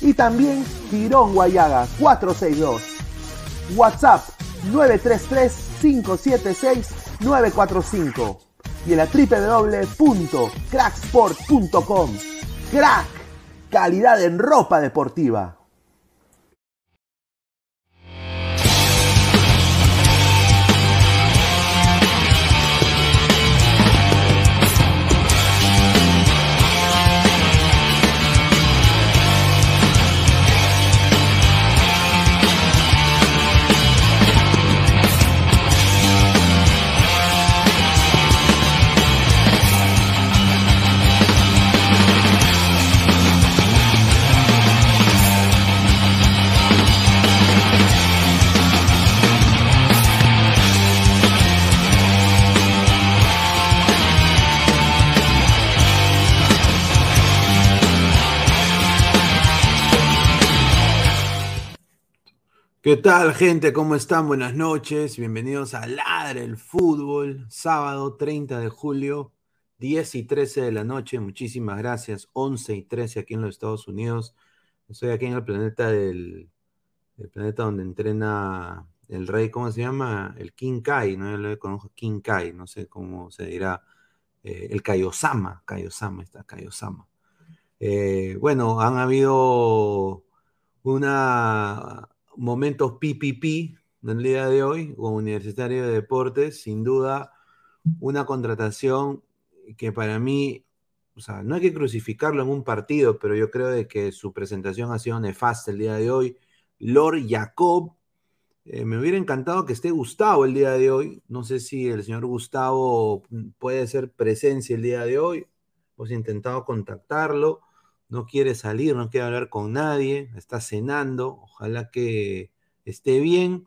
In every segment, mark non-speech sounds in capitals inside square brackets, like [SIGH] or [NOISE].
y también Girón Guayaga 462. WhatsApp 933-576-945 y en la www.cracksport.com. Crack, calidad en ropa deportiva. ¿Qué tal, gente? ¿Cómo están? Buenas noches. Bienvenidos a Ladre el Fútbol, sábado 30 de julio, 10 y 13 de la noche. Muchísimas gracias. 11 y 13 aquí en los Estados Unidos. Estoy aquí en el planeta del el planeta donde entrena el rey, ¿cómo se llama? El King Kai, ¿no? Yo lo conozco King Kai, no sé cómo se dirá. Eh, el Kaiosama, Kaiosama está, Kaiosama. Eh, bueno, han habido una momentos PPP en el día de hoy con Universitario de Deportes, sin duda una contratación que para mí, o sea, no hay que crucificarlo en un partido, pero yo creo de que su presentación ha sido nefasta el día de hoy. Lord Jacob, eh, me hubiera encantado que esté Gustavo el día de hoy. No sé si el señor Gustavo puede ser presencia el día de hoy. Hemos intentado contactarlo no quiere salir, no quiere hablar con nadie, está cenando, ojalá que esté bien.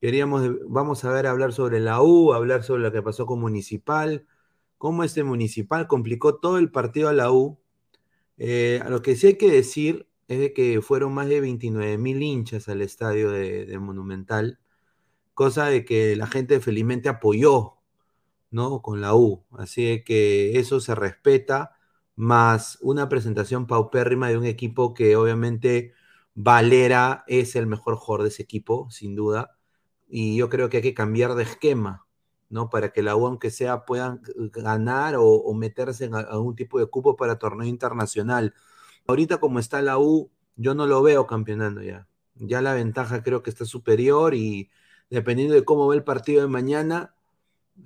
Queríamos, vamos a ver, hablar sobre la U, hablar sobre lo que pasó con Municipal, cómo este Municipal complicó todo el partido a la U. Eh, lo que sí hay que decir es de que fueron más de 29 mil hinchas al estadio de, Monumental, cosa de que la gente felizmente apoyó, ¿no? Con la U. Así que eso se respeta más una presentación paupérrima de un equipo que obviamente Valera es el mejor jugador de ese equipo, sin duda. Y yo creo que hay que cambiar de esquema, ¿no? Para que la U, aunque sea, puedan ganar o, meterse en algún tipo de cupo para torneo internacional. Ahorita como está la U, yo no lo veo campeonando ya. Ya la ventaja creo que está superior y dependiendo de cómo va el partido de mañana,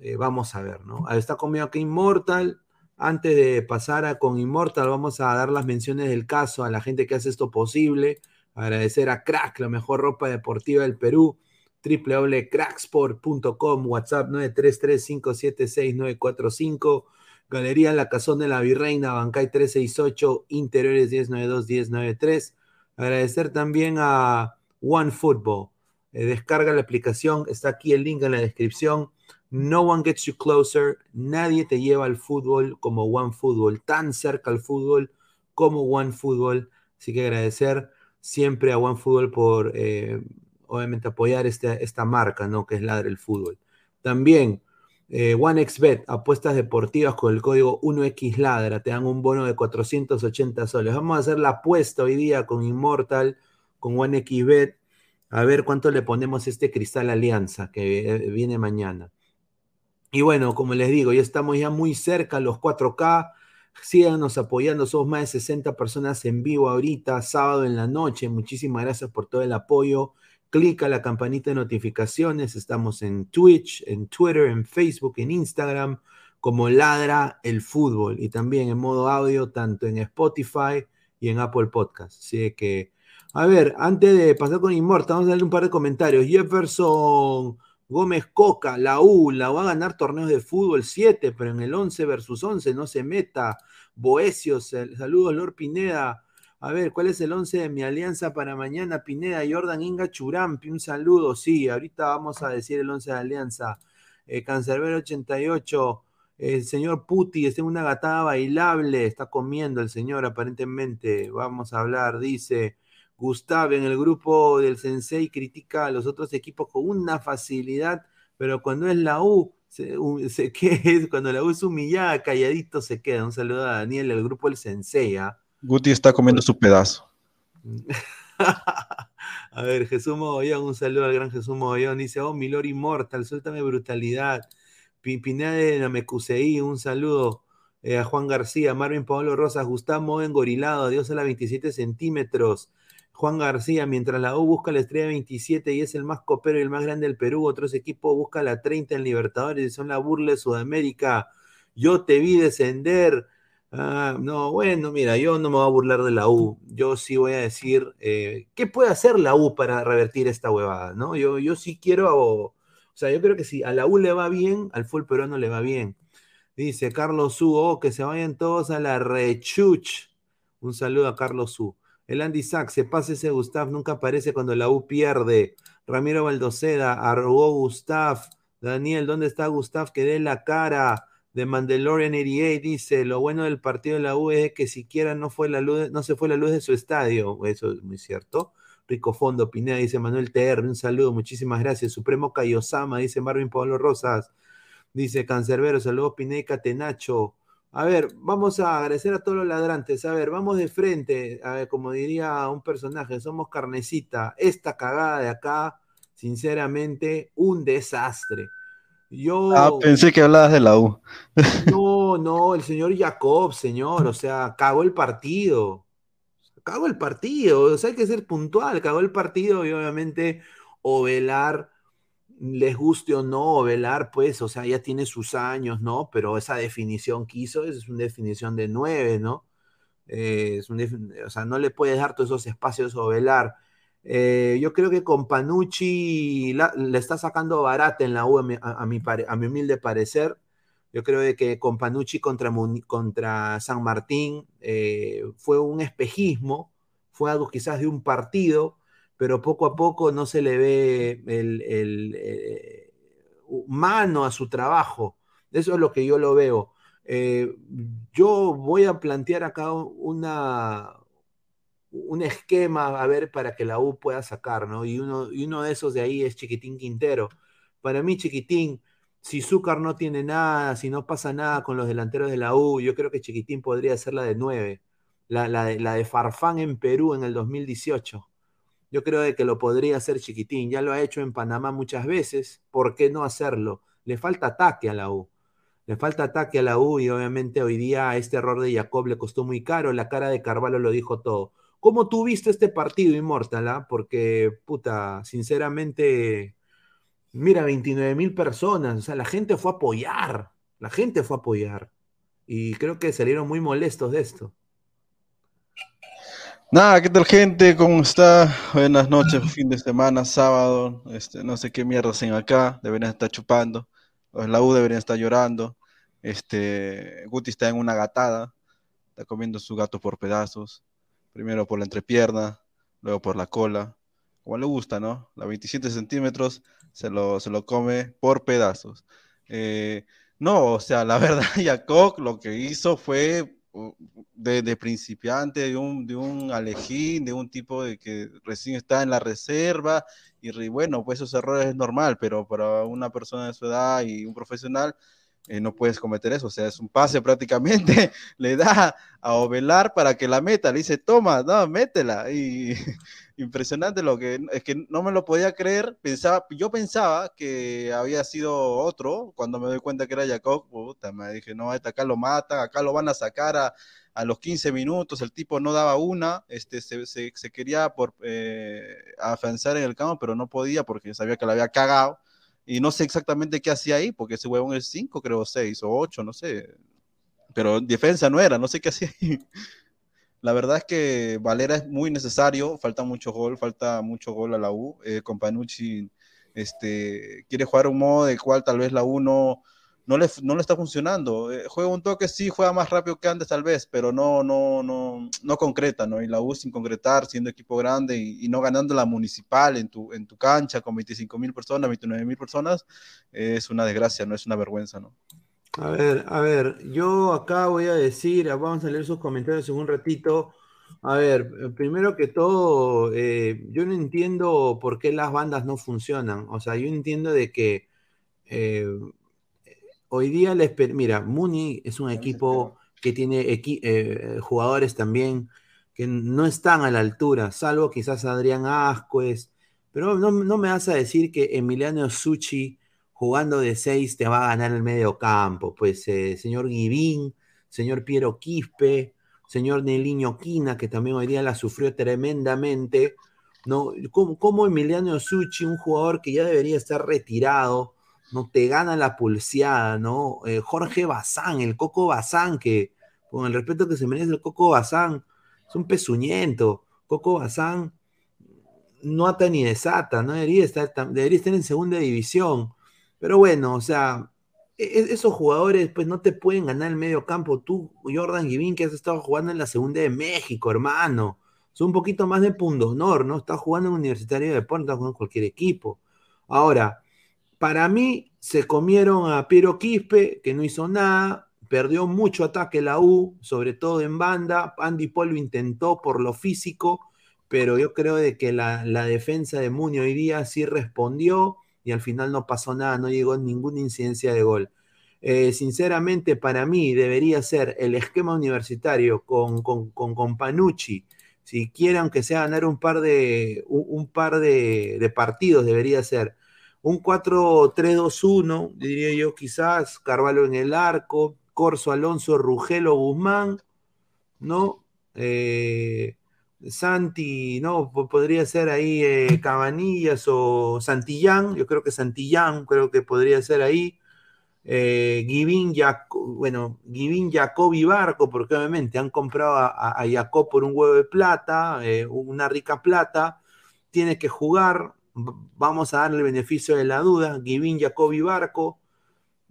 eh, vamos a ver, ¿no? Está conmigo aquí Immortal, antes de pasar a con Immortal, vamos a dar las menciones del caso a la gente que hace esto posible. Agradecer a Crack, la mejor ropa deportiva del Perú. www.cracksport.com, WhatsApp 933-576-945. Galería La Cazón de la Virreina, Bancay 368, Interiores 1092-1093. Agradecer también a OneFootball. Eh, descarga la aplicación, está aquí el link en la descripción no one gets you closer. Nadie te lleva al fútbol como One Football, tan cerca al fútbol como One Football. Así que agradecer siempre a One Football por, eh, obviamente, apoyar este, esta marca, ¿no? Que es Ladre el Fútbol. También, eh, OneXBet, apuestas deportivas con el código 1XLadra, te dan un bono de 480 soles. Vamos a hacer la apuesta hoy día con Immortal, con OneXBet, a ver cuánto le ponemos este Cristal Alianza que eh, viene mañana. Y bueno, como les digo, ya estamos ya muy cerca los 4K. Síganos apoyando, somos más de 60 personas en vivo ahorita, sábado en la noche. Muchísimas gracias por todo el apoyo. clic a la campanita de notificaciones. Estamos en Twitch, en Twitter, en Facebook, en Instagram, como Ladra el Fútbol. Y también en modo audio, tanto en Spotify y en Apple Podcast. Así que, a ver, antes de pasar con Inmortal, vamos a darle un par de comentarios. Jefferson Gómez Coca, la U, la va a ganar torneos de fútbol 7, pero en el 11 versus 11 no se meta. Boesios, saludos, Lord Pineda. A ver, ¿cuál es el 11 de mi alianza para mañana? Pineda, Jordan, Inga, Churampi, un saludo. Sí, ahorita vamos a decir el 11 de alianza. Eh, Cancerbero 88, el señor Puti está en una gatada bailable, está comiendo el señor aparentemente. Vamos a hablar, dice Gustav en el grupo del Sensei critica a los otros equipos con una facilidad, pero cuando es la U, se, [LAUGHS] cuando la U es humillada, calladito se queda. Un saludo a Daniel, el grupo del Sensei. ¿ah? Guti está comiendo su pedazo. [LAUGHS] A ver, Jesús Mogollón, un saludo al gran Jesús Mogollón. Dice, oh, mi Lord Immortal, suéltame brutalidad. Pineda de Namecuseí, un saludo eh, a Juan García, Marvin Pablo Rosas, Gustavo Engorilado, Dios a la 27 centímetros. Juan García, mientras la U busca la estrella 27 y es el más copero y el más grande del Perú, otros equipos buscan la 30 en Libertadores y son la burla de Sudamérica. Yo te vi descender. Ah, no, bueno, mira, yo no me voy a burlar de la U. Yo sí voy a decir, eh, ¿qué puede hacer la U para revertir esta huevada? ¿no? Yo, yo sí quiero, o sea, yo creo que si a la U le va bien, al fútbol peruano le va bien. Dice Carlos Su, oh, que se vayan todos a la rechuch. Un saludo a Carlos Su. El Andy Sack, se pasa ese Gustav, nunca aparece cuando la U pierde. Ramiro Valdoceda, arrugó Gustav. Daniel, ¿dónde está Gustav? Que dé la cara de Mandalorian 88 dice, lo bueno del partido de la U es que siquiera no, fue la luz, no se fue la luz de su estadio. Eso es muy cierto. Rico Fondo, Pineda, dice Manuel TR, un saludo, muchísimas gracias. Supremo Cayosama, dice Marvin Pablo Rosas. Dice Cancerbero, saludos Pineda y Catenacho. A ver, vamos a agradecer a todos los ladrantes. A ver, vamos de frente. A ver, como diría un personaje, somos carnecita. Esta cagada de acá, sinceramente, un desastre. Yo. Ah, pensé que hablabas de la U. No, no, el señor Jacob, señor, o sea, cagó el partido. Cagó el partido, o sea, hay que ser puntual, cagó el partido y obviamente Ovelar, les guste o no, Ovelar, pues, o sea, ya tiene sus años, ¿no? Pero esa definición que hizo es una definición de nueve, ¿no? Eh, es o sea, no le puedes dar todos esos espacios a Ovelar. Eh, yo creo que con Panucci le está sacando barata en la U, a mi, mi, humilde parecer. Yo creo que con Panucci contra, contra San Martín eh, fue un espejismo, fue algo quizás de un partido, pero poco a poco no se le ve el, eh, mano a su trabajo. Eso es lo que yo lo veo. yo voy a plantear acá una, un esquema a ver para que la U pueda sacar, ¿no? Y uno, y uno de esos de ahí es Chiquitín Quintero. Para mí, Chiquitín, si Zúcar no tiene nada, si no pasa nada con los delanteros de la U, yo creo que Chiquitín podría ser la de 9, la, la, de, la de Farfán en Perú en el 2018. Yo creo de que lo podría hacer Chiquitín, ya lo ha hecho en Panamá muchas veces, ¿por qué no hacerlo? Le falta ataque a la U. Le falta ataque a la U y obviamente hoy día este error de Jacob le costó muy caro, la cara de Carvalho lo dijo todo ¿Cómo tú viste este partido, Inmortal? Ah? Porque, puta, sinceramente, mira, 29 mil personas, o sea, la gente fue a apoyar, la gente fue a apoyar. Y creo que salieron muy molestos de esto. Nada, ¿qué tal gente? ¿Cómo está? Buenas noches, fin de semana, sábado. Este, no sé qué mierda hacen acá, deberían estar chupando. Los la U deberían estar llorando. Este, Guti está en una gatada, está comiendo su gato por pedazos primero por la entrepierna, luego por la cola, como le gusta, ¿no? La 27 centímetros se lo, se lo come por pedazos. Eh, no, o sea, la [LAUGHS] verdad, Jacob lo que hizo fue uh, de, principiante, de un, de un alejín, de un tipo de que recién está en la reserva, y bueno, pues esos errores es normal, pero para una persona de su edad y un profesional, eh, no puedes cometer eso, o sea, es un pase [LAUGHS] prácticamente, le da a Ovelar para que la meta, le dice, toma, no, métela, y [LAUGHS] impresionante lo que, es que no me lo podía creer, pensaba, yo pensaba que había sido otro, cuando me doy cuenta que era Jacob, puta, me dije, no, este acá lo matan, acá lo van a sacar a, a los 15 minutos, el tipo no daba una, este, se, se, se quería por, eh, avanzar en el campo, pero no podía porque sabía que la había cagado, y no sé exactamente qué hacía ahí, porque ese huevón es 5, creo, 6 o 8, no sé. Pero defensa no era, no sé qué hacía ahí. La verdad es que Valera es muy necesario, falta mucho gol, falta mucho gol a la U. Eh, Companucci este, quiere jugar un modo de cual tal vez la U no, no, le, no le está funcionando. Eh, juega un toque, sí, juega más rápido que antes tal vez, pero no, no, no, no concreta, ¿no? Y la U sin concretar, siendo equipo grande y, y no ganando la municipal en tu, en tu cancha con 25 mil personas, 29 mil personas, eh, es una desgracia, no es una vergüenza, ¿no? A ver, a ver, yo acá voy a decir, vamos a leer sus comentarios en un ratito. A ver, primero que todo, eh, yo no entiendo por qué las bandas no funcionan. O sea, yo entiendo de que eh, hoy día les... Mira, Muni es un equipo que tiene equi eh, jugadores también que no están a la altura, salvo quizás Adrián Ascuez, pero no, no me vas a decir que Emiliano Suchi jugando de seis te va a ganar el medio campo. Pues eh, señor Guivín, señor Piero Quispe, señor Neliño Quina, que también hoy día la sufrió tremendamente. ¿no? ¿Cómo, Emiliano Suchi, un jugador que ya debería estar retirado, no te gana la pulseada, ¿no? Eh, Jorge Bazán, el Coco Bazán, que con el respeto que se merece el Coco Bazán, es un pezuñento. Coco Bazán no ata ni desata, no debería estar, debería estar en segunda división. Pero bueno, o sea, e, e, esos jugadores pues no te pueden ganar el medio campo. Tú, Jordan Givín, que has estado jugando en la segunda de México, hermano. Son un poquito más de pundonor, ¿no? Estás jugando en Universitario de Deportes, estás en cualquier equipo. Ahora, para mí se comieron a Piero Quispe, que no hizo nada, perdió mucho ataque la U, sobre todo en banda. Andy Polo intentó por lo físico, pero yo creo de que la, la defensa de Muni hoy día sí respondió y al final no pasó nada, no llegó ninguna incidencia de gol. Eh, sinceramente, para mí debería ser el esquema universitario con, con, con, con Panucci. Si quiere, aunque sea ganar un par de, un, par de, partidos, debería ser un 4-3-2-1, diría yo, quizás, Carvalho en el arco, Corso, Alonso, Rugelo, Guzmán, ¿no? Eh, Santi, ¿no? Podría ser ahí eh, Cabanillas o Santillán, yo creo que Santillán, creo que podría ser ahí. Eh, Givín, bueno, Givín, Jacob y Barco, porque obviamente han comprado a, a, Jacob por un huevo de plata, eh, una rica plata, tiene que jugar, vamos a darle el beneficio de la duda, Givín, Jacob y Barco.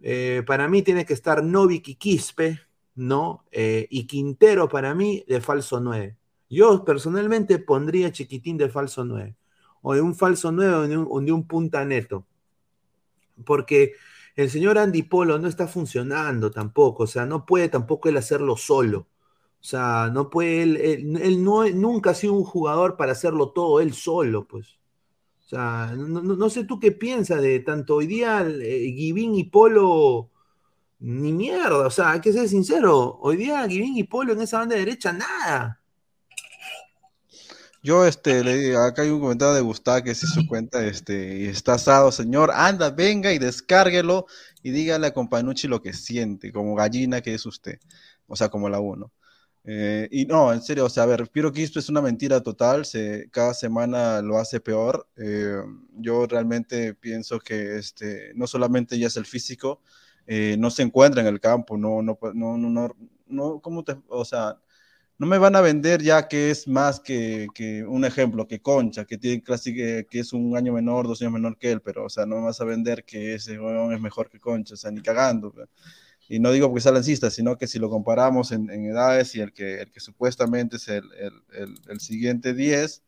Eh, para mí tiene que estar Novik y Quispe, ¿no? Y Quintero para mí de falso 9. Yo personalmente pondría Chiquitín de falso 9, o de un falso 9 o de un, punta neto, porque el señor Andy Polo no está funcionando tampoco, o sea, no puede tampoco él hacerlo solo. O sea, no puede, él, él, no, nunca ha sido un jugador para hacerlo todo él solo, pues. O sea, no sé tú qué piensas de tanto hoy día eh, Givín y Polo, ni mierda, o sea, hay que ser sincero, hoy día Givín y Polo en esa banda derecha, nada. Yo, este, le acá hay un comentario de Gustavo que es su cuenta, este, está asado, señor, anda, venga y descárguelo y dígale a Companucci lo que siente, como gallina que es usted, o sea, como la uno. Eh, y no, en serio, o sea, a ver, Piero Quispe es una mentira total, cada semana lo hace peor. Eh, yo realmente pienso que este, no solamente ya es el físico, eh, no se encuentra en el campo, no, no, no, no, no, ¿cómo te, o sea, no me van a vender ya que es más que, que un ejemplo, que Concha, que tiene casi que, que, es un año menor, dos años menor que él, pero, o sea, no me vas a vender que ese huevón es mejor que Concha, o sea, ni cagando. Y no digo porque sea lancista, sino que si lo comparamos en, en edades y el que, el que supuestamente es el, el, el, el siguiente 10,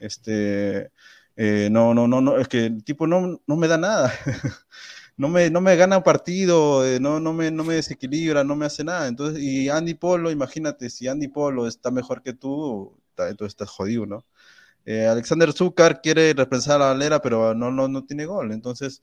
este, eh, no, no, no, no, es que el tipo no, no me da nada. [LAUGHS] no me, no me gana partido, eh, no, no, me, no me desequilibra, no me hace nada. Entonces, y Andy Polo, imagínate, si Andy Polo está mejor que tú, entonces estás jodido, ¿no? Eh, Alexander Zúcar quiere reemplazar a Valera, pero no, no, no tiene gol. Entonces,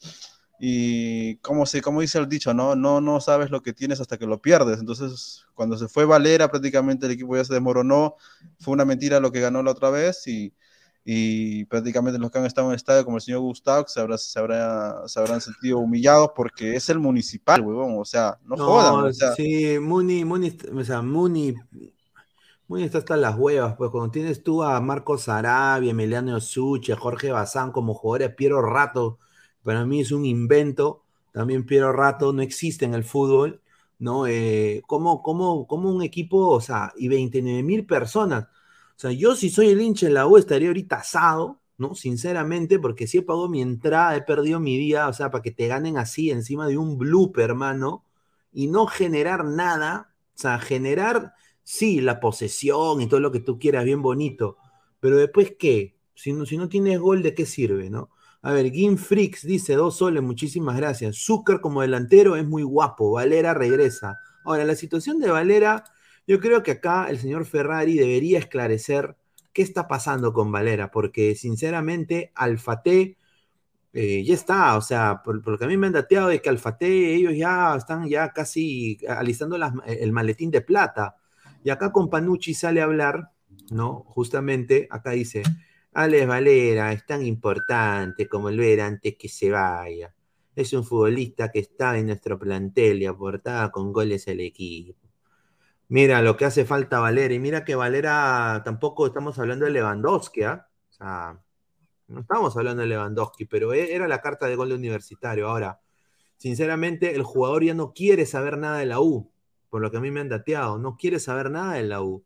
y como, se, como dice el dicho, ¿no? No, no sabes lo que tienes hasta que lo pierdes. Entonces, cuando se fue Valera, prácticamente el equipo ya se desmoronó. Fue una mentira lo que ganó la otra vez y, y prácticamente los que han estado en el estadio, como el señor Gustavo, se, habrá, se, habrá, se habrán sentido humillados porque es el municipal, huevón. O sea, no, jodan. O sea, sí, Muni, Muni, o sea, Muni, Muni está hasta las huevas, pues cuando tienes tú a Marcos Arabia, Emiliano Suche, Jorge Bazán como jugadores, Piero Rato para mí es un invento. También Piero Rato no existe en el fútbol, ¿no? Eh, ¿cómo, cómo, un equipo, o sea, y 29 mil personas? Sea, yo si soy el hincha de la U estaría ahorita asado, ¿no? Sinceramente, porque si he pagado mi entrada, he perdido mi día, o sea, para que te ganen así encima de un blooper, hermano, y no generar nada, o sea, generar, sí, la posesión y todo lo que tú quieras, bien bonito, pero después, ¿qué? Si no, si no tienes gol, ¿de qué sirve, no? A ver, Gim Freaks dice dos soles, muchísimas gracias. Zucker como delantero es muy guapo. Valera regresa. Ahora, la situación de Valera, yo creo que acá el señor Ferrari debería esclarecer qué está pasando con Valera, porque sinceramente Alfate eh, ya está, o sea, por, lo que a mí me han dateado de que Alfate, ellos ya están ya casi alistando el maletín de plata. Y acá con Panucci sale a hablar, ¿no? Justamente, acá dice, Alex Valera es tan importante como el ver antes que se vaya. Es un futbolista que está en nuestro plantel y aportaba con goles al equipo. Mira lo que hace falta Valera. Y mira que Valera tampoco estamos hablando de Lewandowski, ¿ah? O sea, no estamos hablando de Lewandowski, pero e, era la carta de gol de universitario. Ahora, sinceramente, el jugador ya no quiere saber nada de la U, por lo que a mí me han dateado. No quiere saber nada de la U.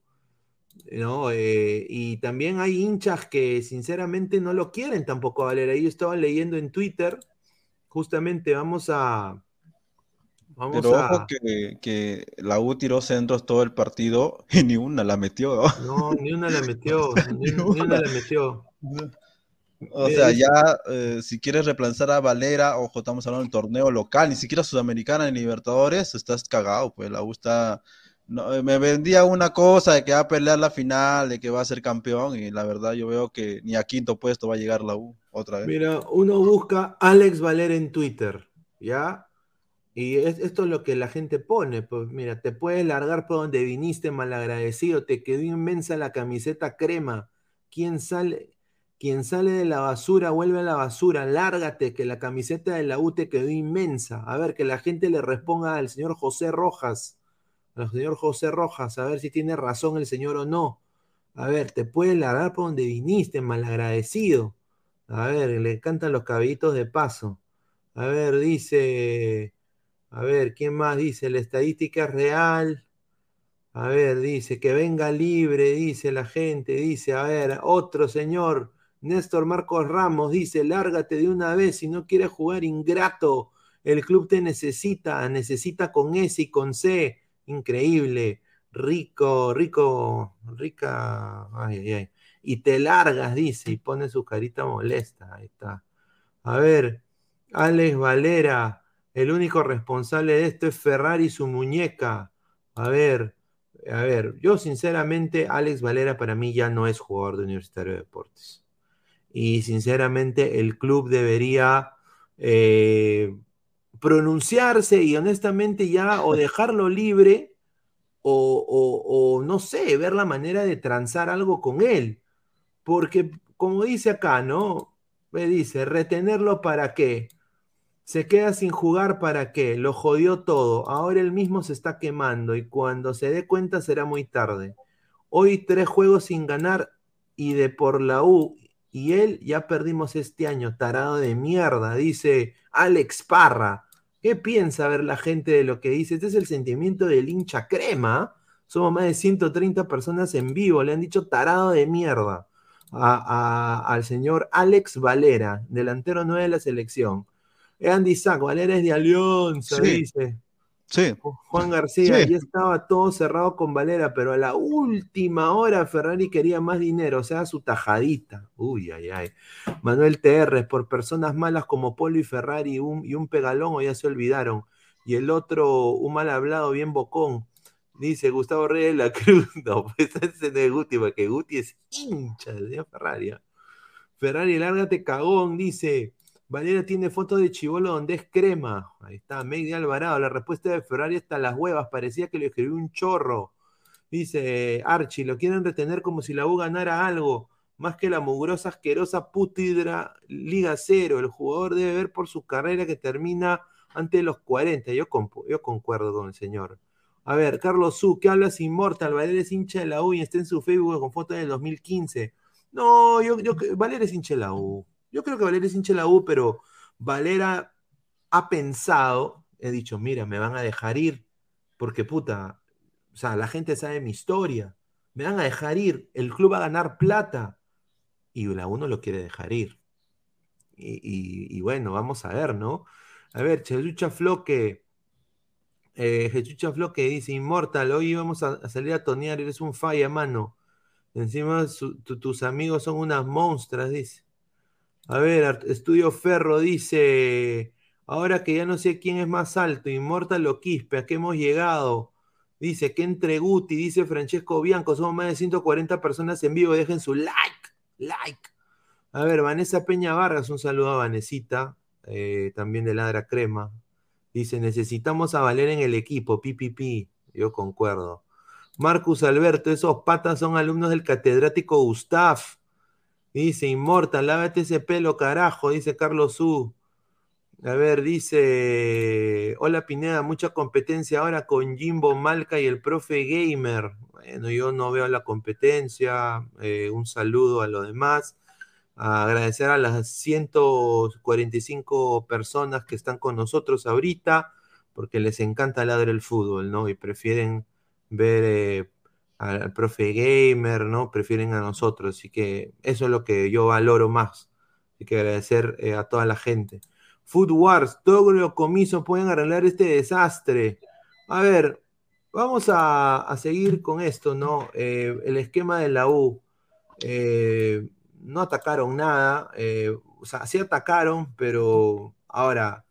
¿no? Eh, y también hay hinchas que sinceramente no lo quieren tampoco a Valera. Yo estaba leyendo en Twitter, justamente vamos a... Vamos Pero ojo que, que, la U tiró centros todo el partido [LAUGHS] y ni una la metió. No, ni una la [LAUGHS] metió, ni, una la metió. O sea, ya eh, si quieres reemplazar a Valera, ojo, estamos hablando del torneo local, ni siquiera Sudamericana ni Libertadores, estás cagado, pues la U está no, me vendía una cosa de que va a pelear la final, de que va a ser campeón, y la verdad yo veo que ni a quinto puesto va a llegar la U otra vez. Mira, uno busca Alex Valer en Twitter, ¿ya? Y esto es lo que la gente pone, pues mira, te puedes largar por donde viniste malagradecido, te quedó inmensa la camiseta crema. ¿Quién sale? Quien sale de la basura vuelve a la basura, lárgate, que la camiseta de la U te quedó inmensa. A ver, que la gente le responda al señor José Rojas al señor José Rojas, a ver si tiene razón el señor o no. A ver, te puedes largar por donde viniste, malagradecido. A ver, le encantan los cabellitos de paso. A ver, dice, a ver, ¿quién más dice? La estadística es real. A ver, dice, que venga libre, dice la gente, dice, a ver, otro señor, Néstor Marcos Ramos, dice, lárgate de una vez si no quieres jugar ingrato. El club te necesita, necesita con S y con C increíble, rico, rico, rica, ay, ay, ay. Y te largas, dice, y pone su carita molesta, ahí está. A ver, Alex Valera, el único responsable de esto es Ferrari y su muñeca. A ver, a ver, yo sinceramente, Alex Valera para mí ya no es jugador de Universitario de Deportes. Y sinceramente el club debería eh, pronunciarse y honestamente ya o [LAUGHS] dejarlo libre o, no sé, ver la manera de transar algo con él. Porque como dice acá, ¿no? Me dice, retenerlo para qué? Se queda sin jugar para qué? Lo jodió todo. Ahora él mismo se está quemando y cuando se dé cuenta será muy tarde. Hoy tres juegos sin ganar y de por la U y él ya perdimos este año, tarado de mierda, dice Alex Parra. ¿Qué piensa ver la gente de lo que dice? Este es el sentimiento del hincha crema. Somos más de 130 personas en vivo. Le han dicho tarado de mierda al señor Alex Valera, delantero 9 de la selección. Andy Sack, Valera es de Alianza, dice. Sí. Juan García, ya estaba todo cerrado con Valera, pero a la última hora Ferrari quería más dinero, o sea, su tajadita. Uy, ay, ay. Manuel TR, por personas malas como Polo y Ferrari y un pegalón, o ya se olvidaron. Y el otro, un mal hablado, bien bocón. Dice Gustavo Reyes de la Cruz. [LAUGHS] No, pues ese de Guti, porque Guti es hincha de Ferrari. ¿eh? Ferrari, lárgate cagón, dice. Valera tiene fotos de Chivolo donde es crema. Ahí está, Meidi Alvarado. La respuesta de Ferrari hasta las huevas. Parecía que le escribió un chorro. Dice Archie, lo quieren retener como si la U ganara algo. Más que la mugrosa, asquerosa putidra Liga Cero. El jugador debe ver por su carrera que termina antes de los 40. Yo, yo concuerdo con el señor. A ver, Carlos Su, ¿qué hablas inmortal? Valera es hincha de la U y está en su Facebook con fotos del 2015. No, yo, yo, Valera es hincha de la U. Yo creo que Valera es hincha la U, pero Valera ha pensado, he dicho, mira, me van a dejar ir, porque puta, o sea, la gente sabe mi historia, me van a dejar ir, el club va a ganar plata, y la U no lo quiere dejar ir. Y, bueno, vamos a ver, ¿no? A ver, Chelucha Floque, eh, Floque dice, Inmortal, hoy vamos a, salir a tonear, eres un falla, mano. Encima tus amigos son unas monstras, dice. A ver, Estudio Ferro dice, ahora que ya no sé quién es más alto, Inmortal o Quispe, ¿a qué hemos llegado? Dice que entre Guti, dice Francesco Bianco, somos más de 140 personas en vivo, dejen su like, like. A ver, Vanessa Peña Vargas, un saludo a Vanesita, eh, también de Ladra Crema. Dice, necesitamos a Valer en el equipo, pi, Yo concuerdo. Marcus Alberto, esos patas son alumnos del catedrático Gustav. Dice, Inmortal, lávate ese pelo, carajo, dice Carlos U. A ver, dice, hola Pineda, mucha competencia ahora con Jimbo Malca y el profe Gamer. Bueno, yo no veo la competencia. Eh, un saludo a los demás. agradecer a las 145 personas que están con nosotros ahorita, porque les encanta ladrar el fútbol, ¿no? Y prefieren ver eh, al, profe gamer, ¿no? Prefieren a nosotros. Así que eso es lo que yo valoro más. Así que agradecer eh, a toda la gente. Food Wars, todo los comisos pueden arreglar este desastre. A ver, vamos a, seguir con esto, ¿no? Eh, el esquema de la U. Eh, no atacaron nada. o sea, sí atacaron, pero ahora,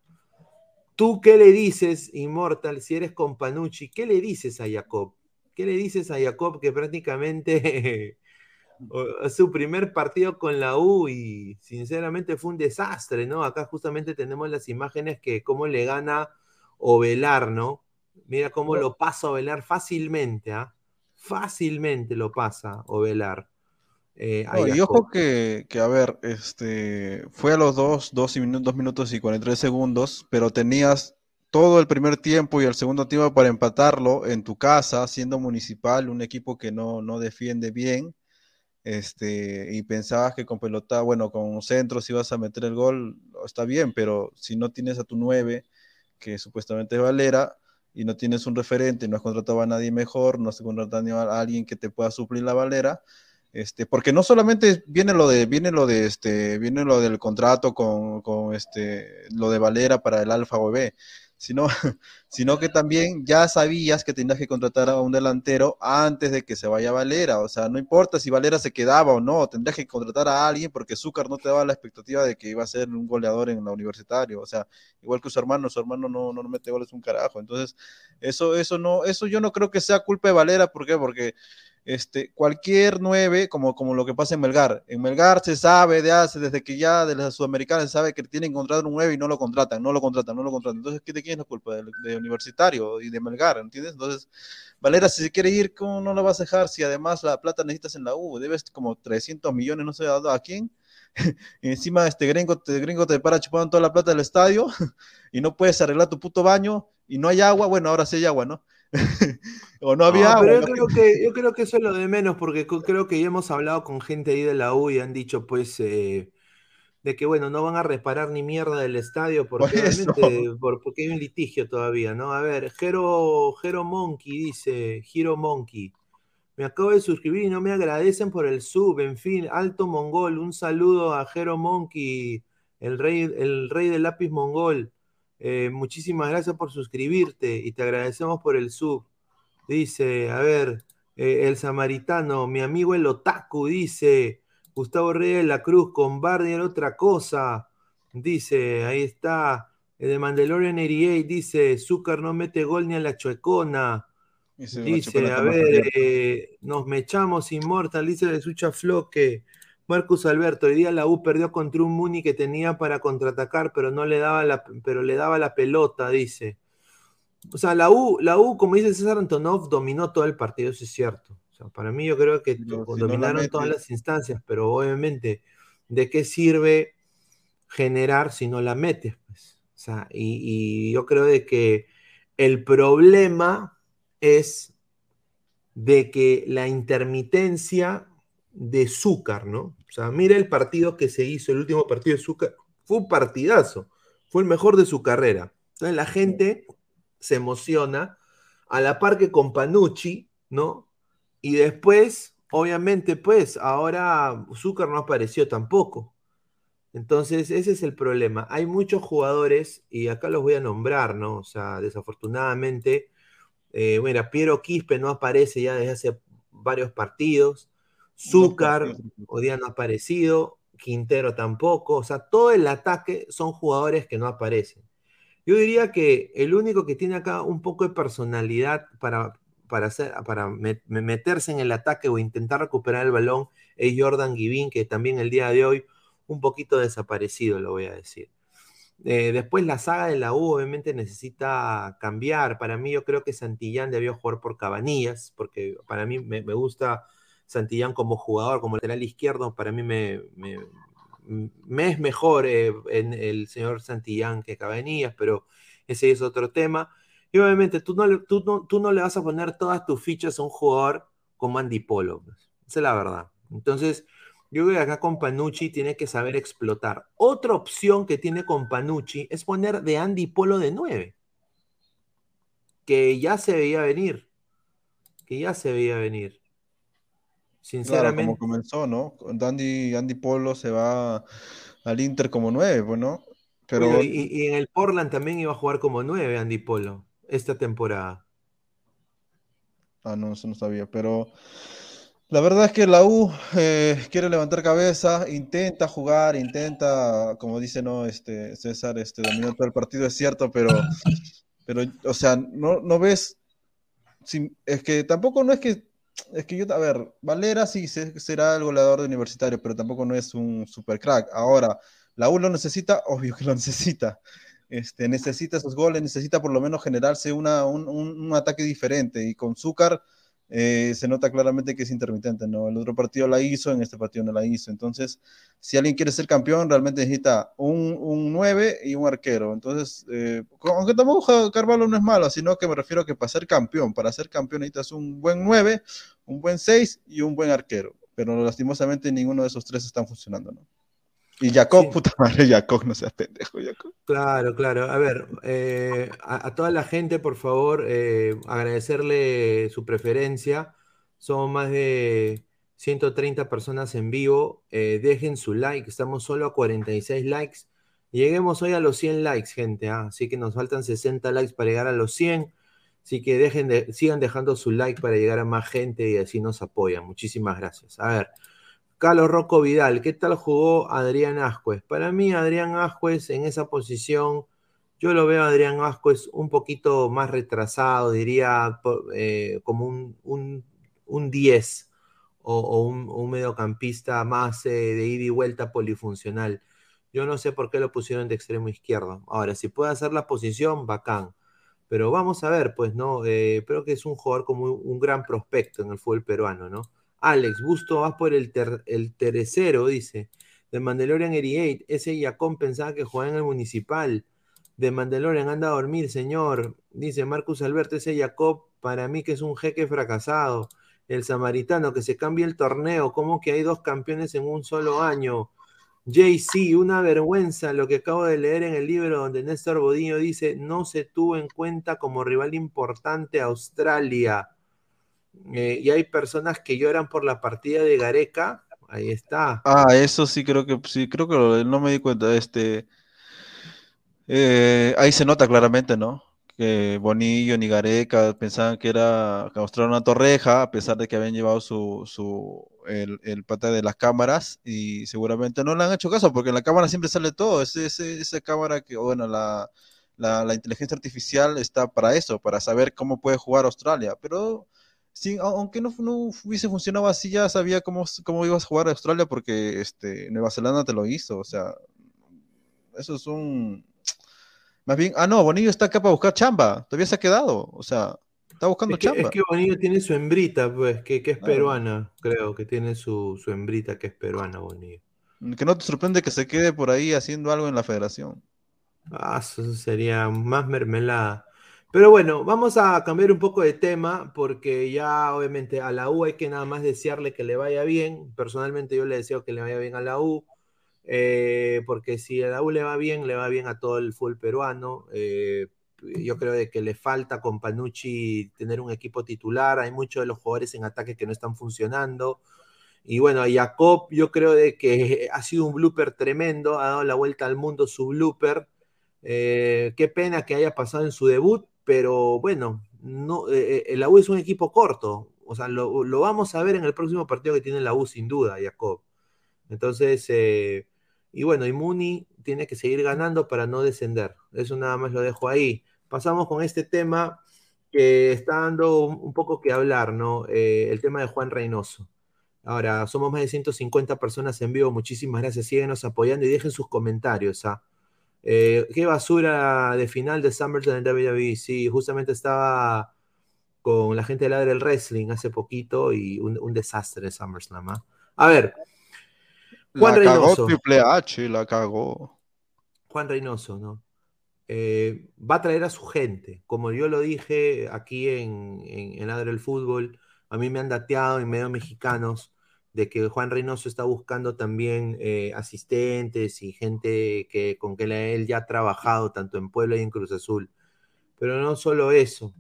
¿tú qué le dices, Immortal, si eres con Panucci? ¿Qué le dices a Jacob? ¿Qué le dices a Jacob que prácticamente [LAUGHS] su primer partido con la U y sinceramente fue un desastre, ¿no? Acá justamente tenemos las imágenes que cómo le gana Ovelar, ¿no? Mira cómo lo pasa Ovelar fácilmente, ¿ah? Fácilmente lo pasa Ovelar. Eh, y ojo que, a ver, este, fue a los dos, dos, minutos, dos minutos y 43 segundos, pero tenías todo el primer tiempo y el segundo tiempo para empatarlo en tu casa, siendo municipal, un equipo que no, no defiende bien, este, y pensabas que con pelota, bueno, con centros ibas a meter el gol, está bien, pero si no tienes a tu 9, que supuestamente es Valera, y no tienes un referente, no has contratado a nadie mejor, no has contratado a alguien que te pueda suplir la Valera, este, porque no solamente viene lo de, viene lo de este, viene lo del contrato con, con este, lo de Valera para el Alfa OB, sino, [LAUGHS] sino que también ya sabías que tenías que contratar a un delantero antes de que se vaya Valera. O sea, no importa si Valera se quedaba o no, tendrías que contratar a alguien porque Zúcar no te daba la expectativa de que iba a ser un goleador en la universitario. O sea, igual que su hermano, su hermano no, no mete goles un carajo. Entonces, eso, eso no, eso yo no creo que sea culpa de Valera. ¿Por qué? Porque este, cualquier nueve, como, como lo que pasa en Melgar. En Melgar se sabe de hace, desde que ya de las sudamericanas se sabe que tienen que contratar un nueve y no lo contratan, no lo contratan, no lo contratan. Entonces, ¿de quién es la culpa? De, Universitario y de Melgar, ¿entiendes? Entonces, Valera, si se quiere ir, ¿cómo no lo vas a dejar? Si además la plata necesitas en la U, debes como 300 millones, no sé a quién. [LAUGHS] y encima este gringo, te, gringo te para chupando toda la plata del estadio [LAUGHS] y no puedes arreglar tu puto baño y no hay agua, bueno, ahora sí hay agua, ¿no? [LAUGHS] o no había Pero yo, creo que, yo creo que eso es lo de menos, porque creo que ya hemos hablado con gente ahí de la U y han dicho, pues, eh, de que, bueno, no van a reparar ni mierda del estadio porque, porque hay un litigio todavía, ¿no? A ver, Jero, Monkey dice, Hero Monkey. Me acabo de suscribir y no me agradecen por el sub. En fin, Alto Mongol, un saludo a Jero Monkey, el rey, el rey del lápiz mongol. Eh, muchísimas gracias por suscribirte y te agradecemos por el sub. Dice, a ver, eh, el samaritano, mi amigo el otaku, dice, Gustavo Reyes de la Cruz, con Barney otra cosa. Dice, ahí está. El de Mandalorian 88 dice, Zúcar no mete gol ni a la chuecona. Dice, a ver, eh, nos mechamos inmortal, dice de Sucha Floque. Marcus Alberto, hoy día la U perdió contra un Muni que tenía para contraatacar, pero no le daba la, pero le daba la pelota, dice. O sea, la U, la U, como dice César Antonov, dominó todo el partido, eso es cierto. O sea, para mí yo creo que Pero si dominaron no todas las instancias, pero obviamente, ¿de qué sirve generar si no la metes? Pues? O sea, y, y yo creo de que el problema es de que la intermitencia de Zúcar, ¿no? O sea, mira el partido que se hizo, el último partido de Zúcar, fue un partidazo, fue el mejor de su carrera. Entonces la gente se emociona a la par que con Panucci, ¿no? Y después, obviamente, pues, ahora Zúcar no apareció tampoco. Entonces, ese es el problema. Hay muchos jugadores, y acá los voy a nombrar, ¿no? O sea, desafortunadamente, eh, bueno, Piero Quispe no aparece ya desde hace varios partidos. Zúcar hoy día no ha aparecido. Quintero tampoco. O sea, todo el ataque son jugadores que no aparecen. Yo diría que el único que tiene acá un poco de personalidad para, para, hacer, para me- me- meterse en el ataque o intentar recuperar el balón es Jordan Givín, que también el día de hoy un poquito desaparecido, lo voy a decir. Eh, después la saga de la U obviamente necesita cambiar. Para mí yo creo que Santillán debió jugar por Cabanillas, porque para mí me, me gusta Santillán como jugador, como lateral izquierdo, para mí me, me, me es mejor eh, en el señor Santillán que Cabanillas, pero ese es otro tema. Y obviamente tú no, le- tú, no, tú no le vas a poner todas tus fichas a un jugador como Andy Polo. pues. Esa es la verdad. Entonces, yo creo que acá con Panucci tiene que saber explotar. Otra opción que tiene con Panucci es poner de Andy Polo de 9. Que ya se veía venir. Que ya se veía venir. Claro, Sinceramente. como comenzó, ¿no? Andy, Andy Polo se va al Inter como nueve, pues, ¿no? Pero y, y en el Portland también iba a jugar como 9 Andy Polo esta temporada. Ah, no, eso no sabía, pero la verdad es que la U eh, quiere levantar cabeza, intenta jugar, intenta, como dice, no, este, César, este, dominó todo el partido, es cierto, pero, pero, o sea, no, no ves, si- es que tampoco no es que, es que yo, a ver, Valera sí se- será el goleador de universitario, pero tampoco no es un super crack. Ahora, la U lo necesita, obvio que lo necesita. Este, necesita esos goles, necesita por lo menos generarse un, un- un ataque diferente. Y con Zúcar eh, se nota claramente que es intermitente, ¿no? El otro partido la hizo, en este partido no la hizo. Entonces, si alguien quiere ser campeón, realmente necesita un, un 9 y un arquero. Entonces, eh, aunque tampoco Carvalho no es malo, sino que me refiero a que para ser campeón, para ser campeón necesitas un buen 9, un buen 6 y un buen arquero. Pero lastimosamente ninguno de esos tres están funcionando, ¿no? Y Jacob, Sí. puta madre, Jacob, no seas pendejo, Jacob. Claro, claro. A ver, eh, a, a toda la gente, por favor, eh, agradecerle su preferencia. Son más de 130 personas en vivo. Eh, dejen su like. Estamos solo a 46 likes. Lleguemos hoy a los 100 likes, gente. ¿ah? Así que nos faltan 60 likes para llegar a los 100. Así que dejen de, sigan dejando su like para llegar a más gente y así nos apoyan. Muchísimas gracias. A ver. Carlos Rocco Vidal, ¿qué tal jugó Adrián Ascuez? Para mí, Adrián Ascuez en esa posición, yo lo veo a Adrián Ascuez un poquito más retrasado, diría eh, como un, un, un 10 o, un, un mediocampista más eh, de ida y vuelta polifuncional. Yo no sé por qué lo pusieron de extremo izquierdo. Ahora, si puede hacer la posición, bacán. Pero vamos a ver, pues, ¿no? Eh, creo que es un jugador como un gran prospecto en el fútbol peruano, ¿no? Alex, Busto, vas por el, ter- el tercero, dice. De Mandalorian 88, ese Yacón pensaba que jugaba en el municipal. De Mandalorian anda a dormir, señor. Dice Marcus Alberto, ese Jacob, para mí que es un jeque fracasado. El samaritano, que se cambie el torneo. ¿Cómo que hay dos campeones en un solo año? JC, una vergüenza lo que acabo de leer en el libro donde Néstor Bodillo dice, no se tuvo en cuenta como rival importante Australia. Eh, y hay personas que lloran por la partida de Gareca. Ahí está. Ah, eso sí creo que sí, creo que no me di cuenta. Este, eh, ahí se nota claramente, ¿no? Que Bonillo ni Gareca pensaban que era que mostraron una torreja, a pesar de que habían llevado su, su el, el pata de las cámaras, y seguramente no le han hecho caso, porque en la cámara siempre sale todo. Ese, ese- esa cámara que, bueno, la, la, la inteligencia artificial está para eso, para saber cómo puede jugar Australia. Pero sí, aunque no, no, hubiese funcionado así, ya sabía cómo, cómo ibas a jugar a Australia porque este, Nueva Zelanda te lo hizo. O sea, eso es un. Más bien, ah, no, Bonillo está acá para buscar chamba. Todavía se ha quedado. O sea, está buscando es que, chamba. Es que Bonillo tiene su hembrita, pues, que, que es peruana, creo, que tiene su, su hembrita que es peruana, Bonillo. Que no te sorprende que se quede por ahí haciendo algo en la federación. Ah, eso sería más mermelada. Pero bueno, vamos a cambiar un poco de tema porque ya obviamente a la U hay que nada más desearle que le vaya bien. Personalmente yo le deseo que le vaya bien a la U, eh, porque si a la U le va bien, le va bien a todo el full peruano. Eh, yo creo de que le falta con Panucci tener un equipo titular. Hay muchos de los jugadores en ataque que no están funcionando. Y bueno, a Jacob yo creo de que ha sido un blooper tremendo, ha dado la vuelta al mundo su blooper. Eh, qué pena que haya pasado en su debut, pero bueno, no, eh, eh, la U es un equipo corto. O sea, lo, lo, vamos a ver en el próximo partido que tiene la U, sin duda, Jacob. Entonces, eh, y bueno, y Muni tiene que seguir ganando para no descender. Eso nada más lo dejo ahí. Pasamos con este tema que está dando un, poco que hablar, ¿no? Eh, el tema de Juan Reynoso. Ahora, somos más de 150 personas en vivo. Muchísimas gracias. Síguenos apoyando y dejen sus comentarios. ¿ah? Eh, qué basura de final de SummerSlam en WWE. Sí, justamente estaba con la gente de la del wrestling hace poquito y un, un desastre de SummerSlam. ¿ah? A ver. Juan la Reynoso. Cagó Triple H, la cagó. Juan Reynoso, ¿no? Eh, va a traer a su gente. Como yo lo dije aquí en, en, en el Fútbol, a mí me han dateado en medio mexicanos de que Juan Reynoso está buscando también eh, asistentes y gente que, con que él ya ha trabajado tanto en Puebla y en Cruz Azul. Pero no solo eso,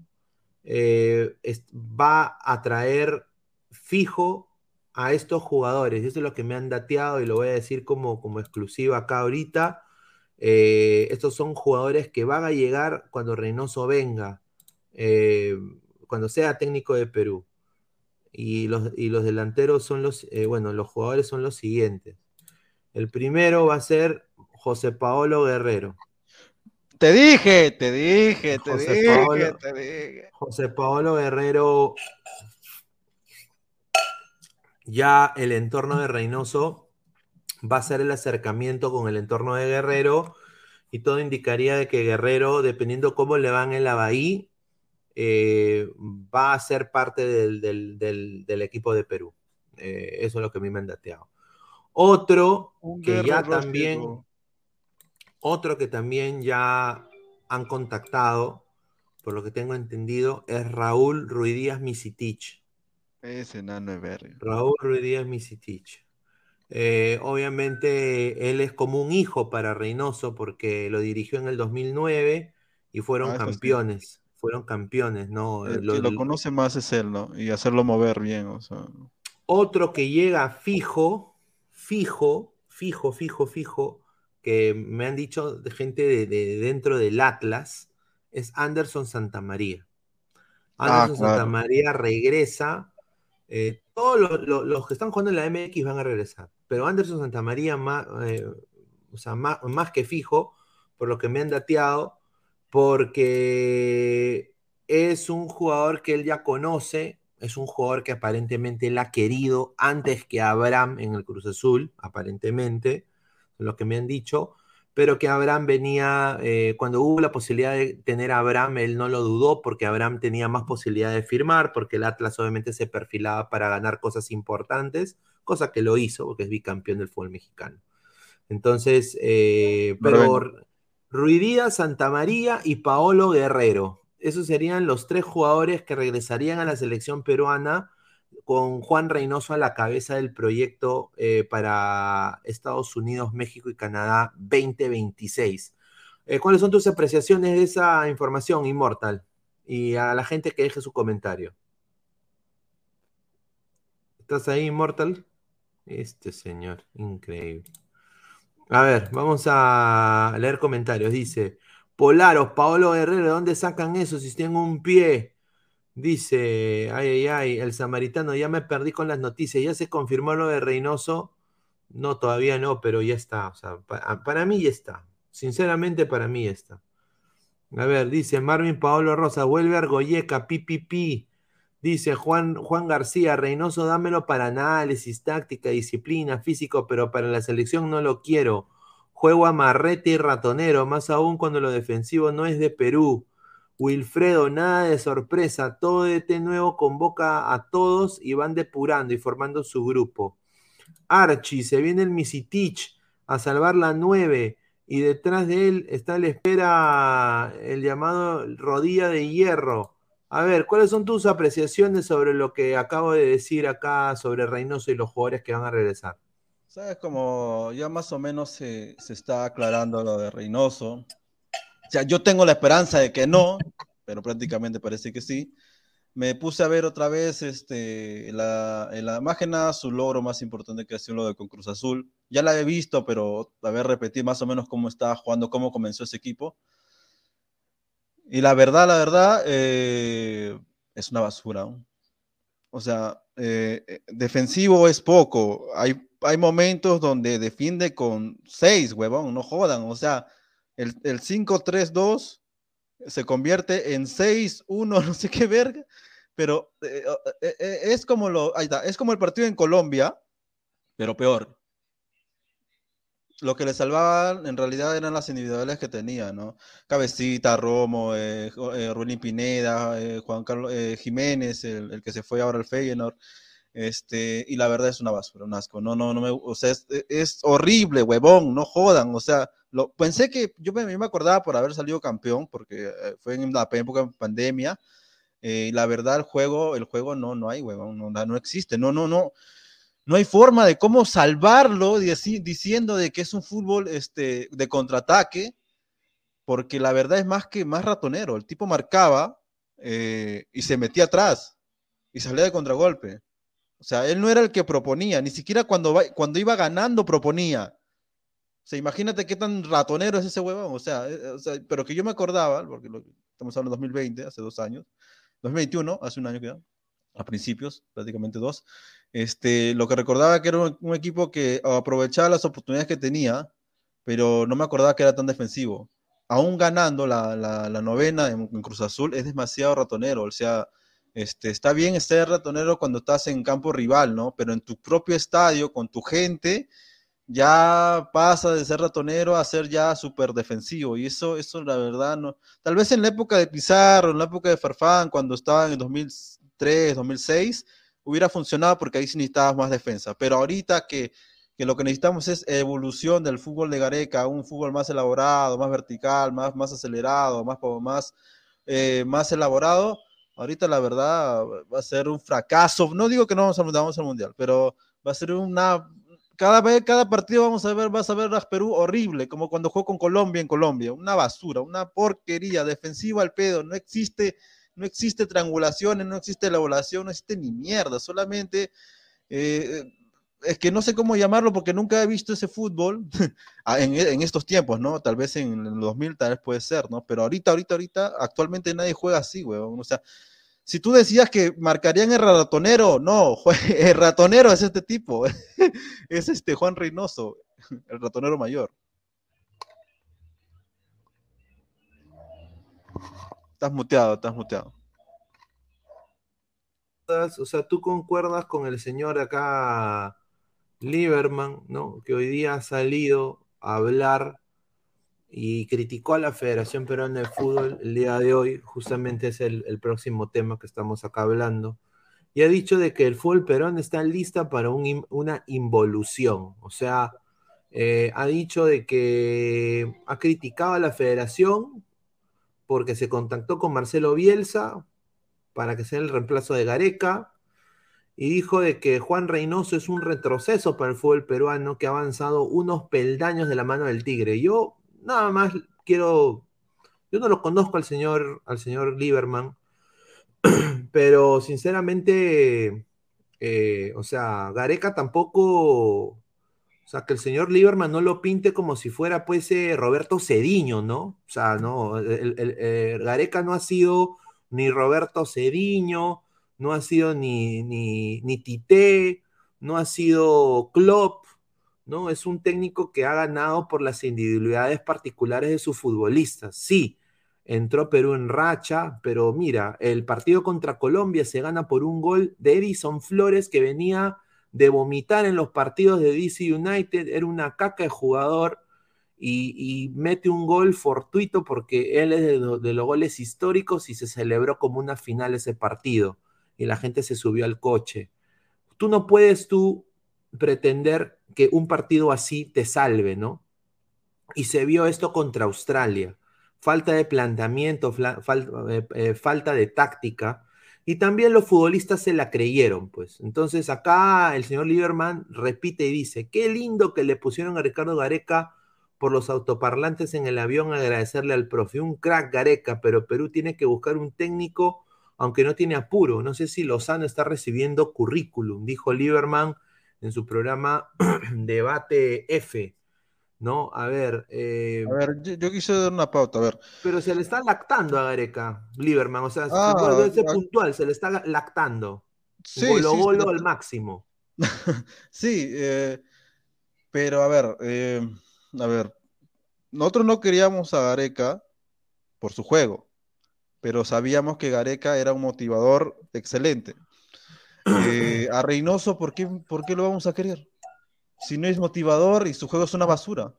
eh, va a traer fijo a estos jugadores. Eso es lo que me han dateado y lo voy a decir como, como exclusiva acá ahorita. Eh, estos son jugadores que van a llegar cuando Reynoso venga, cuando sea técnico de Perú. Y los, y los delanteros son los, eh, bueno, los jugadores son los siguientes. El primero va a ser José Paolo Guerrero. Te dije, te dije, te José dije, Paolo, te dije. José Paolo Guerrero, ya el entorno de Reynoso va a ser el acercamiento con el entorno de Guerrero y todo indicaría de que Guerrero, dependiendo cómo le van en la Bahía, eh, va a ser parte del, del, del, del equipo de Perú. Eh, eso es lo que a mí me han dateado. Otro Un que ya también, otro que también ya han contactado, por lo que tengo entendido, es Raúl Ruidíaz Misitich. Ese nano es verga. Raúl Ruidíaz Misitich. Eh, obviamente él es como un hijo para Reynoso porque lo dirigió en el 2009 y fueron Ah, sí. Fueron campeones, ¿no? El Lo- que lo conoce más es él, ¿no? Y hacerlo mover bien, o sea. Otro que llega fijo, fijo, fijo, fijo, fijo, que me han dicho de gente de, de dentro del Atlas, es Anderson Santamaría. Ah, Anderson claro. Santamaría regresa. eh, todos los, los- los que están jugando en la MX van a regresar, pero Anderson Santamaría más, eh, o sea, más, más que fijo, por lo que me han dateado, porque es un jugador que él ya conoce, es un jugador que aparentemente él ha querido antes que Abraham en el Cruz Azul, aparentemente, lo que me han dicho, pero que Abraham venía, eh, cuando hubo la posibilidad de tener a Abraham, él no lo dudó porque Abraham tenía más posibilidad de firmar, porque el Atlas obviamente se perfilaba para ganar cosas importantes, cosa que lo hizo porque es bicampeón del fútbol mexicano. Entonces, eh, pero. Ruidía, Santa María y Paolo Guerrero. Esos serían los tres jugadores que regresarían a la selección peruana con Juan Reynoso a la cabeza del proyecto eh, para Estados Unidos, México y Canadá 2026. Eh, ¿Cuáles son tus apreciaciones de esa información, Inmortal? Y a la gente que deje su comentario. ¿Estás ahí, Inmortal? Este señor, increíble. A ver, vamos a leer comentarios. Dice, Polaros, Paolo Guerrero, ¿de dónde sacan eso si tengo un pie? Dice, ay, ay, ay, el samaritano, ya me perdí con las noticias, ya se confirmó lo de Reynoso. No, todavía no, pero ya está. O sea, pa- para mí ya está. Sinceramente, para mí ya está. A ver, dice Marvin Paolo Rosa, vuelve Argoyeca, pi, pi, pi. Dice Juan, Juan García, Reynoso, dámelo para análisis, táctica, disciplina, físico, pero para la selección no lo quiero. Juego amarrete y ratonero, más aún cuando lo defensivo no es de Perú. Wilfredo, nada de sorpresa, todo este nuevo convoca a todos y van depurando y formando su grupo. Archie, se viene el Misitich a salvar la 9 y detrás de él está la espera el llamado rodilla de hierro. A ver, ¿cuáles son tus apreciaciones sobre lo que acabo de decir acá sobre Reynoso y los jugadores que van a regresar? Sabes, como ya más o menos se, está aclarando lo de Reynoso. O sea, yo tengo la esperanza de que no, pero prácticamente parece que sí. Me puse a ver otra vez este, la, en la imagen su logro más importante que ha sido lo de con Cruz Azul. Ya la he visto, pero a ver, repetir más o menos cómo estaba jugando, cómo comenzó ese equipo. Y la verdad, la verdad, eh, es una basura. O sea, eh, eh, defensivo es poco. Hay, hay momentos donde defiende con seis, huevón, no jodan. O sea, el, el 5-3-2 se convierte en 6-1, [LAUGHS] no sé qué verga. Pero es como lo, ahí está, es como el partido en Colombia, pero peor lo que le salvaban en realidad eran las individuales que tenía, ¿no? Cabecita, Romo, eh, eh Pineda, eh, Juan Carlos eh, Jiménez, el, que se fue ahora al Feyenoord. Este, y la verdad es una basura, un asco. No, no, no me, o sea, es, horrible, huevón, no jodan. O sea, lo, pensé que yo me, me acordaba por haber salido campeón, porque fue en la época de pandemia. y la verdad, el juego, el juego no, no hay, huevón, no, no existe. No, no, no no hay forma de cómo salvarlo diciendo de que es un fútbol este, de contraataque, porque la verdad es más que más ratonero. El tipo marcaba eh, y se metía atrás y salía de contragolpe. O sea, él no era el que proponía, ni siquiera cuando, cuando iba ganando proponía. O sea, imagínate qué tan ratonero es ese huevón. O sea, eh, pero que yo me acordaba, porque estamos hablando de 2020, hace dos años, 2021, hace un año que a principios, prácticamente dos. Este, lo que recordaba que era un, equipo que aprovechaba las oportunidades que tenía, pero no me acordaba que era tan defensivo. Aún ganando la, novena en, Cruz Azul, es demasiado ratonero. O sea, este, está bien ser ratonero cuando estás en campo rival, ¿no? Pero en tu propio estadio, con tu gente, ya pasa de ser ratonero a ser ya súper defensivo. Y eso, eso la verdad, no. Tal vez en la época de Pizarro, en la época de Farfán, cuando estaba en 2003, 2006 hubiera funcionado porque ahí sí necesitabas más defensa. Pero ahorita que, lo que necesitamos es evolución del fútbol de Gareca, un fútbol más elaborado, más vertical, más, más acelerado, más, más, eh, más elaborado, ahorita la verdad va a ser un fracaso. No digo que no vamos, a, vamos al mundial, pero va a ser una... Cada vez, cada partido vamos a ver, vas a ver a Perú horrible, como cuando jugó con Colombia en Colombia, una basura, una porquería, defensiva al pedo, no existe no existe triangulación, no existe elaboración, no existe ni mierda, solamente eh, es que no sé cómo llamarlo porque nunca he visto ese fútbol [LAUGHS] en, estos tiempos, ¿no? Tal vez en los 2000 tal vez puede ser, ¿no? Pero ahorita, ahorita, ahorita, actualmente nadie juega así, weón. O sea, si tú decías que marcarían el ratonero, no, [LAUGHS] el ratonero es este tipo, [LAUGHS] es este Juan Reynoso, el ratonero mayor. Estás muteado, estás muteado. O sea, tú concuerdas con el señor acá, Lieberman, ¿no? Que hoy día ha salido a hablar y criticó a la Federación Peruana de Fútbol el día de hoy, justamente es el, próximo tema que estamos acá hablando, y ha dicho de que el fútbol peruano está lista para una involución, o sea, eh, ha dicho de que ha criticado a la federación porque se contactó con Marcelo Bielsa para que sea el reemplazo de Gareca y dijo de que Juan Reynoso es un retroceso para el fútbol peruano que ha avanzado unos peldaños de la mano del Tigre. Yo nada más quiero, yo no lo conozco al señor, al señor Lieberman, [CLEARS THROAT] pero sinceramente, eh, o sea, Gareca tampoco o sea, que el señor Lieberman no lo pinte como si fuera, pues, eh, Roberto Cediño, ¿no? O sea, no, el, eh, Gareca no ha sido ni Roberto Cediño, no ha sido ni, ni, ni Tite, no ha sido Klopp, ¿no? Es un técnico que ha ganado por las individualidades particulares de sus futbolistas, sí. entró Perú en racha, pero mira, el partido contra Colombia se gana por un gol de Edison Flores que venía de vomitar en los partidos de DC United, era una caca de jugador y, mete un gol fortuito porque él es de, los goles históricos y se celebró como una final ese partido y la gente se subió al coche. Tú no puedes tú pretender que un partido así te salve, ¿no? Y se vio esto contra Australia. Falta de planteamiento, eh, eh, falta de táctica. Y también los futbolistas se la creyeron, pues. Entonces acá el señor Lieberman repite y dice, qué lindo que le pusieron a Ricardo Gareca por los autoparlantes en el avión agradecerle al profe. Un crack Gareca, pero Perú tiene que buscar un técnico, aunque no tiene apuro. No sé si Lozano está recibiendo currículum, dijo Lieberman en su programa [CLEARS THROAT] Debate F. ¿No? A ver. Eh, a ver, yo, quise dar una pauta, a ver. Pero se le está lactando a Gareca, Lieberman. O sea, ah, ser puntual, se le está lactando. Sí, golo, golo al máximo. [LAUGHS] sí, eh, pero a ver, eh, a ver, nosotros no queríamos a Gareca por su juego, pero sabíamos que Gareca era un motivador excelente. [CLEARS THROAT] Eh, a Reynoso, ¿por qué, ¿por qué lo vamos a querer? Si no es motivador y su juego es una basura.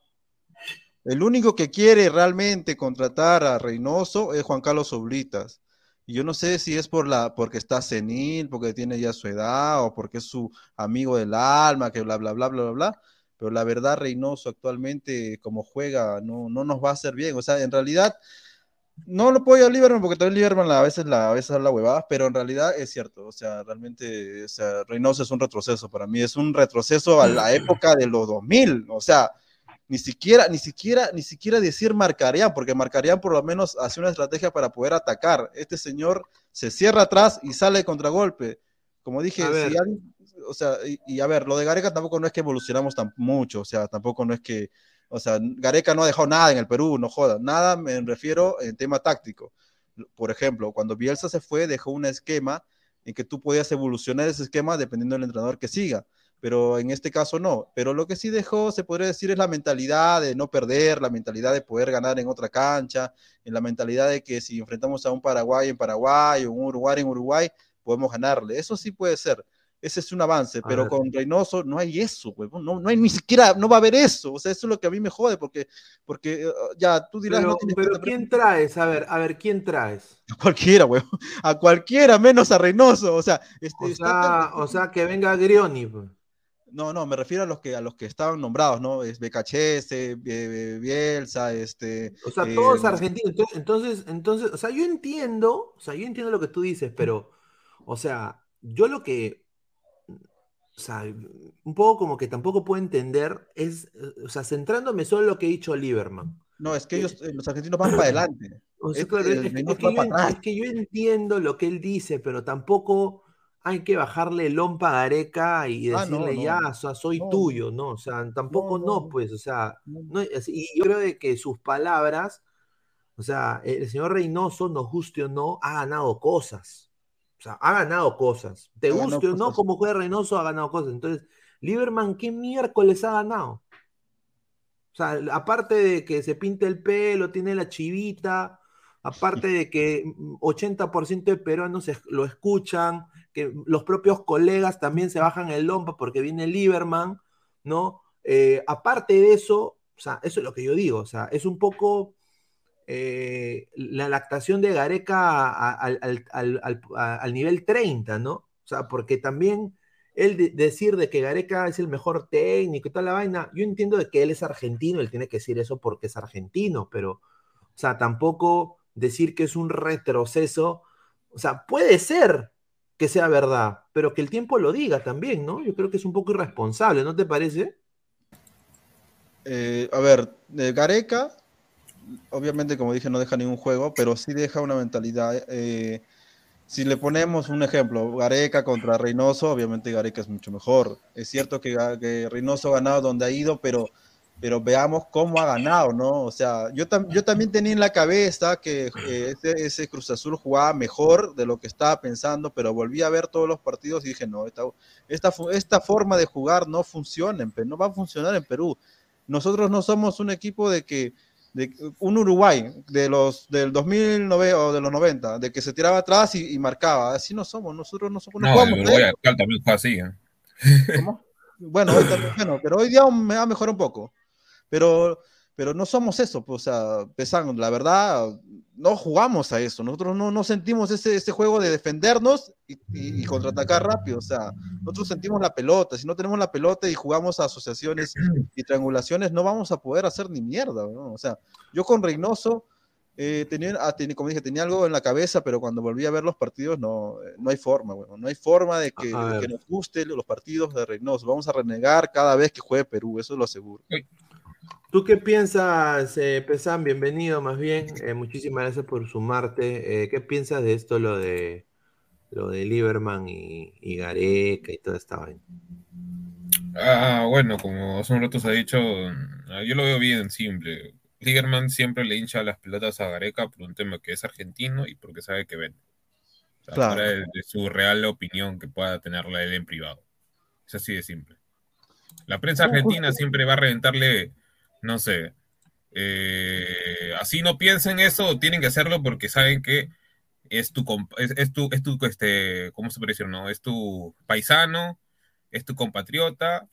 El único que quiere realmente contratar a Reynoso es Juan Carlos Oblitas. Y yo no sé si es por la, porque está senil, porque tiene ya su edad, o porque es su amigo del alma, que bla, bla, bla, bla, bla, bla. Pero la verdad, Reynoso actualmente, como juega, no, no nos va a hacer bien. O sea, en realidad, no lo puedo ir a Lieberman porque también Lieberman a veces la a veces habla huevadas, pero en realidad es cierto, o sea, realmente, o sea, Reynoso es un retroceso para mí, es un retroceso a la época de los 2000, o sea, ni siquiera, ni siquiera, ni siquiera decir marcarían, porque marcarían por lo menos hace una estrategia para poder atacar. Este señor se cierra atrás y sale de contragolpe. Como dije, si o sea, y, y, a ver, lo de Gareca tampoco no es que evolucionamos tan mucho, o sea, tampoco no es que o sea, Gareca no ha dejado nada en el Perú, no joda. Nada me refiero en tema táctico. Por ejemplo, cuando Bielsa se fue, dejó un esquema en que tú podías evolucionar ese esquema dependiendo del entrenador que siga. Pero en este caso no. Pero lo que sí dejó, se podría decir, es la mentalidad de no perder, la mentalidad de poder ganar en otra cancha, en la mentalidad de que si enfrentamos a un Paraguay en Paraguay o un Uruguay en Uruguay, podemos ganarle. Eso sí puede ser ese es un avance, pero con Reynoso no hay eso, no, no hay ni siquiera, no va a haber eso, o sea, eso es lo que a mí me jode, porque, porque eh, ya tú dirás... Pero, pero ¿quién traes? A ver, a ver, ¿quién traes? A cualquiera, weón, a cualquiera, menos a Reynoso, o sea... Este, o, sea que venga Grioni. Pues. No, no, me refiero a los que a los que estaban nombrados, ¿no? Es BKHS, Bielsa, este. O sea, todos eh, argentinos. Entonces, entonces, o sea, yo entiendo, o sea, yo entiendo lo que tú dices, pero, o sea, yo lo que o sea, un poco como que tampoco puedo entender, es, o sea, centrándome solo en lo que ha dicho Lieberman. No, es que ellos, eh, los argentinos van para adelante. es, que yo, entiendo lo que él dice, pero tampoco hay que bajarle el lompa a Gareca y ah, decirle ya, o sea, soy tuyo, ¿no? O sea, tampoco no, pues, o sea, y yo creo que sus palabras, o sea, el señor Reynoso, no guste o no, ha ganado cosas. Sea, ha ganado cosas. Te guste o no, como juega Reynoso, ha ganado cosas. Entonces, Lieberman, ¿qué miércoles ha ganado? O sea, aparte de que se pinte el pelo, tiene la chivita, aparte de que 80% de peruanos lo escuchan, que los propios colegas también se bajan el lompa porque viene Lieberman, ¿no? Eh, aparte de eso, o sea, eso es lo que yo digo, o sea, es un poco eh, la lactación de Gareca al, nivel 30, ¿no? O sea, porque también él decir de que Gareca es el mejor técnico y toda la vaina, yo entiendo de que él es argentino, él tiene que decir eso porque es argentino, pero, o sea, tampoco decir que es un retroceso, o sea, puede ser que sea verdad, pero que el tiempo lo diga también, ¿no? Yo creo que es un poco irresponsable, ¿no te parece? Eh, a ver, Gareca obviamente, como dije, no deja ningún juego, pero sí deja una mentalidad. Eh, si le ponemos un ejemplo, Gareca contra Reynoso, obviamente Gareca es mucho mejor. Es cierto que, Reynoso ha ganado donde ha ido, pero, pero veamos cómo ha ganado, ¿no? O sea, yo, yo también tenía en la cabeza que eh, ese, Cruz Azul jugaba mejor de lo que estaba pensando, pero volví a ver todos los partidos y dije, no, esta, esta, esta forma de jugar no funciona, no va a funcionar en Perú. Nosotros no somos un equipo de que de un Uruguay de los del 2009 o de los 90, de que se tiraba atrás y, y marcaba. Así no somos, nosotros no somos. No, No, jugamos Uruguay actual también fue así. ¿eh? ¿Cómo? Bueno, hoy también, bueno, pero hoy día me ha mejorado un poco. Pero, pero no somos eso, pues, o sea, pesan, la verdad, no jugamos a eso. Nosotros no, no sentimos ese, ese juego de defendernos y, y- y contraatacar rápido. O sea, nosotros sentimos la pelota. Si no tenemos la pelota y jugamos a asociaciones y triangulaciones, no vamos a poder hacer ni mierda. ¿no? O sea, yo con Reynoso. eh, tenía, ah, tenía- como dije, tenía algo en la cabeza, pero cuando volví a ver los partidos, no, eh, no hay forma, bueno, no hay forma de que, que nos guste los partidos de Reynoso. Vamos a renegar cada vez que juegue Perú, eso lo aseguro. ¿Tú qué piensas, eh, Pesan? Bienvenido más bien. Eh, muchísimas gracias por sumarte. Eh, ¿Qué piensas de esto, lo de lo de Lieberman y, y Gareca y toda esta vaina? Ah, bueno, como hace un rato se ha dicho, ah, yo lo veo bien simple. Ligerman siempre le hincha las pelotas a Gareca por un tema que es argentino y porque sabe que vende. O sea, Claro. de su real opinión que pueda tenerla él en privado. Es así de simple. La prensa argentina siempre va a reventarle, no sé, eh, así no piensen eso, tienen que hacerlo porque saben que es tu, es, es tu, es tu, este, ¿cómo se puede decir? No? Es tu paisano, es tu compatriota,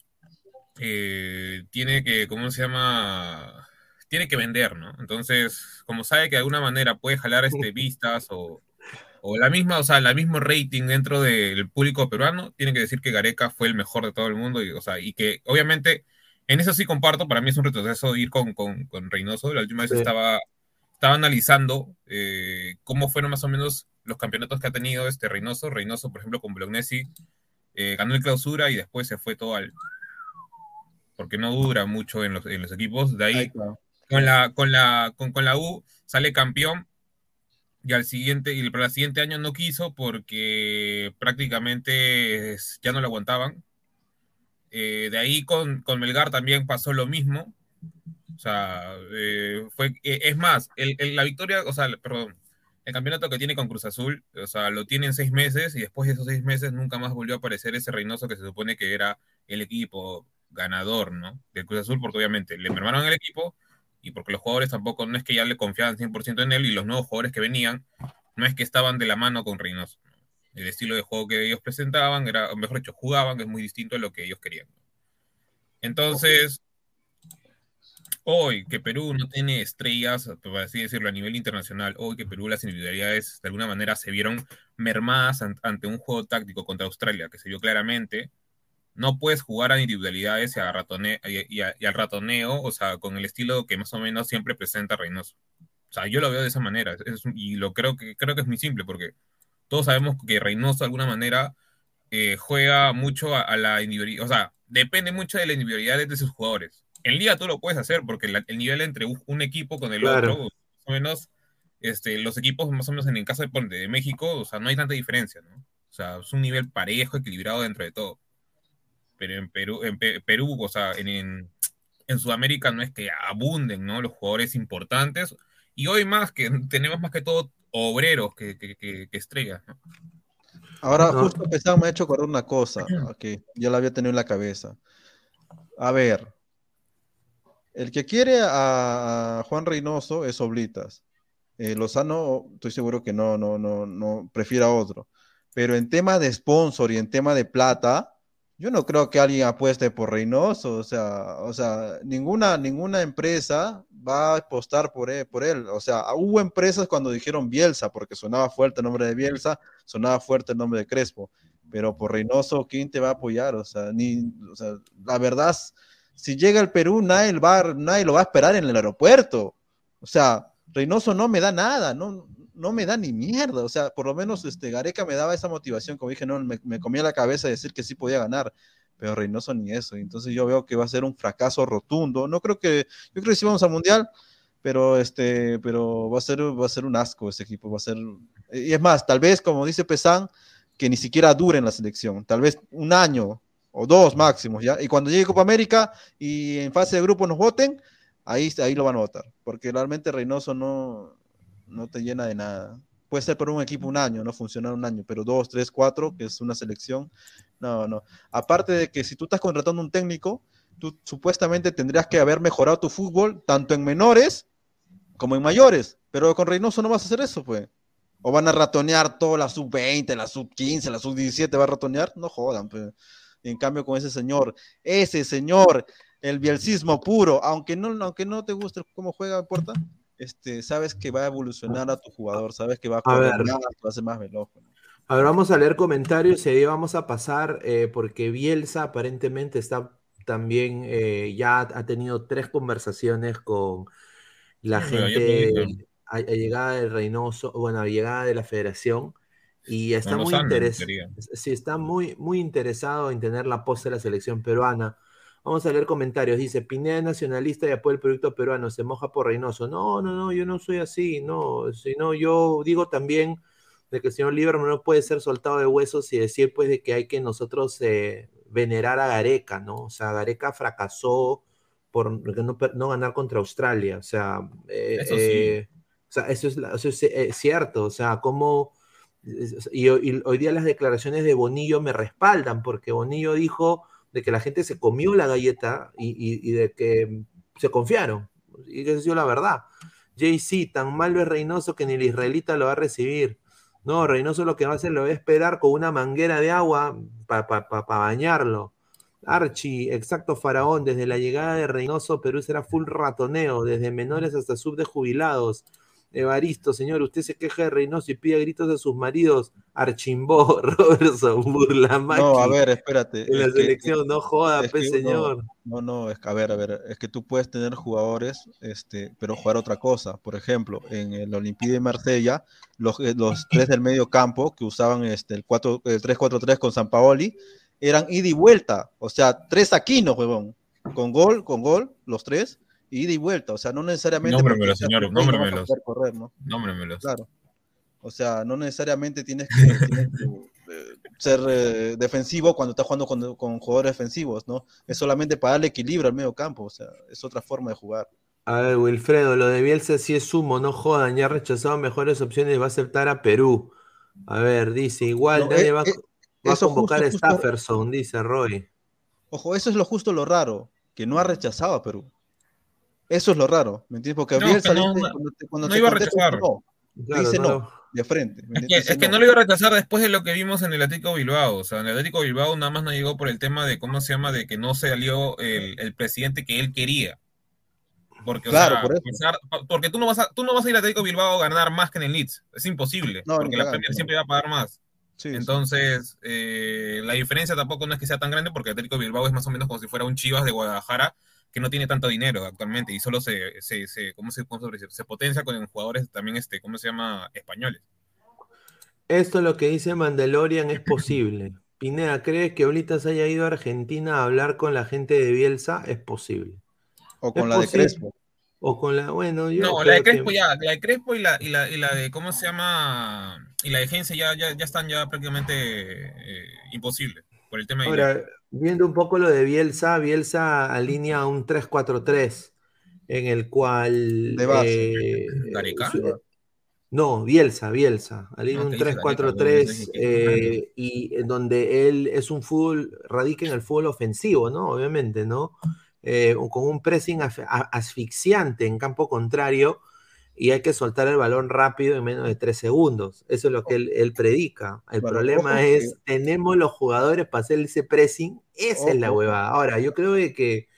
eh, tiene que, ¿cómo se llama? Tiene que vender, ¿no? Entonces, como sabe que de alguna manera puede jalar este [LAUGHS] vistas o, o la misma, o sea, la mismo rating dentro del público peruano, tiene que decir que Gareca fue el mejor de todo el mundo, y, o sea, y que obviamente, en eso sí comparto, para mí es un retroceso ir con, con, con Reynoso, la última vez Sí. estaba, estaba analizando eh, cómo fueron más o menos los campeonatos que ha tenido este Reynoso, Reynoso, por ejemplo, con Bolognesi, eh, ganó el clausura y después se fue todo al... porque no dura mucho en los, en los equipos, de ahí claro. con la, con la, con, con la U sale campeón y al siguiente, y para el siguiente año no quiso porque prácticamente ya no lo aguantaban. Eh, de ahí con, con Melgar también pasó lo mismo. O sea, eh, fue, eh, es más, el, el- la victoria, o sea, perdón, el campeonato que tiene con Cruz Azul, o sea, lo tiene en seis meses y después de esos seis meses nunca más volvió a aparecer ese Reynoso que se supone que era el equipo ganador, ¿no? De Cruz Azul, porque obviamente le mermaron el equipo y porque los jugadores tampoco, no es que ya le confiaban 100% en él y los nuevos jugadores que venían, no es que estaban de la mano con Reynoso. El estilo de juego que ellos presentaban, era, o mejor dicho, jugaban, es muy distinto a lo que ellos querían. Entonces, hoy que Perú no tiene estrellas, por así decirlo, a nivel internacional, hoy que Perú las individualidades de alguna manera se vieron mermadas an- ante un juego táctico contra Australia, que se vio claramente, no puedes jugar a individualidades y, a ratone- y, al ratoneo, o sea, con el estilo que más o menos siempre presenta Reynoso. O sea, yo lo veo de esa manera, y lo creo que, creo que es muy simple, porque todos sabemos que Reynoso de alguna manera eh, juega mucho a, a la individualidad, o sea, depende mucho de la individualidad de sus jugadores. En liga tú lo puedes hacer porque la- el nivel entre un, un equipo con el Claro. otro, más o menos, este, los equipos más o menos en el caso de, ponte, de México, o sea, no hay tanta diferencia, ¿no? O sea, es un nivel parejo, equilibrado dentro de todo. Pero en Perú, en Pe- Perú o sea, en, en, en Sudamérica no es que abunden, ¿no? Los jugadores importantes. Y hoy más que tenemos más que todo obreros que, que, que- que estrellas, ¿no? Ahora, No. justo Pesán me ha hecho acordar una cosa que ya la había tenido en la cabeza. A ver, el que quiere a, Juan Reynoso es Oblitas. Eh, Lozano, estoy seguro que no, no, no, no, prefiere a otro. Pero en tema de sponsor y en tema de plata, yo no creo que alguien apueste por Reynoso. O sea, o sea, ninguna, ninguna empresa va a apostar por él, por él. O sea, hubo empresas cuando dijeron Bielsa, porque sonaba fuerte el nombre de Bielsa, sonaba fuerte el nombre de Crespo, pero por Reynoso, ¿quién te va a apoyar? O sea, ni, o sea, la verdad, si llega al Perú, nadie, va, nadie lo va a esperar en el aeropuerto. O sea, Reynoso no me da nada, no, no me da ni mierda. O sea, por lo menos este, Gareca me daba esa motivación, como dije, no, me, me comía la cabeza de decir que sí podía ganar, pero Reynoso ni eso. Entonces yo veo que va a ser un fracaso rotundo. No creo que, yo creo que sí vamos al Mundial, pero este, pero va a ser, va a ser un asco ese equipo, va a ser, y es más, tal vez, como dice Pesán, que ni siquiera dure en la selección, tal vez un año o dos máximos, ¿ya? Y cuando llegue Copa América y en fase de grupo nos voten, ahí, ahí lo van a votar, porque realmente Reynoso no, no te llena de nada. Puede ser por un equipo un año, no funcionar un año, pero dos, tres, cuatro, que es una selección, no, no. Aparte de que si tú estás contratando un técnico, tú supuestamente tendrías que haber mejorado tu fútbol tanto en menores como en mayores, pero con Reynoso no vas a hacer eso, pues. O van a ratonear toda la sub-20, la sub-15, la sub-17, va a ratonear, no jodan, pues. En cambio, con ese señor, ese señor, el bielcismo puro, aunque no, aunque no te guste cómo juega Porta, este, sabes que va a evolucionar a tu jugador, sabes que va a correr más, va a ser más veloz. A ver, vamos a leer comentarios y ahí vamos a pasar, eh, porque Bielsa aparentemente está también, eh, ya ha tenido tres conversaciones con la gente a, llegada del Reynoso, bueno, a llegada de la federación, y está muy interesado, sí, está muy, muy interesado en tener la pose de la selección peruana. Vamos a leer comentarios. Dice, Pineda nacionalista y apoya el proyecto peruano, se moja por Reynoso. No, no, no, yo no soy así, no, sino yo digo también de que el señor Lieberman no puede ser soltado de huesos y decir pues de que hay que nosotros eh, venerar a Gareca, ¿no? O sea, Gareca fracasó por no, no ganar contra Australia, o sea, eh, eso, eh, o sea, eso, es, eso es, cierto, o sea, como... Y, y, hoy día las declaraciones de Bonillo me respaldan, porque Bonillo dijo de que la gente se comió la galleta y, y, de que se confiaron. Y que es la verdad. JC, tan malo es Reynoso que ni el israelita lo va a recibir. No, Reynoso lo que va a hacer lo va a esperar con una manguera de agua para bañarlo. Archie, exacto faraón, desde la llegada de Reynoso, Perú será full ratoneo, desde menores hasta sub de jubilados. Evaristo, señor, usted se queja de Reynoso y pide gritos a sus maridos. Archimbó, [LAUGHS] Robertson, Burlamaki. No, a ver, espérate. En la selección, no joda, pues, señor. No, no, es que, a ver, a ver, es que tú puedes tener jugadores, este, pero jugar otra cosa. Por ejemplo, en el Olympique de Marsella, los, eh, los [CLEARS THROAT] tres del medio campo que usaban este, el, 4, el 3-4-3 con San Paoli, eran ida y vuelta. O sea, tres Aquinos, huevón. Con gol, con gol, los tres ida y vuelta, o sea, no necesariamente... Nómbremelo, señor, nómbremelos. Correr, ¿no? Nómbremelos. Claro. O sea, no necesariamente tienes que, tienes que eh, ser eh, defensivo cuando estás jugando con, con, jugadores defensivos, ¿no? Es solamente para darle equilibrio al medio campo, o sea, es otra forma de jugar. A ver, Wilfredo, lo de Bielsa sí es sumo, no jodan, ya ha rechazado mejores opciones y va a aceptar a Perú. A ver, dice, igual No, nadie eh, va, eh, va a convocar a justo- justo- Stafferson, dice Roy. Ojo, eso es lo justo lo raro, que no ha rechazado a Perú. Eso es lo raro, ¿me entiendes? Porque No, Bielsa que no, cuando te, cuando no te iba a rechazar. no, Claro, dice no de frente. ¿me Es que, es no lo iba a rechazar después de lo que vimos en el Atlético Bilbao. O sea, en el Atlético Bilbao nada más no llegó por el tema de, ¿cómo se llama? De que no salió el, el presidente que él quería. Porque, o Claro, sea, por eso. pensar- porque tú no, vas a, tú no vas a ir al Atlético Bilbao a ganar más que en el Leeds. Es imposible. No, porque la Premier no. siempre va a pagar más. Sí, sí. Entonces, eh, la diferencia tampoco no es que sea tan grande porque el Atlético Bilbao es más o menos como si fuera un Chivas de Guadalajara que no tiene tanto dinero actualmente y solo se, se, se, ¿cómo se, cómo se se potencia con jugadores también, este, ¿cómo se llama? Españoles. Esto lo que dice Mandalorian es posible. [LAUGHS] Pineda, ¿crees que ahorita se haya ido a Argentina a hablar con la gente de Bielsa? Es posible. o con la de. Crespo. O con la, bueno, yo No, la de Crespo que- ya, la de Crespo y la, y la, y la de, ¿cómo se llama? Y la de Gense ya, ya, ya están ya prácticamente eh, imposible por el tema de. Ahora, viendo un poco lo de Bielsa, Bielsa alinea un 3-4-3 en el cual... De base. eh, ¿Gareca? su- no, Bielsa, Bielsa. Alinea No, un te dije Gareca, 3-4-3 no, dije eh, y en donde él es un fútbol, radica en el fútbol ofensivo, ¿no? Obviamente, ¿no? Eh, con un pressing af- a- asfixiante en campo contrario y hay que soltar el balón rápido en menos de tres segundos. Eso es lo que él, él predica. El Bueno, problema es, que- tenemos los jugadores para hacer ese pressing, esa es la Ojo. huevada. Ahora, yo creo de que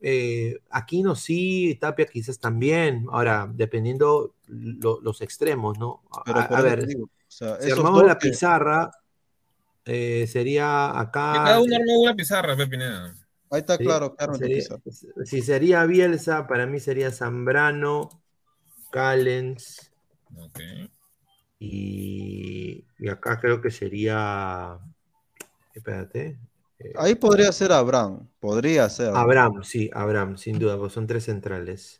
eh, Aquino sí, Tapia quizás también. Ahora, dependiendo lo- los extremos, ¿no? A, Pero a- por a eso ver, digo, o sea, si armamos la que- pizarra, eh, sería acá. Que cada uno arma una pizarra, Pepe Pineda. Ahí está sería- claro, claro, sería- si sería Bielsa, para mí sería Zambrano, Callens Ok. y, y acá creo que sería. Espérate. Eh, Ahí podría ser Abraham, podría ser. Abraham, sí, Abraham, sin duda, porque son tres centrales.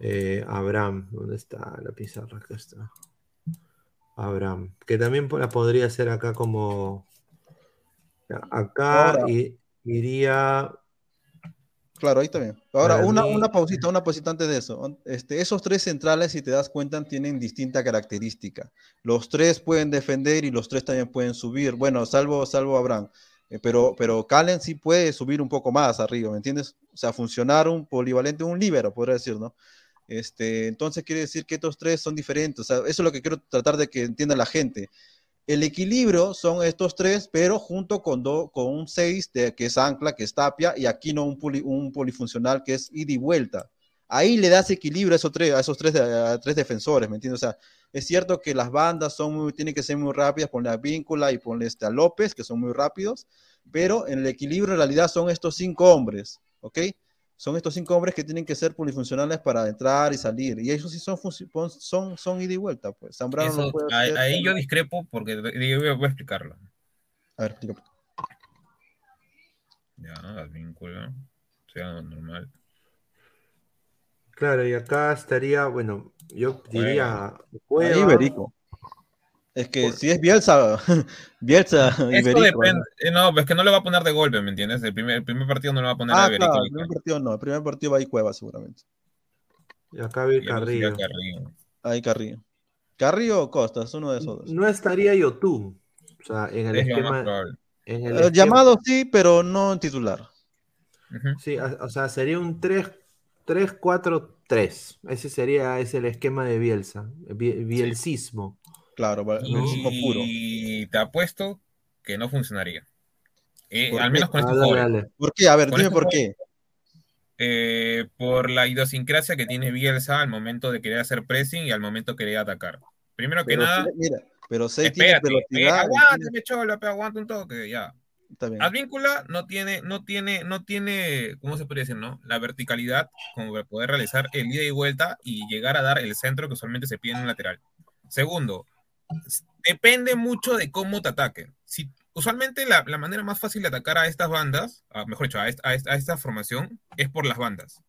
Eh, Abraham, ¿dónde está la pizarra? Acá está. Abraham, que también la podría hacer acá como. Acá y, iría. Claro, ahí bien. Ahora, una, mí- una pausita, una pausita antes de eso. Este, esos tres centrales, si te das cuenta, tienen distinta característica. Los tres pueden defender y los tres también pueden subir. Bueno, salvo, salvo Abraham. Eh, pero, pero Calen sí puede subir un poco más arriba, ¿me entiendes? O sea, funcionar un polivalente, un líbero, podría decir, ¿no? Este, entonces quiere decir que estos tres son diferentes. O sea, eso es lo que quiero tratar de que entienda la gente. El equilibrio son estos tres, pero junto con, do, con un seis de, que es ancla, que es tapia, y aquí no un, poli, un polifuncional que es ida y vuelta. Ahí le das equilibrio a esos tres, a esos tres, a tres defensores, ¿me entiendes? O sea, es cierto que las bandas son muy, tienen que ser muy rápidas, ponle a Víncula y ponle este a López, que son muy rápidos, pero en el equilibrio en realidad son estos cinco hombres, ¿ok? Son estos cinco hombres que tienen que ser polifuncionales para entrar y salir, y ellos sí son, son, son ida y vuelta, pues. Zambrano Eso, no puede ahí, hacer- ahí yo discrepo porque yo voy a, explicarlo. A ver, explícame. Ya, al vínculo, sea normal. Claro, y acá estaría, bueno, yo diría Ahí. Iberico. Es que si es Bielsa, [LAUGHS] Bielsa, Iberico. depende, ¿no? eh, no, es que no le va a poner de golpe, ¿me entiendes? El primer, el primer partido no le va a poner a Ah, Iberico. claro, el primer partido no, el primer partido va ahí Cueva seguramente. Y acá sería Carrillo. Carrillo. Ahí Carrillo. Carrillo o Costas, uno de esos dos. No estaría Yotun. O sea, en el Es esquema. probable. En el Eh, esquema- llamado sí, pero no en titular. Ujú. Sí, a- o sea, sería un 3 3-4-3. Ese sería es el esquema de Bielsa. Bie- Bielcismo. Claro, Y, bielcismo puro. te apuesto que no funcionaría. Eh, ¿Por al qué? menos con Ah, estos dale, dale. ¿Por qué? A ver, Con dime por qué. Eh, por la idiosincrasia que tiene Bielsa al momento de querer hacer pressing y al momento de querer atacar. Primero que Pero, nada, sí, mira, pero tiene espérate, eh, velocidad. aguántame, cholo, pero aguanta un toque, ya. Advíncula no tiene, no tiene, no tiene, ¿cómo se podría decir, no? La verticalidad como para poder realizar el ida y vuelta y llegar a dar el centro que usualmente se pide en un lateral. Segundo, depende mucho de cómo te ataquen. Si, usualmente la, la manera más fácil de atacar a estas bandas, a- mejor dicho, a esta, a esta- formación, es por las bandas.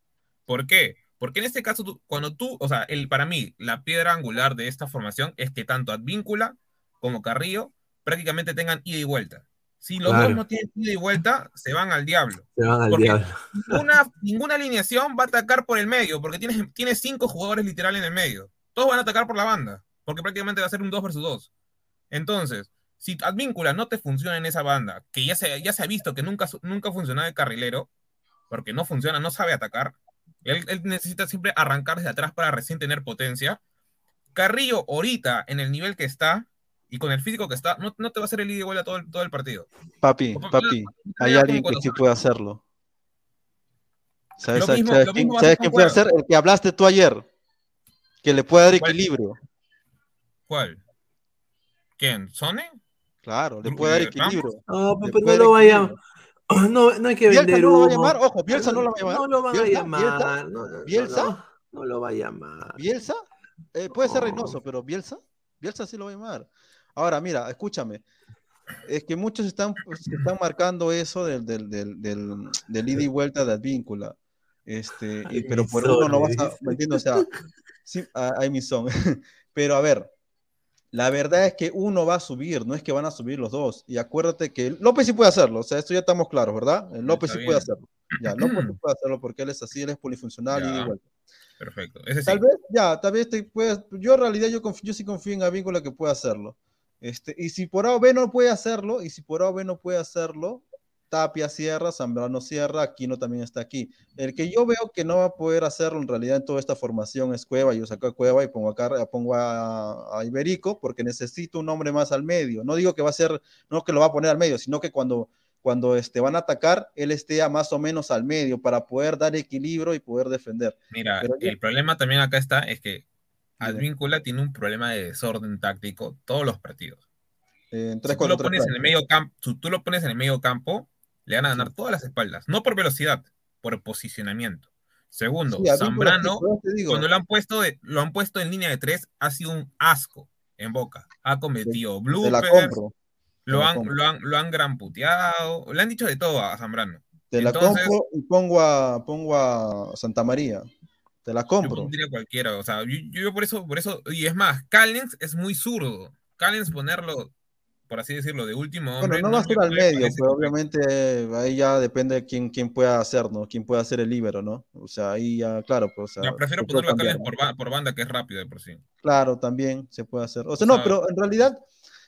¿Por qué? Porque en este caso, cuando tú, o sea, el, para mí, la piedra angular de esta formación es que tanto Advíncula como Carrillo prácticamente tengan ida y vuelta. Si los Claro. dos no tienen ida y vuelta, se van al diablo. Se van al Porque- diablo. Ninguna, ninguna alineación va a atacar por el medio, porque tienes, tienes cinco jugadores literal en el medio. Todos van a atacar por la banda, porque prácticamente va a ser un 2 versus 2. Entonces, si Advíncula no te funciona en esa banda, que ya se, ya se ha visto que nunca, nunca funciona de carrilero, porque no funciona, no sabe atacar, él, él necesita siempre arrancar desde atrás para recién tener potencia. Carrillo, ahorita, en el nivel que está, y con el físico que está, no, no te va a hacer el ida y vuelta todo el, todo el partido. Papi, Como- papi, hay alguien que sí puede hacerlo. ¿Sabes, Lo sabes- mismo- sabes lo quién, a sabes puede hacer? El que hablaste tú ayer. Que le puede dar ¿Cuál? equilibrio. ¿Cuál? ¿Quién? ¿Sone? Claro, le puede dar eh, equilibrio. No, pero no lo vaya. [CLEARS THROAT] No, no hay que Bielsa vender no lo va a llamar, ojo, Bielsa no lo va a llamar. No lo van a Bielsa, llamar. No, no, Bielsa. No, no lo va a llamar. Bielsa, eh, puede ser No. Reynoso, pero Bielsa, Bielsa sí lo va a llamar. Ahora, mira, escúchame. Es que muchos están, pues, están marcando eso del, del, del, del, del ida y vuelta de Advíncula. Este, y- pero por uno no vas a, [LAUGHS] dice. ¿me entiendes? O sea, sí, ah, hay mi son. [LAUGHS] Pero a ver, la verdad es que uno va a subir, no es que van a subir los dos. Y acuérdate que López sí puede hacerlo, o sea, esto ya estamos claros, ¿verdad? El López Está sí puede hacerlo. Ya, [CLEARS THROAT] López sí puede hacerlo porque él es así, él es polifuncional ida y Ya. vuelta. Perfecto. Ese sí. Tal vez, ya, tal vez te puedes, yo en realidad yo, confío, yo sí confío en Avícola que puede hacerlo. Este, y si por A o B no puede hacerlo, y si por A o B no puede hacerlo, Tapia cierra, Zambrano cierra, Aquino también está aquí. El que yo veo que no va a poder hacerlo en realidad en toda esta formación es Cueva, yo saco a Cueva y pongo acá, pongo a, a Iberico porque necesito un hombre más al medio. No digo que va a ser, no que lo va a poner al medio, sino que cuando cuando este, van a atacar, él esté a más o menos al medio para poder dar equilibrio y poder defender. Mira, Pero el problema también acá está es que Advíncula tiene un problema de desorden táctico todos los partidos. Eh, en Si 3 tú lo 4 pones en el medio campo, si tú lo pones en el medio campo, le van a ganar todas las espaldas, no por velocidad, por posicionamiento. Segundo, Sí, Zambrano, cuando lo han puesto de, lo han puesto en línea de tres, ha sido un asco en boca. Ha cometido bloopers, lo han, lo han, lo han gran puteado, le han dicho de todo a Zambrano. Te la Entonces- compro y pongo a, pongo a Santa María. Te la Yo compro. pondría cualquiera, o sea, yo, yo por eso, por eso, y es más, Callens es muy zurdo. Callens ponerlo, por así decirlo, de último Bueno, hombre. no va a ser al medio, parece pero obviamente ahí ya depende de quién, quién pueda hacer, ¿no? Quién pueda hacer el líbero, ¿no? O sea, ahí ya, claro, pues. o sea, No, prefiero ponerlo a cambiar, Callens ¿no? por, por banda, que es rápido de por sí. Claro, también se puede hacer. O sea, O no, sea- pero en realidad,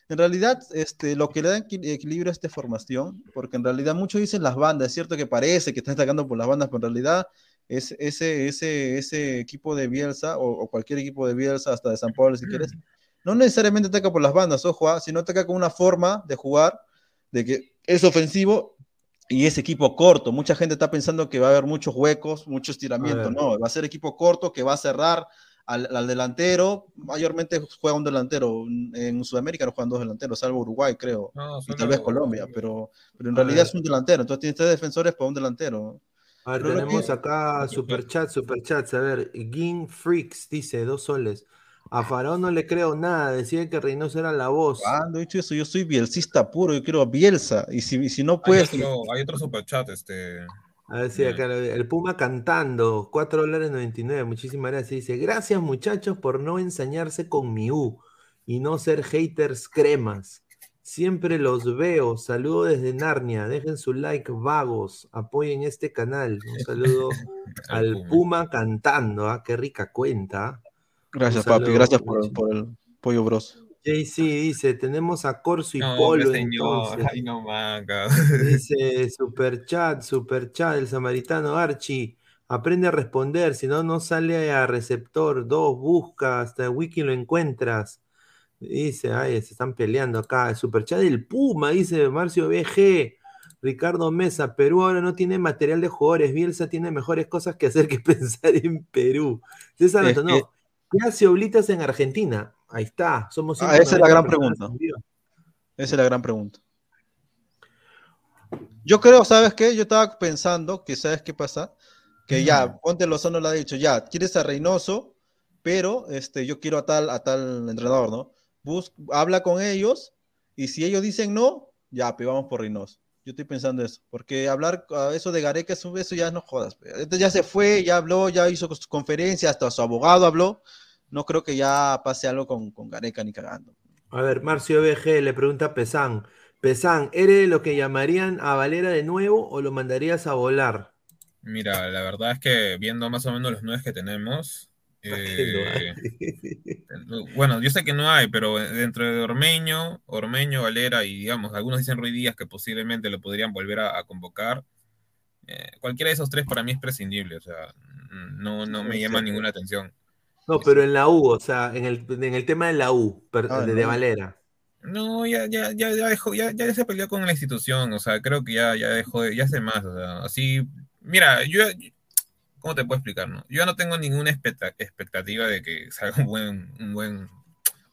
en realidad, este, lo que le da equi- equilibrio a esta formación, porque en realidad muchos dicen las bandas, es cierto que parece que están atacando por las bandas, pero en realidad es, ese, ese, ese equipo de Bielsa o, o cualquier equipo de Bielsa, hasta de San Pablo si quieres, no necesariamente ataca por las bandas, ojo, ah, sino ataca con una forma de jugar, de que es ofensivo y es equipo corto. Mucha gente está pensando que va a haber muchos huecos, mucho estiramiento. ver. No, va a ser equipo corto que va a cerrar al, al delantero. Mayormente juega un delantero. En Sudamérica no juegan dos delanteros, salvo Uruguay, creo. No, Y tal vez Colombia, pero, pero en A realidad es un delantero. Entonces tienes tres defensores para un delantero. A ver, tenemos acá superchats, superchats. A ver, Gin Freaks dice dos soles. A Faraón no le creo nada. Decía que Reynoso era la voz. ¿Cuándo he dicho eso? Yo soy bielcista puro, yo quiero a Bielsa. Y si, y si no Hay puedes, otro, hay otro superchat, este. A ver si acá lo- el Puma cantando, 4 dólares 99. Muchísimas gracias. Dice, gracias muchachos por no ensañarse con mi U y no ser haters cremas. Siempre los veo. Saludo desde Narnia. Dejen su like, vagos. Apoyen este canal. Un saludo [LAUGHS] Al Puma cantando. ¿ah? Qué rica cuenta. gracias, papi. Gracias por, el pollo, bros. JC dice, tenemos a Corso y No, Polo señor. entonces. Ay, no manga. Dice Superchat, Superchat, el samaritano Archie. Aprende a responder, si no, no sale a receptor. Dos, busca, hasta Wiki lo encuentras. Dice, ay, se están peleando acá. El Superchat del Puma, dice Marcio BG. Ricardo Mesa, Perú ahora no tiene material de jugadores. Bielsa tiene mejores cosas que hacer que [LAUGHS] pensar en Perú. César Es Antonio, ¿qué hace Oblitas en Argentina? Ahí está, somos Ah, esa es la 190 gran pregunta. Esa es la gran pregunta. Yo creo, ¿sabes qué? Yo estaba pensando que, ¿sabes qué pasa? Que ya, Ponte Lozano le ha dicho, ya, quieres a Reynoso, pero este, yo quiero a tal, a tal entrenador, ¿no? Bus, habla con ellos y si ellos dicen no, ya, pues vamos por Reynoso. Yo estoy pensando eso, porque hablar a eso de Gareca, eso, eso ya no jodas. pe. Este ya se fue, ya habló, ya hizo su conferencia, hasta su abogado habló. No creo que ya pase algo con, con Gareca ni cagando. A ver, Marcio BG le pregunta a Pesán. Pesán, ¿eres lo que llamarían a Valera de nuevo o lo mandarías a volar? Mira, la verdad es que viendo más o menos los nueve que tenemos. ¿Qué lo eh, [LAUGHS] bueno, yo sé que no hay, pero dentro de Ormeño, Ormeño, Valera y digamos, algunos dicen Ruiz Díaz que posiblemente lo podrían volver a, a convocar. Eh, cualquiera de esos tres para mí es prescindible, o sea, no, no me llama sí. ninguna atención. No, pero en la U, o sea, en el, en el tema de la U, per- Ah, de, no. de Valera. No, ya, ya, ya, ya dejó, ya, ya se peleó con la institución, o sea, creo que ya, ya dejó, de- ya hace más, o sea, así, mira, yo, ¿cómo te puedo explicar, no? Yo no tengo ninguna expecta- expectativa de que salga un buen, un buen,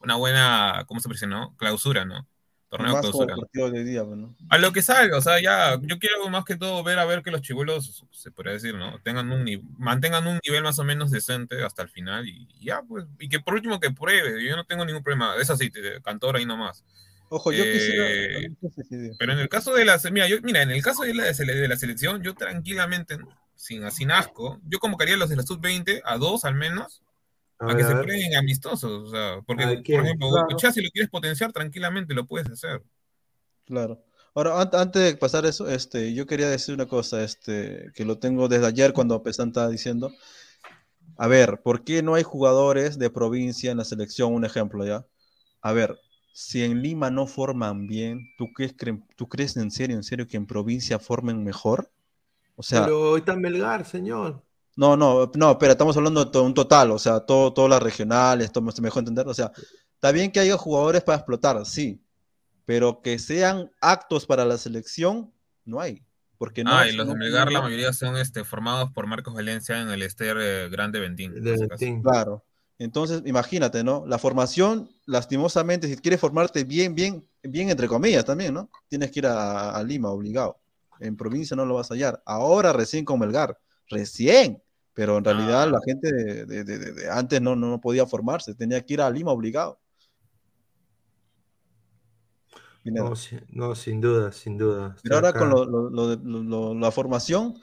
una buena, ¿cómo se presionó? Clausura, ¿no? Torneo Más clausura. de día, pues, ¿no? A lo que salga, o sea, ya, yo quiero más que todo ver a ver que los chivuelos, se podría decir, ¿no? Tengan un mantengan un nivel más o menos decente hasta el final y ya, pues, y que por último que pruebe, yo no tengo ningún problema, es así, Cantor ahí nomás. Ojo, yo Eh, quisiera. si- Pero en el caso de la, mira, yo, mira, en el caso de la, de sele- de la selección, yo tranquilamente, ¿no? Sin, sin asco, yo convocaría a los de la sub-20, a dos al menos, A a ver, que a se prueben amistosos, o sea, porque, por ejemplo, Claro. Goicoechea, si lo quieres potenciar, tranquilamente lo puedes hacer. Claro. Ahora, an- antes de pasar eso, este, yo quería decir una cosa, este, que lo tengo desde ayer cuando Pesan estaba diciendo. A ver, ¿por qué no hay jugadores de provincia en la selección? Un ejemplo, ¿ya? A ver, si en Lima no forman bien, ¿tú crees, cre- ¿tú crees en serio, en serio que en provincia formen mejor? O sea, Pero hoy está Melgar, señor. no, no, no, espera, estamos hablando de un total, o sea, todo, todas las regionales, todo, me mejor entender, o sea, está bien que haya jugadores para explotar, sí, pero que sean actos para la selección, no hay, porque no... ah, y los de no- Melgar, la mayoría son este, formados por Marcos Valencia en el Ester eh, Grande Ventín. Betín. Claro, entonces imagínate, ¿no? La formación, lastimosamente, si quieres formarte bien, bien, bien entre comillas también, ¿no? Tienes que ir a, a Lima, obligado. En provincia no lo vas a hallar. Ahora recién con Melgar, recién. Pero en realidad Ah. la gente de, de- de- de- de antes no, no podía formarse, tenía que ir a Lima obligado. No, no, sin duda, sin duda. Pero ahora con acá. lo- lo- lo de- lo- lo- la formación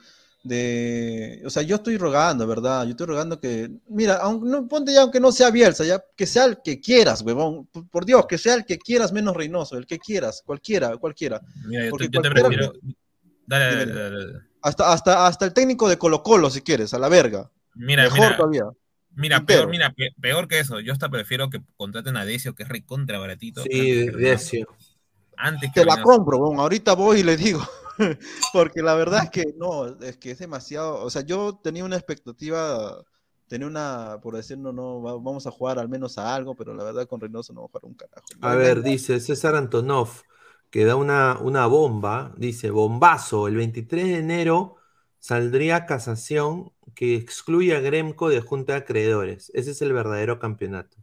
de, o sea, yo estoy rogando, ¿verdad? Yo estoy rogando que, mira, aunque no, ponte ya aunque no sea Bielsa, ya que sea el que quieras, huevón, por, por Dios, que sea el que quieras menos Reynoso, el que quieras, cualquiera, cualquiera. Mira, yo, te- yo te. Dale, dale, dale, dale. Hasta, hasta, hasta el técnico de Colo Colo, si quieres, a la verga. Mira, Mejor mira, todavía. mira, Entero. peor, mira, pe- peor que eso. Yo hasta prefiero que contraten a Decio, que es recontra baratito. Sí. Decio. Antes que Te la compro, huevón. Ahorita voy y le digo. [LAUGHS] porque la verdad es que no, es que es demasiado, o sea, yo tenía una expectativa, tenía una, por decir, no, no, vamos a jugar al menos a algo, pero la verdad con Reynoso no va a jugar un carajo. A ver, dice César Antonov, que da una, una bomba, dice, bombazo, el 23 de enero saldría casación que excluye a Gremco de Junta de Acreedores. Ese es el verdadero campeonato.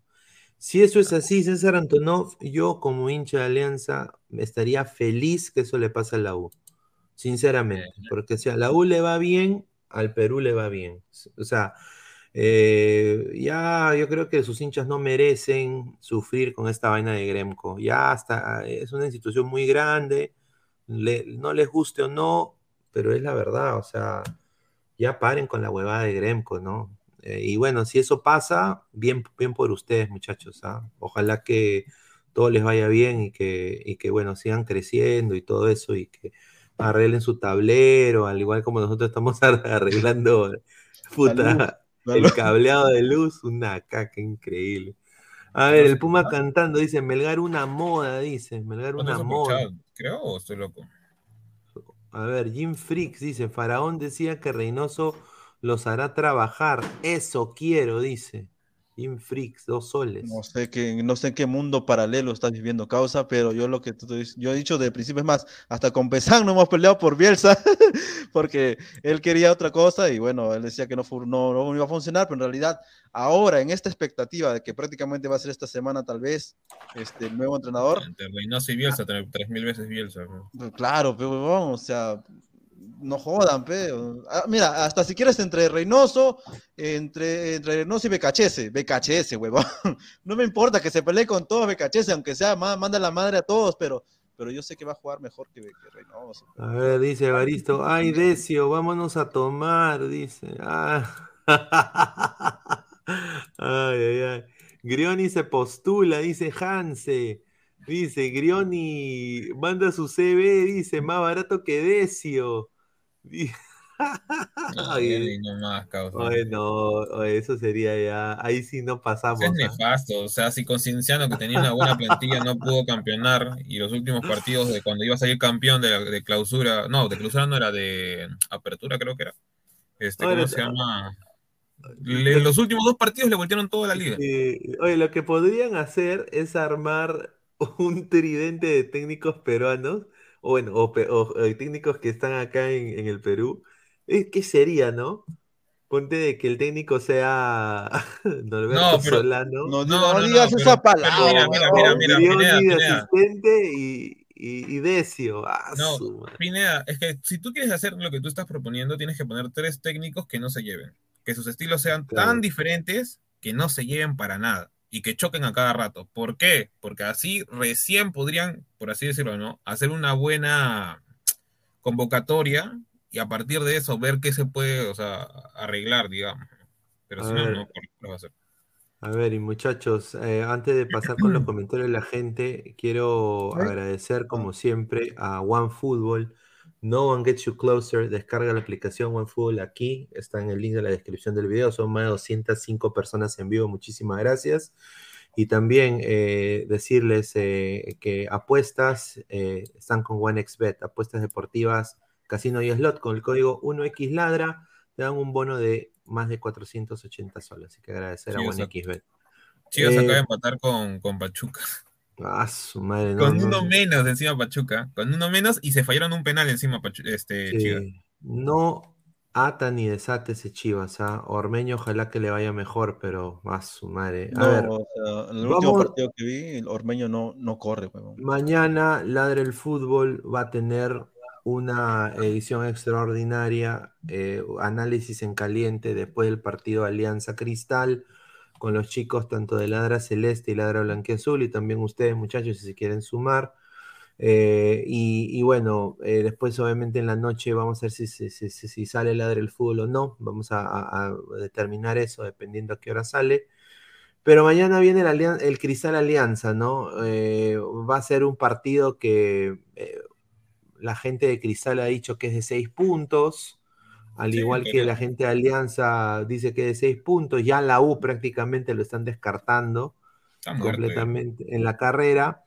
Si eso es así, César Antonov, yo como hincha de Alianza estaría feliz que eso le pase a la U. Sinceramente. Porque si a la U le va bien, al Perú le va bien. O sea, eh, ya yo creo que sus hinchas no merecen sufrir con esta vaina de Gremco. Ya hasta es una institución muy grande, no les guste o no, pero es la verdad. O sea, ya paren con la huevada de Gremco, ¿no? Eh, y bueno, si eso pasa, bien, bien por ustedes, muchachos. ¿ah? Ojalá que todo les vaya bien y que, y que, bueno, sigan creciendo y todo eso y que arreglen su tablero, al igual como nosotros estamos [LAUGHS] arreglando el cableado de luz, una caca increíble. A ver, el Puma cantando, dice, Melgar una moda, dice, Melgar una moda. Creo o estoy loco. A ver, Jim Freaks dice, Faraón decía que Reynoso los hará trabajar. Eso quiero, dice. Infrix, dos soles. No sé, que, no sé en qué mundo paralelo estás viviendo causa, pero yo lo que yo he dicho de principio es más, hasta con Pesán no hemos peleado por Bielsa, [LAUGHS] porque él quería otra cosa y bueno, él decía que no, no, no, iba a funcionar, pero en realidad ahora en esta expectativa de que prácticamente va a ser esta semana tal vez este el nuevo entrenador. Entre Reynoso y Bielsa, tres mil veces Bielsa. Pues claro, pero vamos, o sea, no jodan, pero. Ah, mira, hasta si quieres entre Reynoso, entre, entre Reynoso y Becachese, Becachese, huevón. [LAUGHS] No me importa que se pelee con todos Becachese, aunque sea, manda la madre a todos, pero, pero yo sé que va a jugar mejor que, Reynoso. A ver, dice Baristo, ay, Decio, vámonos a tomar, dice. [LAUGHS] Ay, ay, ay. Grioni se postula, dice Hanse. Dice, Grioni manda su CV, dice, más barato que Decio. [LAUGHS] No más, no, eso sería ya, ahí sí no pasamos. Es nefasto, o sea, si Concienciano que tenía una buena plantilla no pudo campeonar y los últimos partidos de cuando iba a salir campeón de, de clausura, no, de clausura no era de apertura creo que era. Este, ¿cómo se llama? los últimos dos partidos le voltearon toda la liga. oye, lo que podrían hacer es armar un tridente de técnicos peruanos o bueno, o, eh, técnicos que están acá en, el Perú, ¿qué sería, no? Ponte de que el técnico sea [LAUGHS] Norberto Solano. No, no, digas esa palabra. mira, mira, mira, mira, asistente y, y, Decio. Ah, no, Pineda, es que si tú quieres hacer lo que tú estás proponiendo, tienes que poner tres técnicos que no se lleven. Que sus estilos sean tan diferentes que no se lleven para nada y que choquen a cada rato. ¿Por qué? Porque así recién podrían, por así decirlo, ¿no? Hacer una buena convocatoria y a partir de eso ver qué se puede, o sea, arreglar, digamos. Pero si no, no, lo va a hacer. A ver, y muchachos, eh, antes de pasar con los [CLEARS THROAT] comentarios de la gente, quiero agradecer como siempre a OneFootball no One Gets You Closer, descarga la aplicación OneFootball aquí, está en el link de la descripción del video, son más de 205 personas en vivo, muchísimas gracias. Y también eh, decirles eh, que apuestas eh, están con OneXBet, apuestas deportivas, casino y slot, con el código 1XLadra, te dan un bono de más de 480 soles, así que agradecer a OneXBet. Chicos, acaba de empatar con, con Pachuca. Ah, su madre, con uno menos encima Pachuca, con uno menos y se fallaron un penal encima este, Chivas. No ata ni desate ese Chivas, ¿ah? Ormeño ojalá que le vaya mejor, pero más su madre. A ver, en el último partido que vi, Ormeño no, no corre. Mañana Ladre el Fútbol va a tener una edición extraordinaria, eh, análisis en caliente después del partido Alianza Cristal con los chicos tanto de Ladra Celeste y Ladra Blanquiazul y también ustedes muchachos si se quieren sumar. Eh, y, bueno, eh, después obviamente en la noche vamos a ver si, si, sale Ladra el fútbol o no. Vamos a, determinar eso dependiendo a qué hora sale. Pero mañana viene el, el Cristal Alianza, ¿no? Eh, va a ser un partido que la gente de Cristal ha dicho que es de seis puntos. Al igual que la gente de Alianza dice que de seis puntos, ya la U prácticamente lo están descartando completamente en la carrera.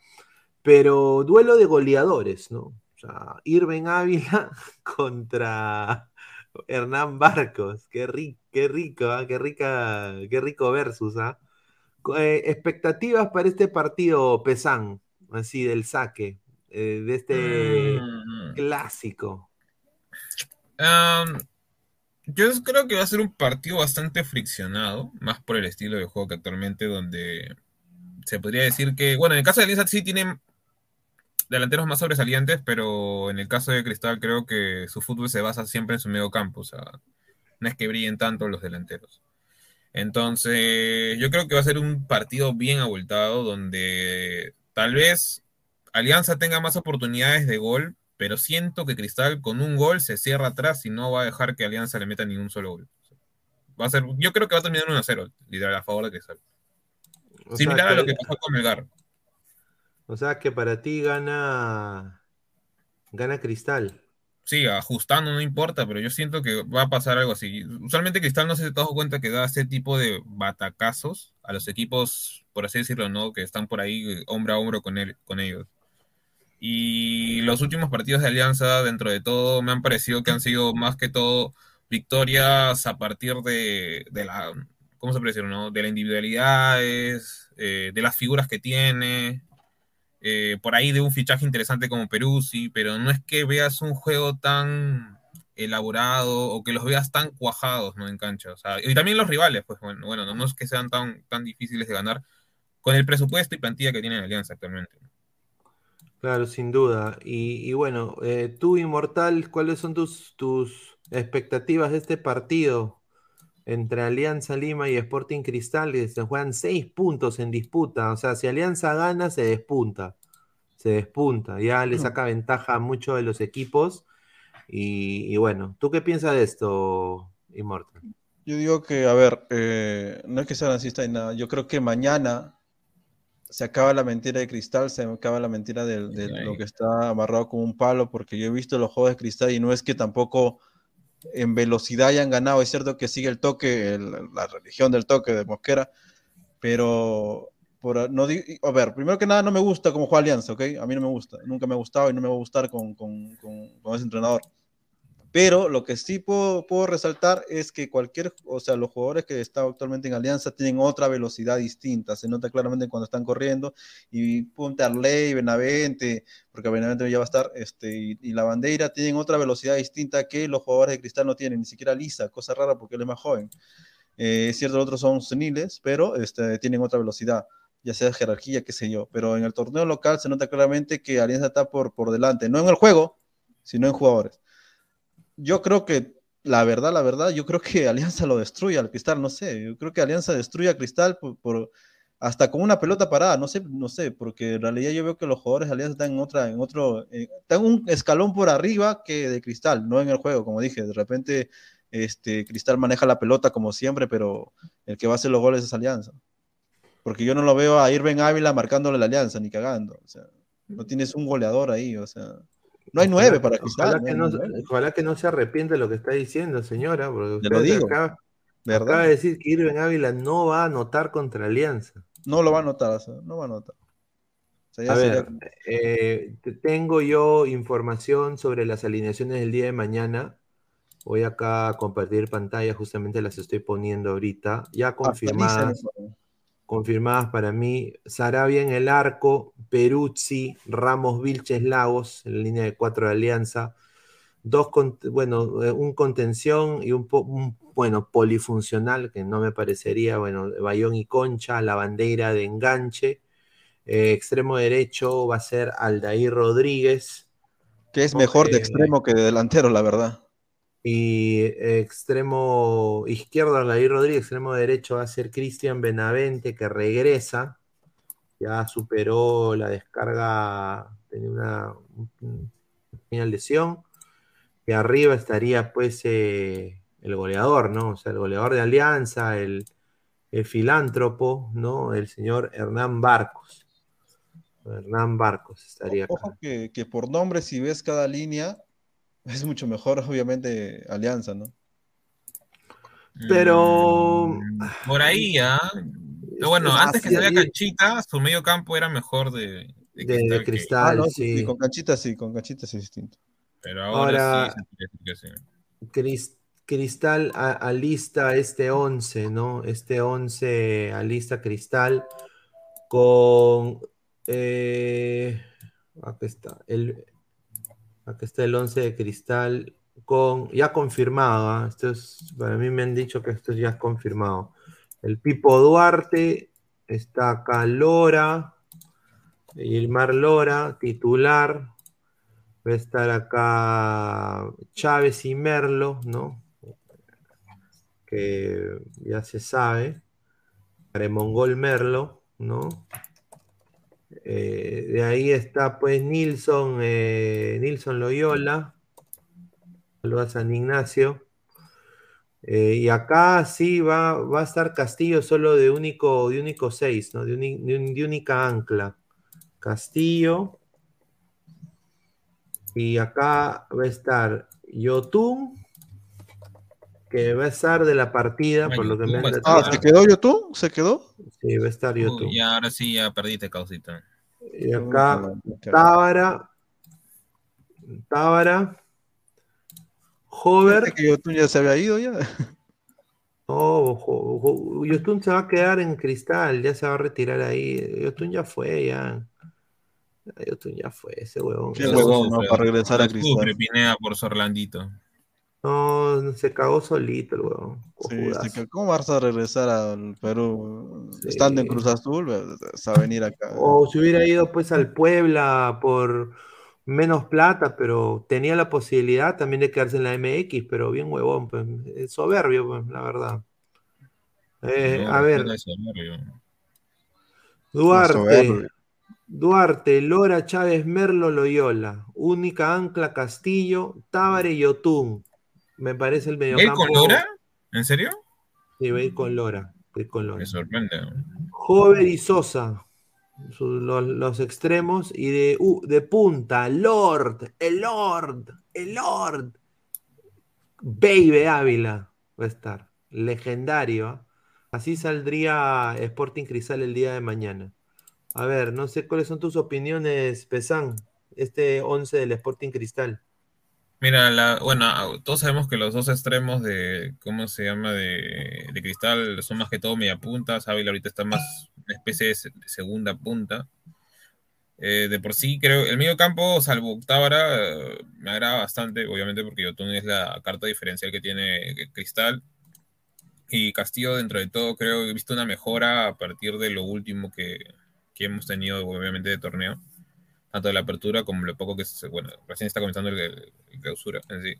Pero duelo de goleadores, ¿no? O sea, Irving Ávila [LAUGHS] contra Hernán Barcos. Qué, rico, qué rico, ¿ah? qué rica, qué rico versus, ¿ah? Eh, expectativas para este partido, Pesán, así del saque, eh, de este Mm. clásico. Um, yo creo que va a ser un partido bastante friccionado, más por el estilo de juego que actualmente, donde se podría decir que, bueno, en el caso de Alianza sí tienen delanteros más sobresalientes, pero en el caso de Cristal creo que su fútbol se basa siempre en su medio campo, o sea, no es que brillen tanto los delanteros. Entonces, yo creo que va a ser un partido bien abultado, donde tal vez Alianza tenga más oportunidades de gol, pero siento que Cristal con un gol se cierra atrás y no va a dejar que Alianza le meta ni un solo gol. Va a ser, yo creo que va a terminar 1-0, literal, a favor de Cristal. O Similar a lo que, pasó con Melgar. o sea que para ti gana, gana Cristal. Sí, ajustando no importa, pero yo siento que va a pasar algo así. Usualmente Cristal no se ha dado cuenta que da ese tipo de batacazos a los equipos, por así decirlo, ¿no? Que están por ahí hombro a hombro con, él, con ellos. Y los últimos partidos de Alianza, dentro de todo, me han parecido que han sido más que todo victorias a partir de, la, ¿cómo se puede no? De las individualidades, eh, de las figuras que tiene, eh, por ahí de un fichaje interesante como Peruzzi, pero no es que veas un juego tan elaborado o que los veas tan cuajados, ¿no? En cancha. O sea, y también los rivales, pues bueno, bueno, no, no es que sean tan, tan difíciles de ganar con el presupuesto y plantilla que tiene Alianza actualmente. Claro, sin duda. Y, y bueno, eh, tú, Inmortal, ¿cuáles son tus, tus expectativas de este partido entre Alianza Lima y Sporting Cristal? Que se juegan seis puntos en disputa. O sea, si Alianza gana, se despunta. Se despunta. Ya le saca ventaja a muchos de los equipos. Y, y bueno, ¿tú qué piensas de esto, Inmortal? Yo digo que, a ver, eh, no es que sea racista ni nada, yo creo que mañana se acaba la mentira de Cristal, se acaba la mentira de, de lo que está amarrado con un palo, porque yo he visto los juegos de Cristal y no es que tampoco en velocidad hayan ganado, es cierto que sigue el toque, el- la religión del toque de Mosquera, pero por, no, a ver, primero que nada no me gusta cómo juega Alianza, ¿ok? A mí no me gusta, nunca me ha gustado y no me va a gustar con, con, con, con ese entrenador. Pero lo que sí puedo, puedo resaltar es que cualquier, o sea, los jugadores que están actualmente en Alianza tienen otra velocidad distinta. Se nota claramente cuando están corriendo. Y Punte Arley, Benavente, porque Benavente ya va a estar, este, y, y la bandera tienen otra velocidad distinta que los jugadores de Cristal no tienen, ni siquiera Lisa, cosa rara porque él es más joven. Eh, es cierto, los otros son seniles, pero este, tienen otra velocidad, ya sea jerarquía, qué sé yo. Pero en el torneo local se nota claramente que Alianza está por, por delante, no en el juego, sino en jugadores yo creo que la verdad, la verdad, yo creo que [LAUGHS] Alianza lo destruye al Cristal, no sé, yo creo que Alianza destruye a Cristal por, por- hasta con una pelota parada, no sé, no sé, porque en realidad yo veo que los jugadores de Alianza están en otra, en otro, eh, están un escalón por arriba que de Cristal, no en el juego, como dije, de repente este Cristal maneja la pelota como siempre, pero el que va a hacer los goles es Alianza. Porque yo no lo veo a Irving Ávila marcándole la Alianza, ni cagando, o sea, no tienes un goleador ahí, o sea, no hay nueve para Cristal. Ojalá que, no no, hay nueve. ojalá que no se arrepiente de lo que está diciendo, señora, porque Te lo digo, acaba, ¿verdad? acaba de decir que Irving Ávila no va a anotar contra Alianza. No lo va a notar, o sea, no va a notar. O sea, ya A sería- ver, eh, te- tengo yo información sobre las alineaciones del día de mañana. Voy acá a compartir pantalla, justamente las estoy poniendo ahorita. Ya confirmadas, Actualícenlo. Confirmadas para mí. Sarabia en el arco, Peruzzi, Ramos, Vilches, Lagos, en la línea de cuatro de Alianza. Dos, bueno, eh, un contención y un, po- un, bueno, polifuncional, que no me parecería, bueno, Bayón y Concha, la bandera de enganche. Eh, extremo derecho va a ser Aldair Rodríguez. que es mejor de Eh, extremo que de delantero, la verdad. Y extremo izquierdo, Aldair Rodríguez. Extremo derecho va a ser Cristian Benavente, que regresa. Ya superó la descarga, tenía una, un- una pequeña lesión. Y arriba estaría, pues, eh, el goleador, ¿no? O sea, el goleador de Alianza, el, el filántropo, ¿no? El señor Hernán Barcos. Hernán Barcos estaría acá. Ojo que, que por nombre, si ves cada línea, es mucho mejor, obviamente, Alianza, ¿no? Pero- Por ahí, ¿ah? Pero bueno, Es- antes que salga Canchita, su medio campo era mejor de, de De, de Cristal. que- Ah, no, sí. con canchita sí, con canchita sí es distinto. pero ahora, Ahora- sí se podría decir que sí. Cris- Cristal a- alista este 11, ¿no? Este 11 alista Cristal con... eh, acá está. El, acá está el 11 de Cristal con... Ya confirmado, ¿ah? Esto es, para mí me han dicho que esto ya es confirmado. El Pipo Duarte, está acá Lora, Gilmar Lora, titular. Va a estar acá Chávez y Merlo, ¿no? Que ya se sabe. Mongol Merlo, ¿no? Eh, de ahí está pues Nilson, eh, Nilson Loyola. Saludos a San Ignacio. Eh, y acá sí va, va a estar Castillo solo de único, de único 6, ¿no? De un- de única ancla. Castillo. Y acá va a estar Yotun, que va a estar de la partida, por lo que me han a Ah. ¿se quedó YouTube? ¿Se quedó? Sí, va a estar Yotun. Uy, ya, ahora sí, ya perdiste, causita. Y acá Tábara, Tábara, Hover. Que YouTube ya se había ido ya. No, Yotun se va a quedar en cristal, ya se va a retirar ahí. Yotun ya fue, ya. Yotun ya fue, ese huevón. Qué huevón, ¿no? Para regresar a Cristal. Pineda por su Orlandito. No, se cagó solito el huevón. Sí, que- ¿Cómo vas a regresar al Perú? Estando en Cruz Azul, vas a venir acá. O si hubiera ido pues al Puebla por menos plata, pero tenía la posibilidad también de quedarse en la MX, pero bien huevón, pues, es soberbio, pues, la verdad. Eh, No, a ver. Duarte. Duarte, Lora, Chávez, Merlo, Loyola, única ancla, Castillo, Tábare y Otún. Me parece el ¿Él mediocampo. con Lora? ¿En serio? Sí, va a ir con Lora. va a ir con Lora. Me sorprende. Jover y Sosa, los, los extremos, y de, uh, de punta, Lord, el Lord, el Lord, Baby Ávila va a estar, legendario. Así saldría Sporting Cristal el día de mañana. A ver, no sé cuáles son tus opiniones, Pesán, este 11 del Sporting Cristal. Mira, la, bueno, todos sabemos que los dos extremos de, ¿cómo se llama? De, de Cristal son más que todo media punta. Ávila ahorita está más una especie de, se- de segunda punta. Eh, de por sí, creo, el medio campo, salvo Tábara, eh, me agrada bastante, obviamente, porque Yotun es la carta diferencial que tiene Cristal. Y Castillo, dentro de todo, creo que he visto una mejora a partir de lo último que, que hemos tenido, obviamente, de torneo tanto de la apertura como lo poco que se, bueno, recién está comenzando el, el clausura en sí.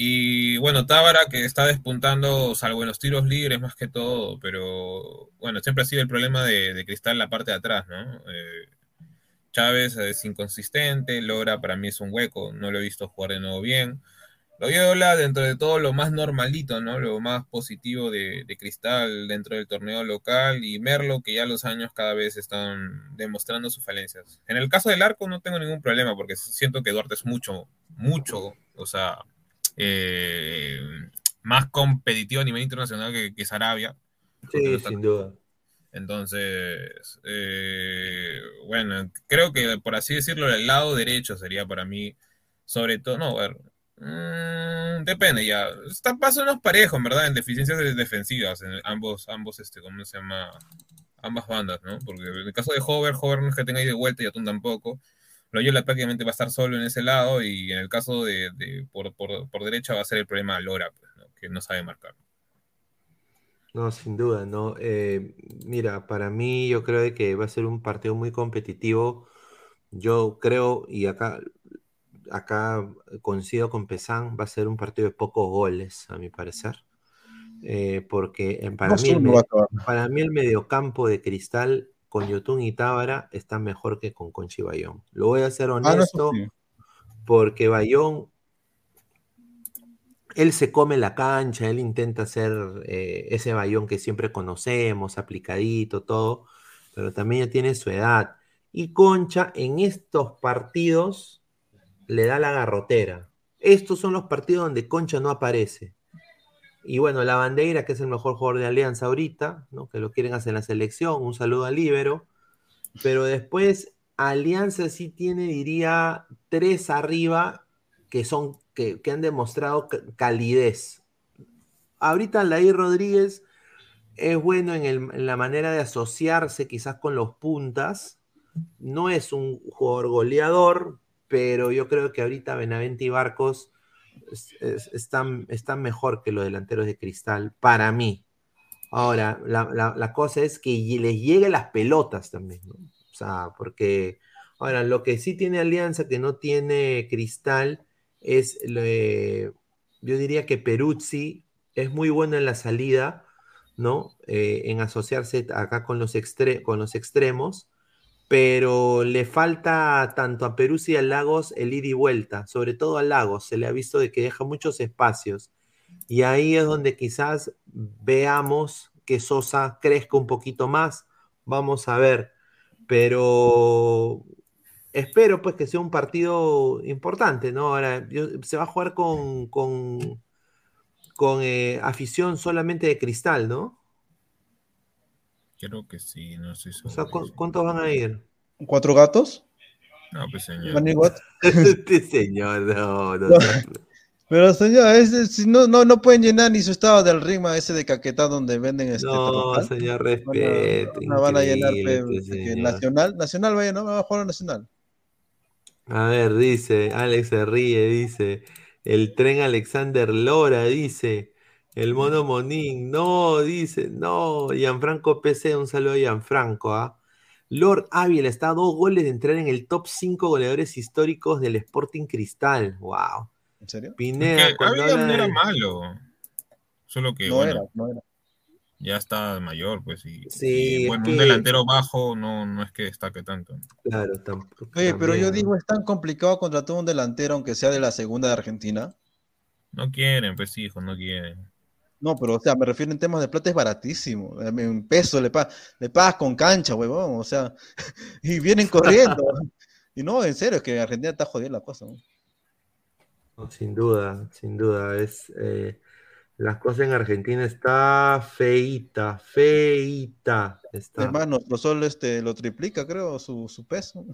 Y bueno, Tábara que está despuntando, salvo en los tiros libres más que todo, pero bueno, siempre ha sido el problema de, de Cristal la parte de atrás, ¿no? Eh, Chávez es inconsistente, Lora para mí es un hueco, no lo he visto jugar de nuevo bien. Loyola, dentro de todo, lo más normalito, ¿no? Lo más positivo de, de, Cristal dentro del torneo local y Merlo, que ya los años cada vez están demostrando sus falencias. En el caso del arco no tengo ningún problema porque siento que Duarte es mucho, mucho, o sea, eh, más competitivo a nivel internacional que, que Sarabia. Sí, no sin duda. Entonces, eh, bueno, creo que por así decirlo, el lado derecho sería para mí, sobre todo, no, a ver, mmm, depende ya. Están pasos unos parejos, ¿verdad? En deficiencias defensivas, en ambos, ambos, este, ¿cómo se llama? Ambas bandas, ¿no? Porque en el caso de Hover, Hover no es que tenga ahí de vuelta y Atún tampoco. Loyola prácticamente va a estar solo en ese lado y en el caso de, por, por, por, derecha va a ser el problema Lora, pues, ¿no? que no sabe marcar. No, sin duda, ¿no? Eh, mira, para mí yo creo que va a ser un partido muy competitivo. Yo creo, y acá, acá coincido con Pesán, va a ser un partido de pocos goles, a mi parecer. Eh, porque para, No mí el, no para mí el mediocampo de Cristal con Yotun y Tábara está mejor que con Conchi Bayón. Lo voy a ser Ah, no, honesto, sí. porque Bayón él se come la cancha, él intenta ser eh, ese bayón que siempre conocemos, aplicadito, todo, pero también ya tiene su edad. Y Concha en estos partidos le da la garrotera. Estos son los partidos donde Concha no aparece. Y bueno, la bandera, que es el mejor jugador de Alianza ahorita, ¿no? que lo quieren hacer en la selección, un saludo al Libero. Pero después Alianza sí tiene, diría, tres arriba que son, que, que han demostrado ca- calidez. Ahorita Laí Rodríguez es bueno en, el- en la manera de asociarse quizás con los puntas. No es un jugador goleador, pero yo creo que ahorita Benavente y Barcos es- es- están, están mejor que los delanteros de Cristal, para mí. Ahora, la, la- cosa es que les lleguen las pelotas también, ¿no? O sea, porque ahora lo que sí tiene Alianza que no tiene Cristal es, yo diría que Peruzzi es muy bueno en la salida, ¿no? Eh, en asociarse acá con los, extre- con los extremos, pero le falta tanto a Peruzzi y a Lagos el ida y vuelta, sobre todo a Lagos, se le ha visto de que deja muchos espacios. Y ahí es donde quizás veamos que Sosa crezca un poquito más. Vamos a ver. Pero espero pues que sea un partido importante, ¿no? Ahora, yo- se va a jugar con, con, con eh, afición solamente de cristal, ¿no? Creo que sí, no estoy O seguro. sea, ¿cu- ¿cuántos van a ir? ¿Cuatro gatos? No, pues señor. One What? [LAUGHS] este señor, no, no. No. Pero señor, ese, si no, no, no pueden llenar ni su estado del Rima ese de Caquetá donde venden este No, señor, Van respeto. No van a llenar este. Nacional, Nacional vaya, no va a jugar a Nacional. A ver, dice, Alex se ríe, dice, el tren Alexander Lora, dice, el mono Monín, no, dice, no, Gianfranco PC, un saludo a Gianfranco, ¿ah? Lord Ávila está a dos goles de entrar en el top 5 goleadores históricos del Sporting Cristal, wow. ¿En serio? Pineda, Ávila no era de- malo. Solo que, No bueno, era, no era. ya está mayor, pues. Y, Sí, y, bueno, que- un delantero bajo no, no es que destaque tanto. Claro, tampoco. Oye, pero yo digo, es tan complicado contratar un delantero, aunque sea de la segunda de Argentina. No quieren, pues hijo, no quieren. No, pero o sea, me refiero en temas de plata, es baratísimo. En peso le, pa- le pagas con cancha, huevón. O sea, [LAUGHS] y vienen [LAUGHS] corriendo. y no, en serio, es que en Argentina está jodida la cosa. ¿no? No, sin duda, sin duda. Es, eh, las cosas en Argentina está feita, feita. Está. Es más, nuestro sol este, lo triplica, creo, su, su peso.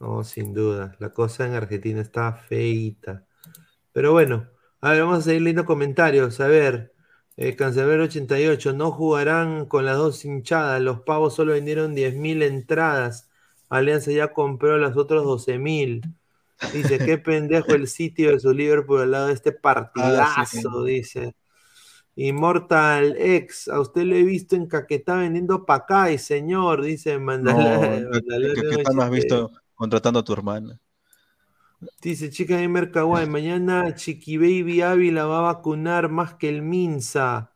No, sin duda. La cosa en Argentina está feita. Pero bueno, a ver, vamos a seguir leyendo comentarios. A ver, eh, Cancelero 88, no jugarán con las dos hinchadas. Los pavos solo vendieron 10.000 entradas. Alianza ya compró las otras 12.000. Dice, qué pendejo el sitio de su Liverpool al lado de este partidazo, Ah, sí, dice. Immortal X, a usted lo he visto en Caquetá vendiendo Pacay, señor, dice No, Mandalorian. que, que, que tal me has visto contratando a tu hermana. Dice Chica Gamer Kawaii, mañana Chiqui Baby Ávila va a vacunar más que el Minsa.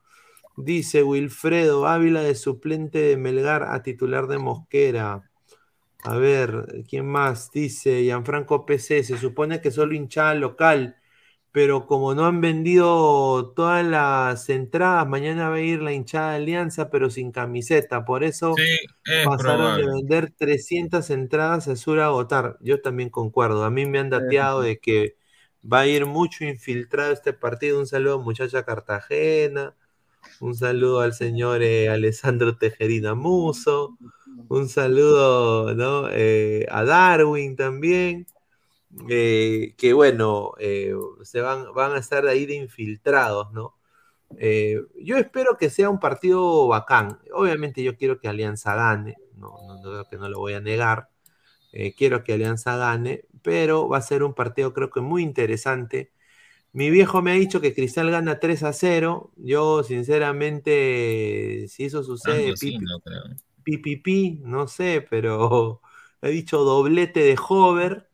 Dice Wilfredo Ávila de suplente de Melgar a titular de Mosquera. A ver, ¿quién más? Dice Gianfranco PC, se supone que solo hinchada local, pero como no han vendido todas las entradas, mañana va a ir la hinchada de Alianza, pero sin camiseta. Por eso Sí, es pasaron de vender 300 entradas a Sur a agotar. Yo también concuerdo. A mí me han dateado de que va a ir mucho infiltrado este partido. Un saludo a muchacha Cartagena. Un saludo al señor eh, Alessandro Tejerina Muso. Un saludo ¿no? Eh, a Darwin también. Eh, que bueno, eh, se van, van a estar ahí de infiltrados, ¿no? Eh, yo espero que sea un partido bacán. Obviamente yo quiero que Alianza gane, no, no, no creo que no lo voy a negar. Quiero que Alianza gane, pero va a ser un partido creo que muy interesante. Mi viejo me ha dicho que Cristal gana 3 a 0. Yo sinceramente, si eso sucede, Tanto así, pi, no creo. pi, pi, pi, no sé, pero [LAUGHS] he dicho doblete de Hover.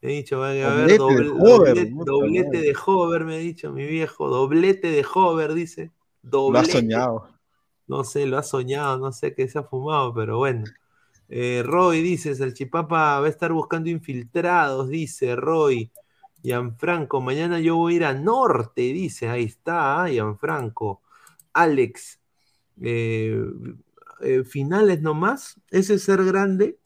He dicho, va a haber Doblete de doble- Hover, doblete, de Hover, me ha dicho mi viejo. Doblete de Hover, dice. Lo Doblete. soñado. No sé, lo ha soñado, no sé qué se ha fumado, pero bueno. Eh, Roy dice, el Chipapa va a estar buscando infiltrados, dice Roy. Gianfranco, mañana yo voy a ir a Norte, dice, ahí está, ah, Gianfranco. Alex, eh, eh, finales nomás, ese es ser grande.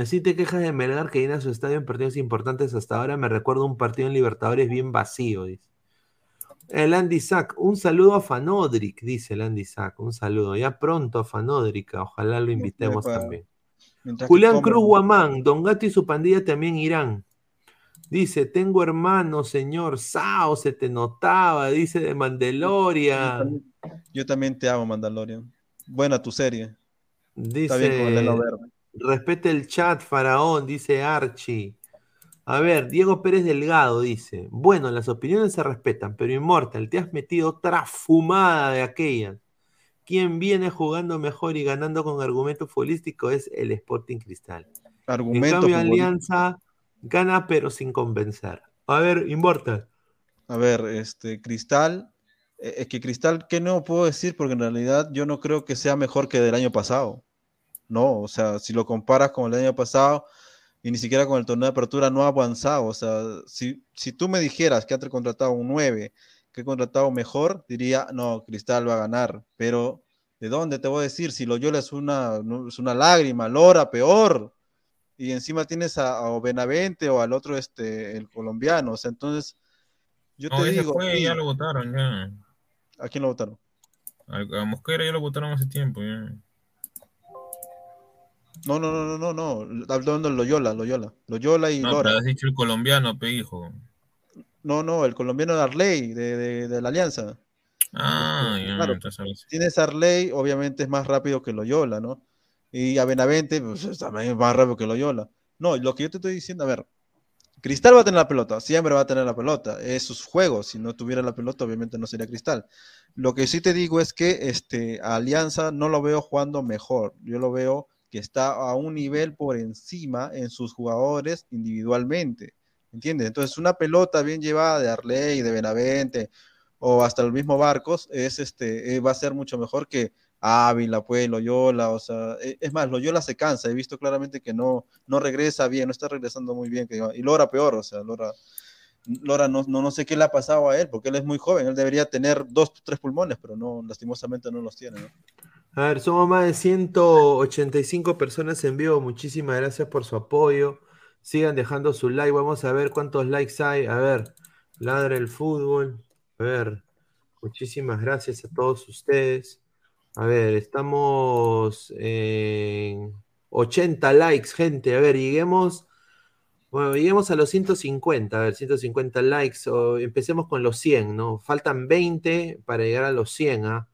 Así te quejas de Melgar que llena su estadio en partidos importantes hasta ahora. Me recuerdo un partido en Libertadores bien vacío, dice. El Andy Sack, un saludo a Fanodric, dice el Andy Sack, un saludo. Ya pronto a Fanodric, ojalá lo invitemos también. Julián Cruz Guamán, Don Gato y su pandilla también irán. Dice, tengo hermano, señor Sao, se te notaba, dice de Mandalorian. Yo también te amo, Mandalorian. Buena tu serie. Dice, respete el chat, faraón, dice Archie. A ver, Diego Pérez Delgado dice, bueno, las opiniones se respetan, pero Inmortal, te has metido otra fumada de aquella. Quien viene jugando mejor y ganando con argumento futbolístico es el Sporting Cristal. Argumento en cambio, Alianza gana pero sin convencer. A ver, Inmortal. A ver, este, Cristal, eh, es que Cristal, ¿qué no puedo decir? Porque en realidad yo no creo que sea mejor que del año pasado. No, o sea, si lo comparas con el año pasado, y ni siquiera con el torneo de apertura no ha avanzado. O sea, si, si tú me dijeras que ha contratado un 9, que ha contratado mejor, diría, no, Cristal va a ganar. Pero, ¿de dónde te voy a decir? Si Loyola es una, es una lágrima, Lora, peor. Y encima tienes a, a Benavente o al otro, este, el colombiano. O sea, entonces, yo te digo. Fue, ya lo votaron, ya. ¿A quién lo votaron? A, a Mosquera ya lo votaron hace tiempo, ya. No, no, no, no, no, no. Hablando de Loyola, Loyola. Loyola y no, Lora. Pero has dicho el colombiano, pe hijo. No, no, el colombiano de Arley, de, de, de la Alianza. Ah, ya, claro, entonces, Tienes Arley, obviamente es más rápido que Loyola, ¿no? Y a Benavente, pues también es más rápido que Loyola. No, lo que yo te estoy diciendo, a ver, Cristal va a tener la pelota, siempre va a tener la pelota, es sus juegos, si no tuviera la pelota obviamente no sería Cristal. Lo que sí te digo es que este, Alianza no lo veo jugando mejor, yo lo veo que está a un nivel por encima en sus jugadores individualmente. ¿Entiendes? Entonces, una pelota bien llevada de Arley, de Benavente o hasta el mismo Barcos es este, eh, va a ser mucho mejor que Ávila, pues, Loyola, o sea, e, es más, Loyola se cansa, he visto claramente que no, no regresa bien, no está regresando muy bien, que, y Lora peor, o sea, Lora, Lora no, no, no sé qué le ha pasado a él, porque él es muy joven, él debería tener dos, tres pulmones, pero no, lastimosamente no los tiene, ¿no? A ver, somos más de 185 personas en vivo. Muchísimas gracias por su apoyo. Sigan dejando su like. Vamos a ver cuántos likes hay. A ver, ladra el fútbol. A ver, muchísimas gracias a todos ustedes. A ver, estamos en 80 likes, gente. A ver, lleguemos. Bueno, lleguemos a los 150, a ver, 150 likes, o empecemos con los 100, ¿no? Faltan 20 para llegar a los 100, ¿ah?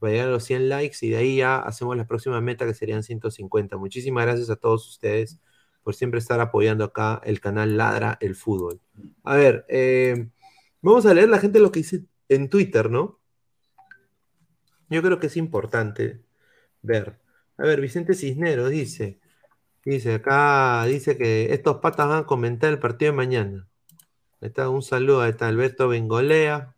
Para llegar a los 100 likes y de ahí ya hacemos la próxima meta que serían 150. Muchísimas gracias a todos ustedes por siempre estar apoyando acá el canal Ladra el Fútbol. A ver, eh, vamos a leer la gente lo que dice en Twitter, ¿no? Yo creo que es importante ver. A ver, Vicente Cisneros dice, dice acá, dice que estos patas van a comentar el partido de mañana. Está, un saludo, está Alberto Bengolea,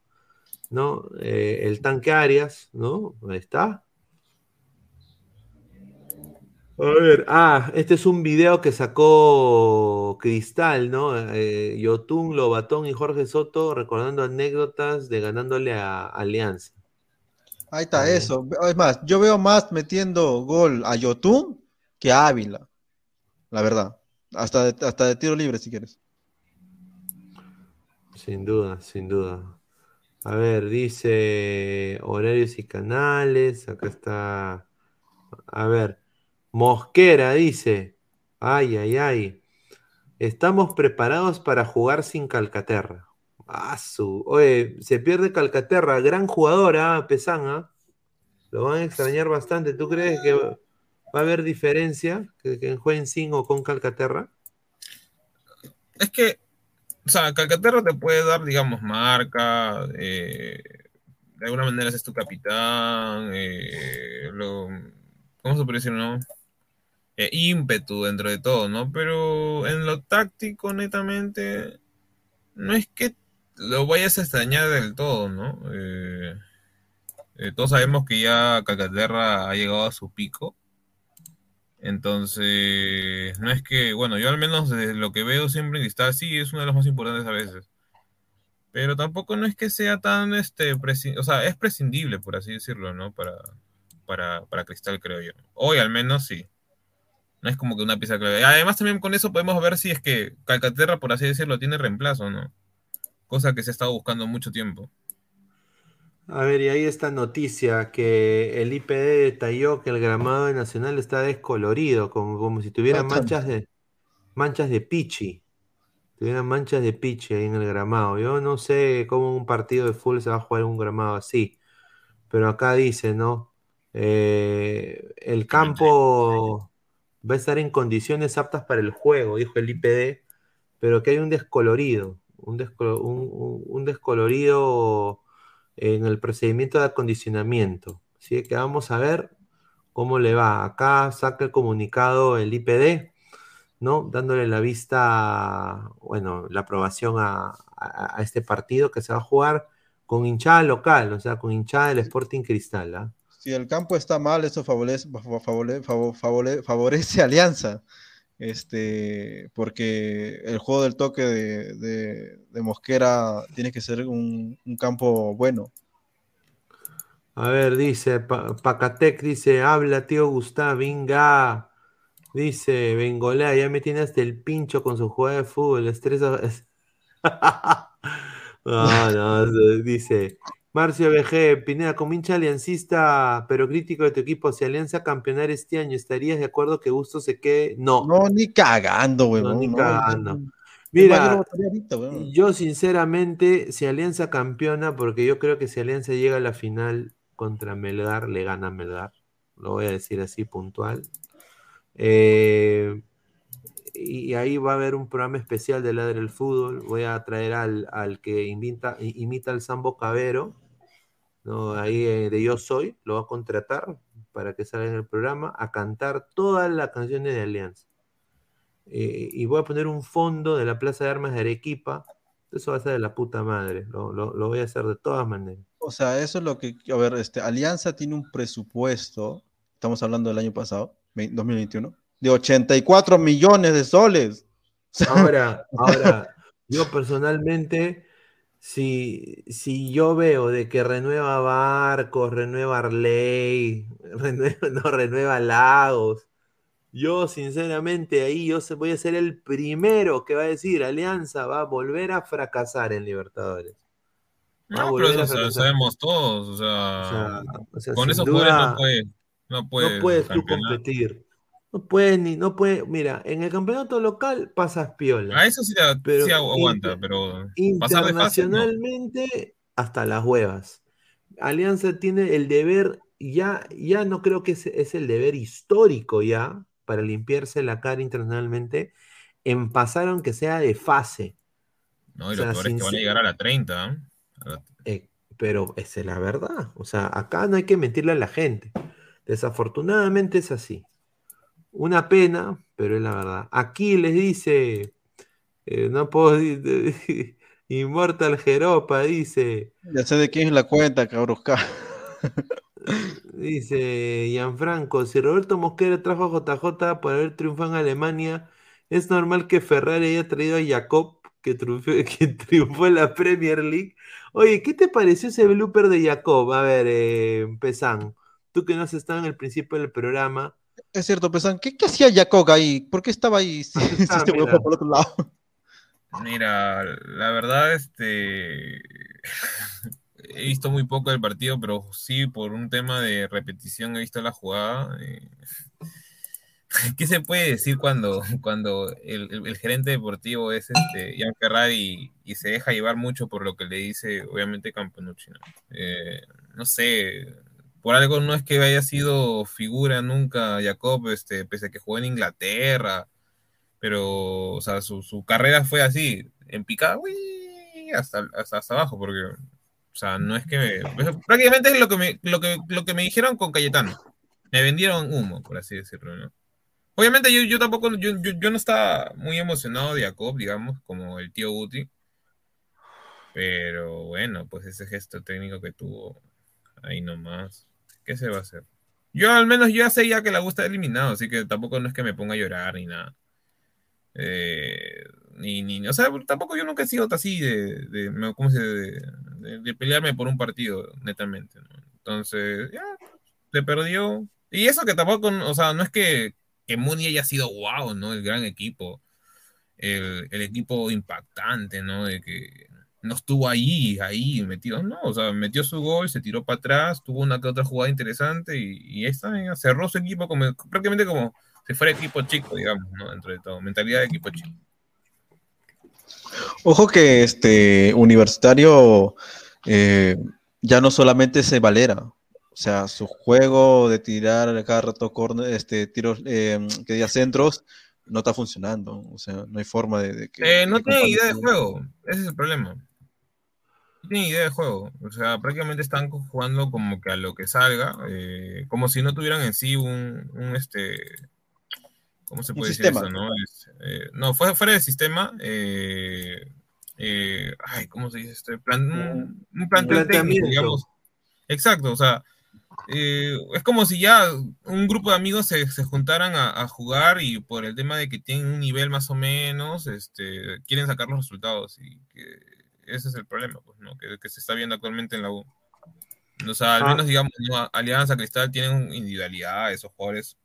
¿no? Eh, el tanque Arias, ¿no? Ahí está. A ver, ah, este es un video que sacó Cristal, ¿no? Eh, Yotun, Lobatón y Jorge Soto recordando anécdotas de ganándole a Alianza. Ahí está, eso. Es más, yo veo más metiendo gol a Yotun que a Ávila. La verdad. Hasta de, hasta de tiro libre, si quieres. Sin duda, sin duda. A ver, dice horarios y canales. Acá está. A ver, Mosquera dice. Ay, ay, ay. Estamos preparados para jugar sin Calcaterra. Ah. Oye, se pierde Calcaterra. Gran jugadora, ¿ah? Pesana. Lo van a extrañar bastante. ¿Tú crees que va a haber diferencia que, que jueguen sin o con Calcaterra? Es que o sea, Calcaterra te puede dar, digamos, marca, eh, de alguna manera es tu capitán, eh, lo, ¿cómo se puede decir, no? Eh, ímpetu dentro de todo, ¿no? Pero en lo táctico, netamente, no es que lo vayas a extrañar del todo, ¿no? Todos sabemos que ya Calcaterra ha llegado a su pico entonces, no es que, bueno, yo al menos desde lo que veo siempre en Cristal, sí, es una de las más importantes a veces. Pero tampoco no es que sea tan, este, o sea, es prescindible, por así decirlo, ¿no? Para, para, para Cristal, creo yo. Hoy al menos sí. No es como que una pieza clave. Además, también con eso podemos ver si es que Calcaterra, por así decirlo, tiene reemplazo, ¿no? Cosa que se ha estado buscando mucho tiempo. A ver, y ahí esta noticia que el IPD detalló que el gramado de Nacional está descolorido, como, como si tuviera manchas de manchas de pichi. Tuviera manchas de pichi ahí en el gramado. Yo no sé cómo un partido de fútbol se va a jugar en un gramado así. Pero acá dice, ¿no? Eh, el campo va a estar en condiciones aptas para el juego, dijo el IPD, pero que hay un descolorido, un, descolo- un- un- un descolorido en el procedimiento de acondicionamiento. Así que vamos a ver cómo le va. Acá saca el comunicado el IPD, ¿no? Dándole la vista, bueno, la aprobación a, a- a este partido que se va a jugar con hinchada local, o sea, con hinchada del Sporting Cristal, ¿ah? Si el campo está mal, eso favorece, favore- favore- favore- favorece a Alianza. Este, porque el juego del toque de, de- Mosquera tiene que ser un, un campo bueno. A ver, dice Pa- Pacatec, dice, habla tío Gustavo, venga. Dice, Bengolea, ya me tiene hasta el pincho con su jugada de fútbol, estresa. [LAUGHS] No, no, dice, Marcio BG, Pineda, como hincha aliancista, pero crítico de tu equipo, si Alianza campeonar este año, ¿estarías de acuerdo que Gusto se quede? No, No, ni cagando, no, huevón. ni no. cagando. Más, yo Mira, ahorita, yo sinceramente, si Alianza campeona, porque yo creo que si Alianza llega a la final contra Melgar, le gana a Melgar. Lo voy a decir así puntual. Eh, y ahí va a haber un programa especial de Ladre el Fútbol. Voy a traer al, al que invita, imita al Sambo Cabero, ¿no? Ahí eh, de Yo Soy, lo va a contratar para que salga en el programa a cantar todas las canciones de Alianza. Eh, y voy a poner un fondo de la Plaza de Armas de Arequipa. Eso va a ser de la puta madre. Lo, lo- lo voy a hacer de todas maneras. O sea, eso es lo que, a ver, este, Alianza tiene un presupuesto, estamos hablando del año pasado, ve- 2021, de 84 millones de soles. [LAUGHS] Ahora, ahora, [LAUGHS] yo personalmente, si, si yo veo de que renueva Barcos, renueva Arley, [LAUGHS] renueva, no renueva Lagos, yo sinceramente ahí yo se- voy a ser el primero que va a decir Alianza va a volver a fracasar en Libertadores. Va No, pero eso fracasar. sabemos todos. O O sea, sea, o sea, con esos duda, jugadores no puedes, no puedes, no puedes tú competir. No puedes ni, no puedes, mira, en el campeonato local pasas piola. A eso sí, te- Pero sí aguanta, inter- pero no. Internacionalmente, hasta las huevas. Alianza tiene el deber, ya, ya no creo que es, es el deber histórico ya, para limpiarse la cara internacionalmente, en pasar aunque sea de fase. No, y O lo sea, peor es que van a llegar a la 30. ¿eh? A la- Eh, pero esa es la verdad. O sea, acá no hay que mentirle a la gente. Desafortunadamente es así. Una pena, pero es la verdad. Aquí les dice, eh, no puedo, [LAUGHS] Immortal Jeropa dice, ya sé de quién es la cuenta, cabrón. [LAUGHS] dice Gianfranco, si Roberto Mosquera trajo a JJ por haber triunfado en Alemania, es normal que Ferrari haya traído a Jacob, que triunfó, [LAUGHS] que triunfó en la Premier League. Oye, ¿qué te pareció ese blooper de Jacob? A ver, eh, tú que no has estado en el principio del programa, Es cierto, Pesan, ¿qué, qué hacía Jacob ahí? ¿Por qué estaba ahí? Si, si está, este por otro lado. Mira, la verdad, este. He visto muy poco del partido, pero sí, por un tema de repetición, he visto la jugada. eh. [LAUGHS] ¿Qué se puede decir cuando, cuando el, el- el gerente deportivo es este Ian Ferrari y, y se deja llevar mucho por lo que le dice, obviamente, Campanucci? ¿no? Eh, no sé, por algo no es que haya sido figura nunca Jacob, este, pese a que jugó en Inglaterra, pero, o sea, su, su carrera fue así, en picada, uy, hasta, hasta, hasta abajo, porque, o sea, no es que me- prácticamente es lo que me, lo que, lo que me dijeron con Cayetano. Me vendieron humo, por así decirlo, ¿no? Obviamente yo, yo tampoco, yo, yo, yo no estaba muy emocionado de Jacob, digamos, como el tío Guti. Pero bueno, pues ese gesto técnico que tuvo ahí nomás. ¿Qué se va a hacer? Yo al menos yo ya sé ya que la gusta eliminado, así que tampoco no es que me ponga a llorar ni nada. Eh, ni, ni, o sea, tampoco yo nunca he sido así de, de, ¿cómo se de, de- de pelearme por un partido, netamente, ¿no? Entonces, ya, se perdió. Y eso que tampoco, o sea, no es que, que Muni haya sido wow, ¿no? El gran equipo, el, el equipo impactante, ¿no? De que, no estuvo ahí, ahí metido, no, o sea, metió su gol, se tiró para atrás, tuvo una que otra jugada interesante y, y ya, cerró su equipo como, prácticamente como si fuera equipo chico, digamos, ¿no? Dentro de todo, mentalidad de equipo chico. Ojo que este universitario eh, ya no solamente se valera, o sea, su juego de tirar cada rato corner, este, tiros, eh, que diga centros, no está funcionando. O sea, no hay forma de, de que. Eh, no tiene idea de juego, ese es el problema. No tiene idea de juego, o sea, prácticamente están jugando como que a lo que salga, eh, como si no tuvieran en sí un, un este. ¿Cómo se puede decir sistema. eso, no? Es, eh, no, fuera, fuera del sistema, eh, eh, ay, ¿cómo se dice? Este, plan, un, un plantel técnico, digamos. Exacto, o sea, eh, es como si ya un grupo de amigos se, se juntaran a, a jugar y por el tema de que tienen un nivel más o menos, este, quieren sacar los resultados y que ese es el problema, pues, ¿no? Que, que se está viendo actualmente en la U. O sea, al Ah. menos, digamos, ¿no? Alianza Cristal tienen individualidad, esos jugadores,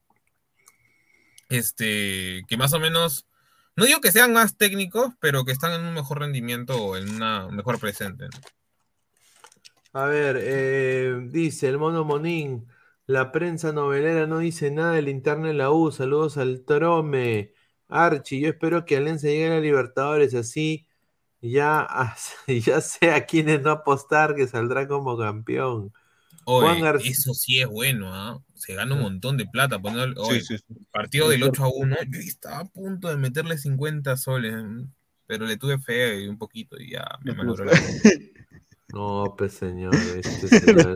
este, que más o menos, no digo que sean más técnicos, pero que están en un mejor rendimiento o en una mejor presente. ¿no? A ver, eh, dice el mono Monín, la prensa novelera no dice nada del interno en la U, saludos al Trome, Archie, yo espero que Alianza llegue a la Libertadores así, ya, [LAUGHS] ya sé a quiénes no apostar que saldrá como campeón. Juan Oye, García. eso sí es bueno, ¿ah? Se gana un montón de plata. poniendo- Sí, oye, sí, sí. partido del 8 a 1, yo estaba a punto de meterle 50 soles, pero le tuve fe y un poquito y ya me malogró la [LAUGHS] No, pues señor, este señor.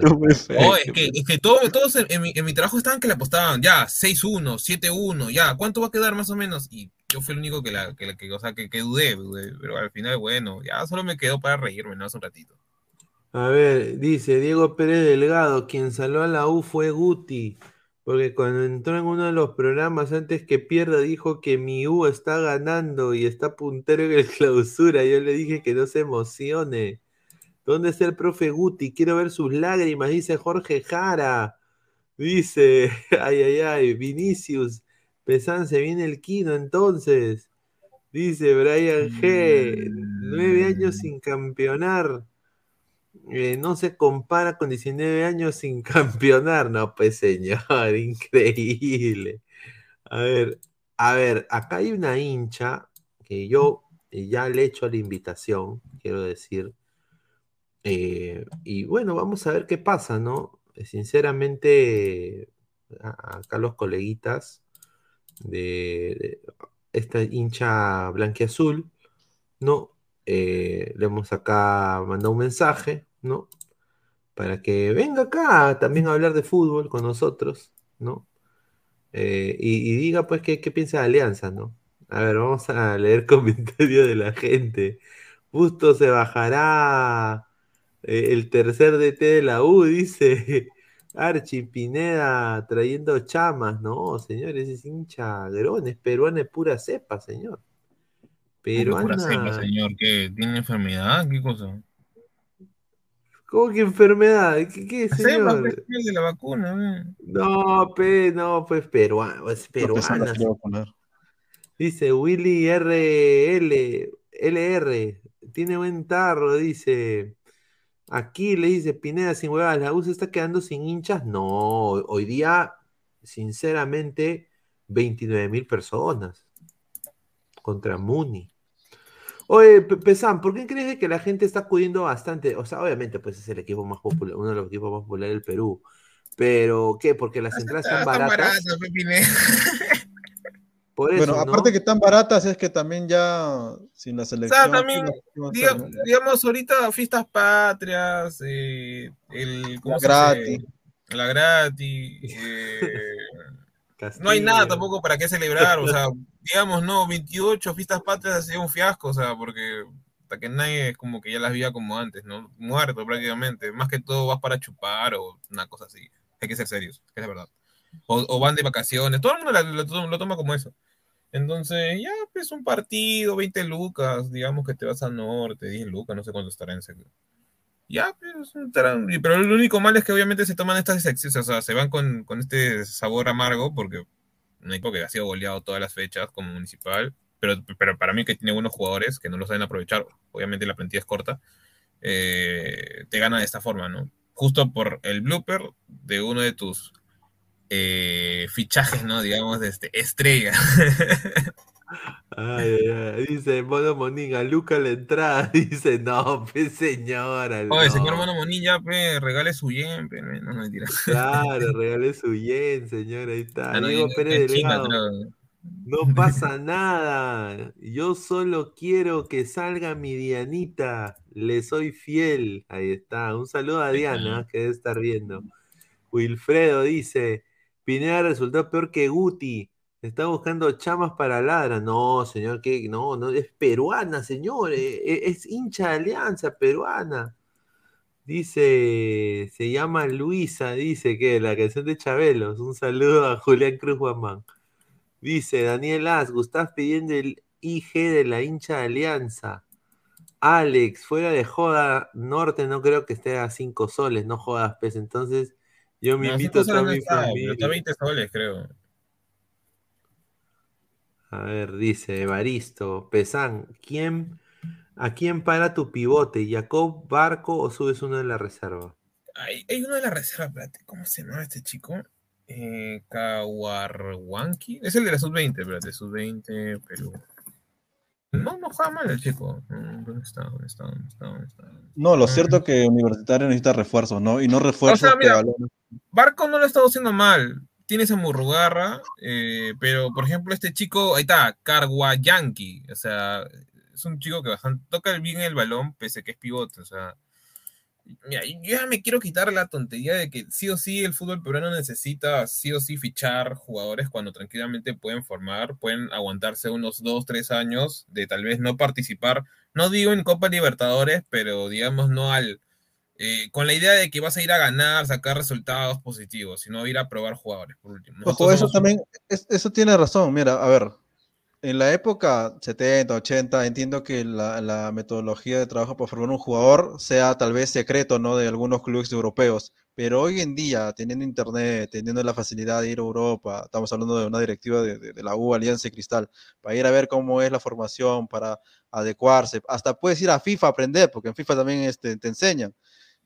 Oh, es que, es que todo- todos en, en mi, en mi trabajo estaban que le apostaban, ya, 6-1, 7-1, ya, ¿cuánto va a quedar más o menos? Y yo fui el único que, la, que, la- que, dudé, pero al final, bueno, ya solo me quedó para reírme, ¿no? Hace un ratito. A ver, dice Diego Pérez Delgado, quien salvó a la U fue Guti, porque cuando entró en uno de los programas antes que pierda dijo que mi U está ganando y está puntero en el [LAUGHS] clausura. Yo le dije que no se emocione. ¿Dónde está el profe Guti? Quiero ver sus lágrimas, dice Jorge Jara. Dice, [LAUGHS] ay, ay, ay, Vinicius, Pesán, se viene el Kino entonces. Dice Brian G, nueve años sin campeonar. Eh, no se compara con 19 años sin [LAUGHS] campeonar. No, pues señor, [LAUGHS] increíble. A ver, a ver, acá hay una hincha que yo eh, ya le he hecho la invitación, quiero decir. Eh, y bueno, vamos a ver qué pasa, ¿no? Sinceramente, acá los coleguitas de, esta hincha blanquiazul, ¿no? Eh, le hemos acá mandado un mensaje, ¿no? Para que venga acá también a hablar de fútbol con nosotros, ¿no? Eh, y, y diga pues qué, qué piensa de Alianza, ¿no? A ver, vamos a leer [LAUGHS] comentarios de la gente. Justo se bajará eh, el tercer DT de la U, dice Archie Pineda trayendo chamas. No, señor, ese es hincha grón, es peruana de pura cepa, señor. Pura cepa, Peruana. señor, ¿qué? ¿Tiene enfermedad? ¿Qué cosa? ¿Cómo que enfermedad? ¿Qué, qué, La cepa, señor? pues, el de la vacuna, ¿eh? No, pe, no, pues peruano, es peruana. Dice Willy RL, LR, tiene buen tarro, dice. Aquí le dice Pineda sin huevas, ¿la U se está quedando sin hinchas? No, hoy día, sinceramente, 29 mil personas contra Muni. Oye, Pe- Pesán, ¿por qué crees que la gente está acudiendo bastante? O sea, obviamente, pues es el equipo más popular, uno de los equipos más populares del Perú. Pero, ¿qué? Porque las entradas están baratas. Pineda. [LAUGHS] Por eso, Bueno, ¿no? aparte que están baratas, es que también ya sin la O selección. sea, también, digamos, ahorita fiestas patrias, eh, el, ¿cómo La se gratis. dice? La gratis, eh, [LAUGHS] no hay nada tampoco para qué celebrar, o sea, digamos, no, 28 fiestas patrias ha sido un fiasco, o sea, porque hasta que nadie es como que ya las vía como antes, ¿no? Muerto prácticamente, más que todo vas para chupar o una cosa así, hay que ser serios, es la verdad. O, o van de vacaciones, todo el mundo la- lo, lo toma como eso. Entonces, ya, pues un partido, 20 lucas, digamos que te vas al norte, 10 lucas, no sé cuánto estará en serio. Ya, pues, pero lo único malo es que obviamente se toman estas excesos, o sea, se van con, con este sabor amargo, porque un equipo que ha sido goleado todas las fechas como municipal, pero, pero para mí que tiene buenos jugadores que no lo saben aprovechar, obviamente la plantilla es corta, eh, te gana de esta forma, ¿no? Justo por el blooper de uno de tus eh, fichajes, ¿no? Digamos, de este, estrella. Ay, ay, ay. Dice Mono Monín, a Luca la entrada. [LAUGHS] Dice, no, pues señora. Oye, no. señor Mono Monilla, pe, regale su yen, pe, no, no, mentira. Claro, [LAUGHS] regale su yen, señora. Ahí está. Ah, Diego Pérez Delgado. No pasa nada. Yo solo quiero que salga mi Dianita. Le soy fiel. Ahí está. Un saludo a Diana, que debe estar viendo. Wilfredo dice: Pineda resultó peor que Guti. Está buscando chamas para ladra. No, señor, que no, no, es peruana, señor. eh, eh, Es, hincha de alianza peruana. Dice, se llama Luisa, dice que la canción de Chabelos. Un saludo a Julián Cruz Guamán. Dice Daniel As, Gustás pidiendo el IG de la hincha de Alianza. Alex, fuera de joda, Norte no creo que esté a 5 soles, no jodas, pues. Entonces, yo me No, invito a está, pero está 20 soles, creo. A ver, dice Evaristo, Pesán, ¿quién, ¿a quién para tu pivote? ¿Jacob Barco o subes uno de la reserva? Hay, hay uno de la reserva, espérate, ¿cómo se llama este chico? Eh, Kawarwanki. Es el de la sub-20, espérate, sub-20, Perú. No, no juega mal el chico. Mm, ¿Dónde está? ¿Dónde está? ¿Dónde está? ¿Dónde está? No, lo Ah. cierto es que Universitario necesita refuerzos, ¿no? Y no refuerzos mira, valoren- Barco no lo ha estado haciendo mal. Tiene esa murrugarra, eh, pero por ejemplo, este chico, ahí está, Karwayanki. O sea, es un chico que bastante toca bien el balón, pese a que es pivote. O sea, mira, yo ya me quiero quitar la tontería de que sí o sí el fútbol peruano necesita sí o sí fichar jugadores cuando tranquilamente pueden formar, pueden aguantarse unos dos, tres años de tal vez no participar. No digo en Copa Libertadores, pero digamos no al eh, con la idea de que vas a ir a ganar, sacar resultados positivos, sino ir a probar jugadores, por último. Ojo, eso somos- también, es- eso tiene razón. Mira, a ver, en la época 70, 80, entiendo que la, metodología de trabajo para formar un jugador sea tal vez secreto, ¿no? De algunos clubes europeos. Pero hoy en día, teniendo internet, teniendo la facilidad de ir a Europa, estamos hablando de una directiva de, la U, Alianza y Cristal, para ir a ver cómo es la formación, para adecuarse. Hasta puedes ir a FIFA a aprender, porque en FIFA también este, te enseñan.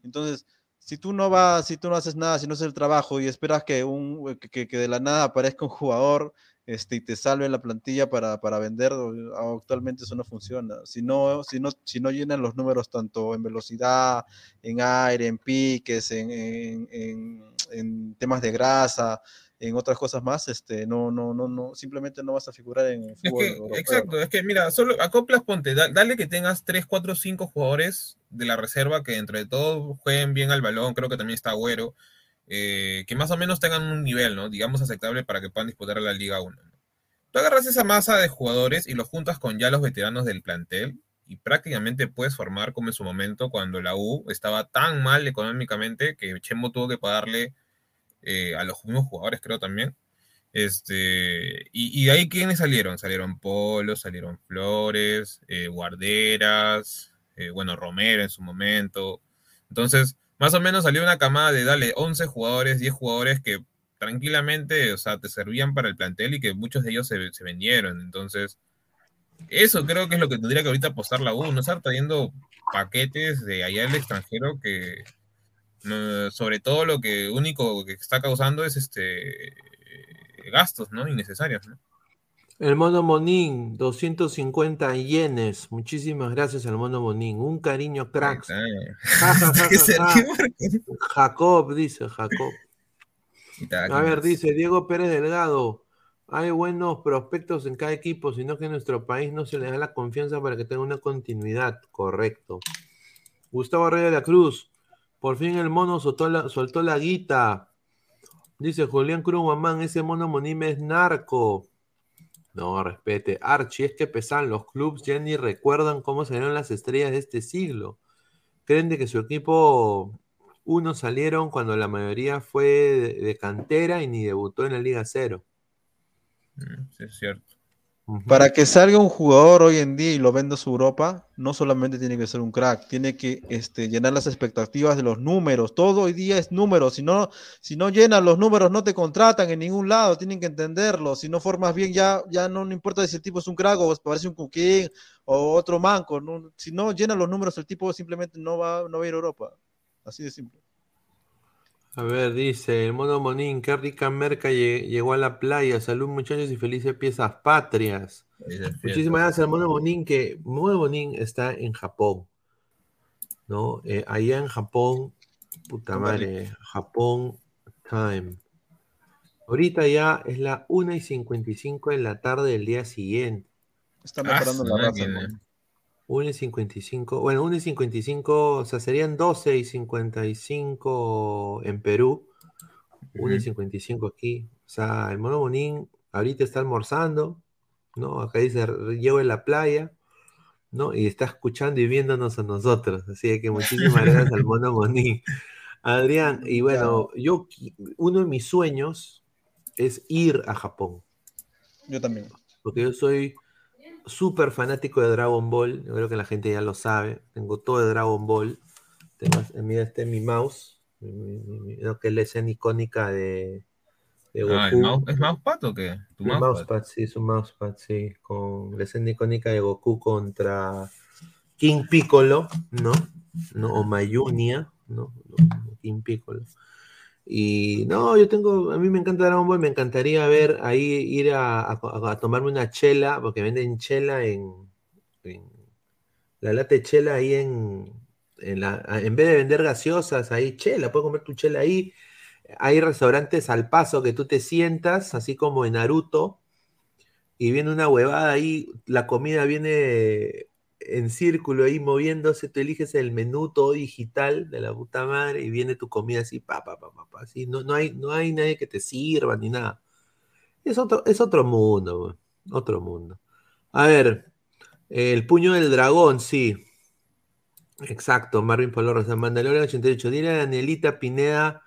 Entonces, si tú no vas, si tú no haces nada, si no haces el trabajo y esperas que, un, que de la nada aparezca un jugador este, y te salve en la plantilla para, para vender, o- actualmente eso no funciona. Si no, si, no, si no llenan los números tanto en velocidad, en aire, en piques, en, en- en- en temas de grasa, en otras cosas más, este, no, no, no, no, simplemente no vas a figurar en el Es fútbol que, europeo. exacto, es que mira, solo acoplas, ponte, da- dale que tengas 3, 4, 5 jugadores de la reserva que entre todos jueguen bien al balón, creo que también está Agüero, eh, que más o menos tengan un nivel, ¿no? Digamos aceptable para que puedan disputar a la Liga 1. ¿no? Tú agarras esa masa de jugadores y los juntas con ya los veteranos del plantel y prácticamente puedes formar como en su momento cuando la U estaba tan mal económicamente que Chemo tuvo que pagarle eh, a los mismos jugadores, creo también. Este, y, de ahí, ¿quiénes salieron? Salieron Polo, salieron Flores, eh, Guarderas, bueno, Romero en su momento. Entonces, más o menos salió una camada de, dale, 11 jugadores, 10 jugadores que tranquilamente, o sea, te servían para el plantel y que muchos de ellos se, vendieron. Entonces, eso creo que es lo que tendría que ahorita apostar la U, no estar trayendo paquetes de allá del extranjero que, sobre todo lo que único que está causando es este gastos, ¿no? Innecesarios, ¿no? El Mono Monín, 250 yenes. Muchísimas gracias al Mono Monín. Un cariño, cracks. Ja, ja, ja. [LAUGHS] Jacob, dice Jacob. A ver, dice Diego Pérez Delgado. Hay buenos prospectos en cada equipo, sino que en nuestro país no se le da la confianza para que tenga una continuidad. Correcto. Gustavo Reyes de la Cruz. Por fin el mono soltó la, soltó la guita. Dice Julián Cruz Guamán, ese mono monime es narco. No, respete. Archie, es que pesan, los clubes ya ni recuerdan cómo salieron las estrellas de este siglo. Creen de que su equipo, unos salieron cuando la mayoría fue de, de cantera y ni debutó en la Liga Cero. Mm, Sí, es cierto. Para que salga un jugador hoy en día y lo venda a Europa, no solamente tiene que ser un crack, tiene que este, llenar las expectativas de los números. Todo hoy día es números. Si no, si no llenan los números, no te contratan en ningún lado. Tienen que entenderlo. Si no formas bien, ya, ya no, no importa si el tipo es un crack o parece un cuquín o otro manco. si no llena los números, el tipo simplemente no va, no va a ir a Europa. Así de simple. A ver, dice el mono Monín, qué rica merca llegó a la playa. Salud, muchachos, y felices piezas patrias. Muchísimas gracias al mono Monín, que mono Monín está en Japón. ¿No? Eh, allá en Japón, puta madre, Japón time. Ahorita ya es la 1 y 55 de la tarde del día siguiente. Está mejorando la raza, 1 y 55, bueno, 1 y 55, o sea, serían 12 y 55 en Perú, 1 y 55 aquí. O sea, el mono Bonín ahorita está almorzando, ¿no? Acá dice, llevo en la playa, ¿no? Y está escuchando y viéndonos a nosotros. Así que muchísimas gracias al mono Bonín. [LAUGHS] Adrián, y bueno, yo, uno de mis sueños es ir a Japón. Yo también. Porque yo soy súper fanático de Dragon Ball. Yo creo que la gente ya lo sabe. Tengo todo de Dragon Ball. Tengo, mira, este mi mouse. que es la escena icónica de, ah, Goku. ¿Es mousepad o qué? ¿Tu mousepad? sí, es un mousepad, sí. Con la escena icónica de Goku contra King Piccolo, ¿no? ¿No? O Mayunia, ¿no? King Piccolo. Y no, yo tengo, a mí me encanta Dragon Ball, me encantaría ver ahí, ir a, tomarme una chela, porque venden chela en, la lata de chela ahí en, en, la, en vez de vender gaseosas, ahí chela, puedes comer tu chela ahí. Hay restaurantes al paso que tú te sientas, así como en Naruto, y viene una huevada ahí, la comida viene en círculo ahí moviéndose, tú eliges el menú todo digital de la puta madre y viene tu comida así, pa, pa, pa, pa, así, no, no, hay, no hay nadie que te sirva ni nada. Es otro, es otro mundo, otro mundo. A ver, el puño del dragón, sí. Exacto, Marvin Polorro, San Mandalorian 88. Dile a Danielita Pineda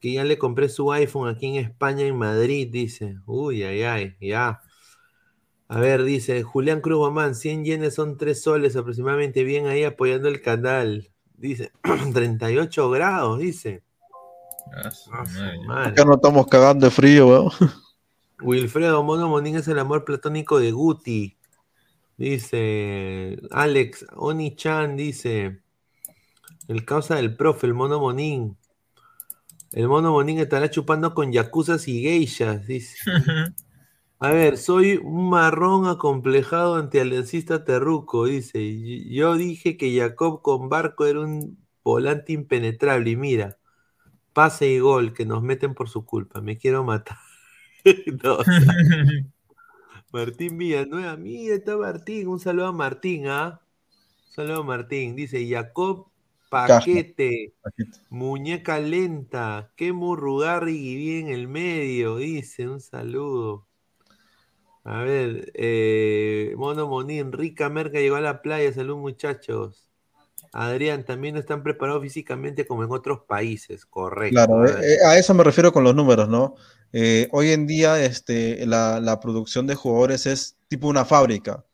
que ya le compré su iPhone aquí en España, en Madrid, dice. Uy, ay, ay, ya. A ver, dice Julián Cruz Guamán, 100 yenes son 3 soles aproximadamente, bien ahí apoyando el canal. Dice, [CLEARS THROAT] 38 grados, dice. Ya no estamos cagando de frío, weón. Wilfredo Mono Monín es el amor platónico de Guti. Dice Alex, Oni-chan dice, el causa del profe, el Mono Monín. El Mono Monín estará chupando con yacuzas y geishas, dice. [LAUGHS] A ver, soy un marrón acomplejado antialiancista terruco, dice. Yo dije que Jacob con barco era un volante impenetrable y mira, pase y gol que nos meten por su culpa. Me quiero matar. [LAUGHS] [LAUGHS] Martín Villanueva, mira, está Martín. Un saludo a Martín, ¿ah? Un saludo a Martín. Dice Jacob Paquete, muñeca lenta, que murrugarri bien en el medio, dice, un saludo. A ver, eh, Mono Monín, rica merca llegó a la playa, salud muchachos. Adrián, también no están preparados físicamente como en otros países, correcto. Claro, eh, a eso me refiero con los números, ¿no? Eh, hoy en día este, la, producción de jugadores es tipo una fábrica.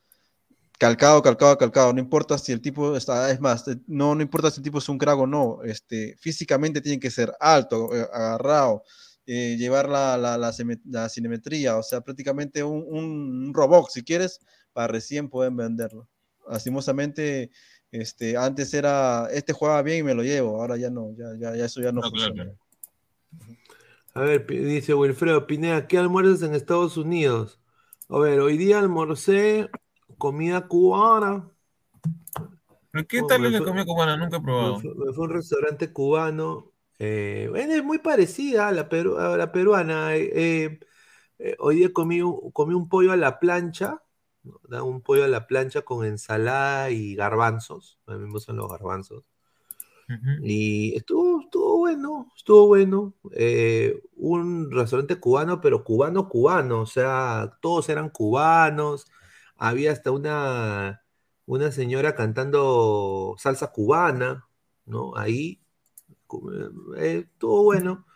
Calcado, calcado, calcado. No importa si el tipo está, es más, no, no importa si el tipo es un crack o no. Este, físicamente tiene que ser alto, agarrado, eh, llevar la, la, la, cinemetría, o sea, prácticamente un, un, robot, si quieres, para recién pueden venderlo. Lastimosamente, este, antes era, este jugaba bien y me lo llevo, ahora ya no, ya, ya, ya eso ya no, funciona. A ver, dice Wilfredo Pineda, ¿qué almuerzas en Estados Unidos? A ver, hoy día almorcé comida cubana. ¿Qué tal es la comida cubana? Nunca he probado. fue un restaurante cubano eh, es muy parecida a la, la peruana. Eh, eh, hoy día comí, comí, un pollo a la plancha, un pollo a la plancha con ensalada y garbanzos. A mí me gustan los garbanzos. Y estuvo, estuvo bueno, estuvo bueno. un restaurante cubano, pero cubano, cubano. O sea, todos eran cubanos. Había hasta una, una señora cantando salsa cubana, ¿no? Ahí eh, todo bueno.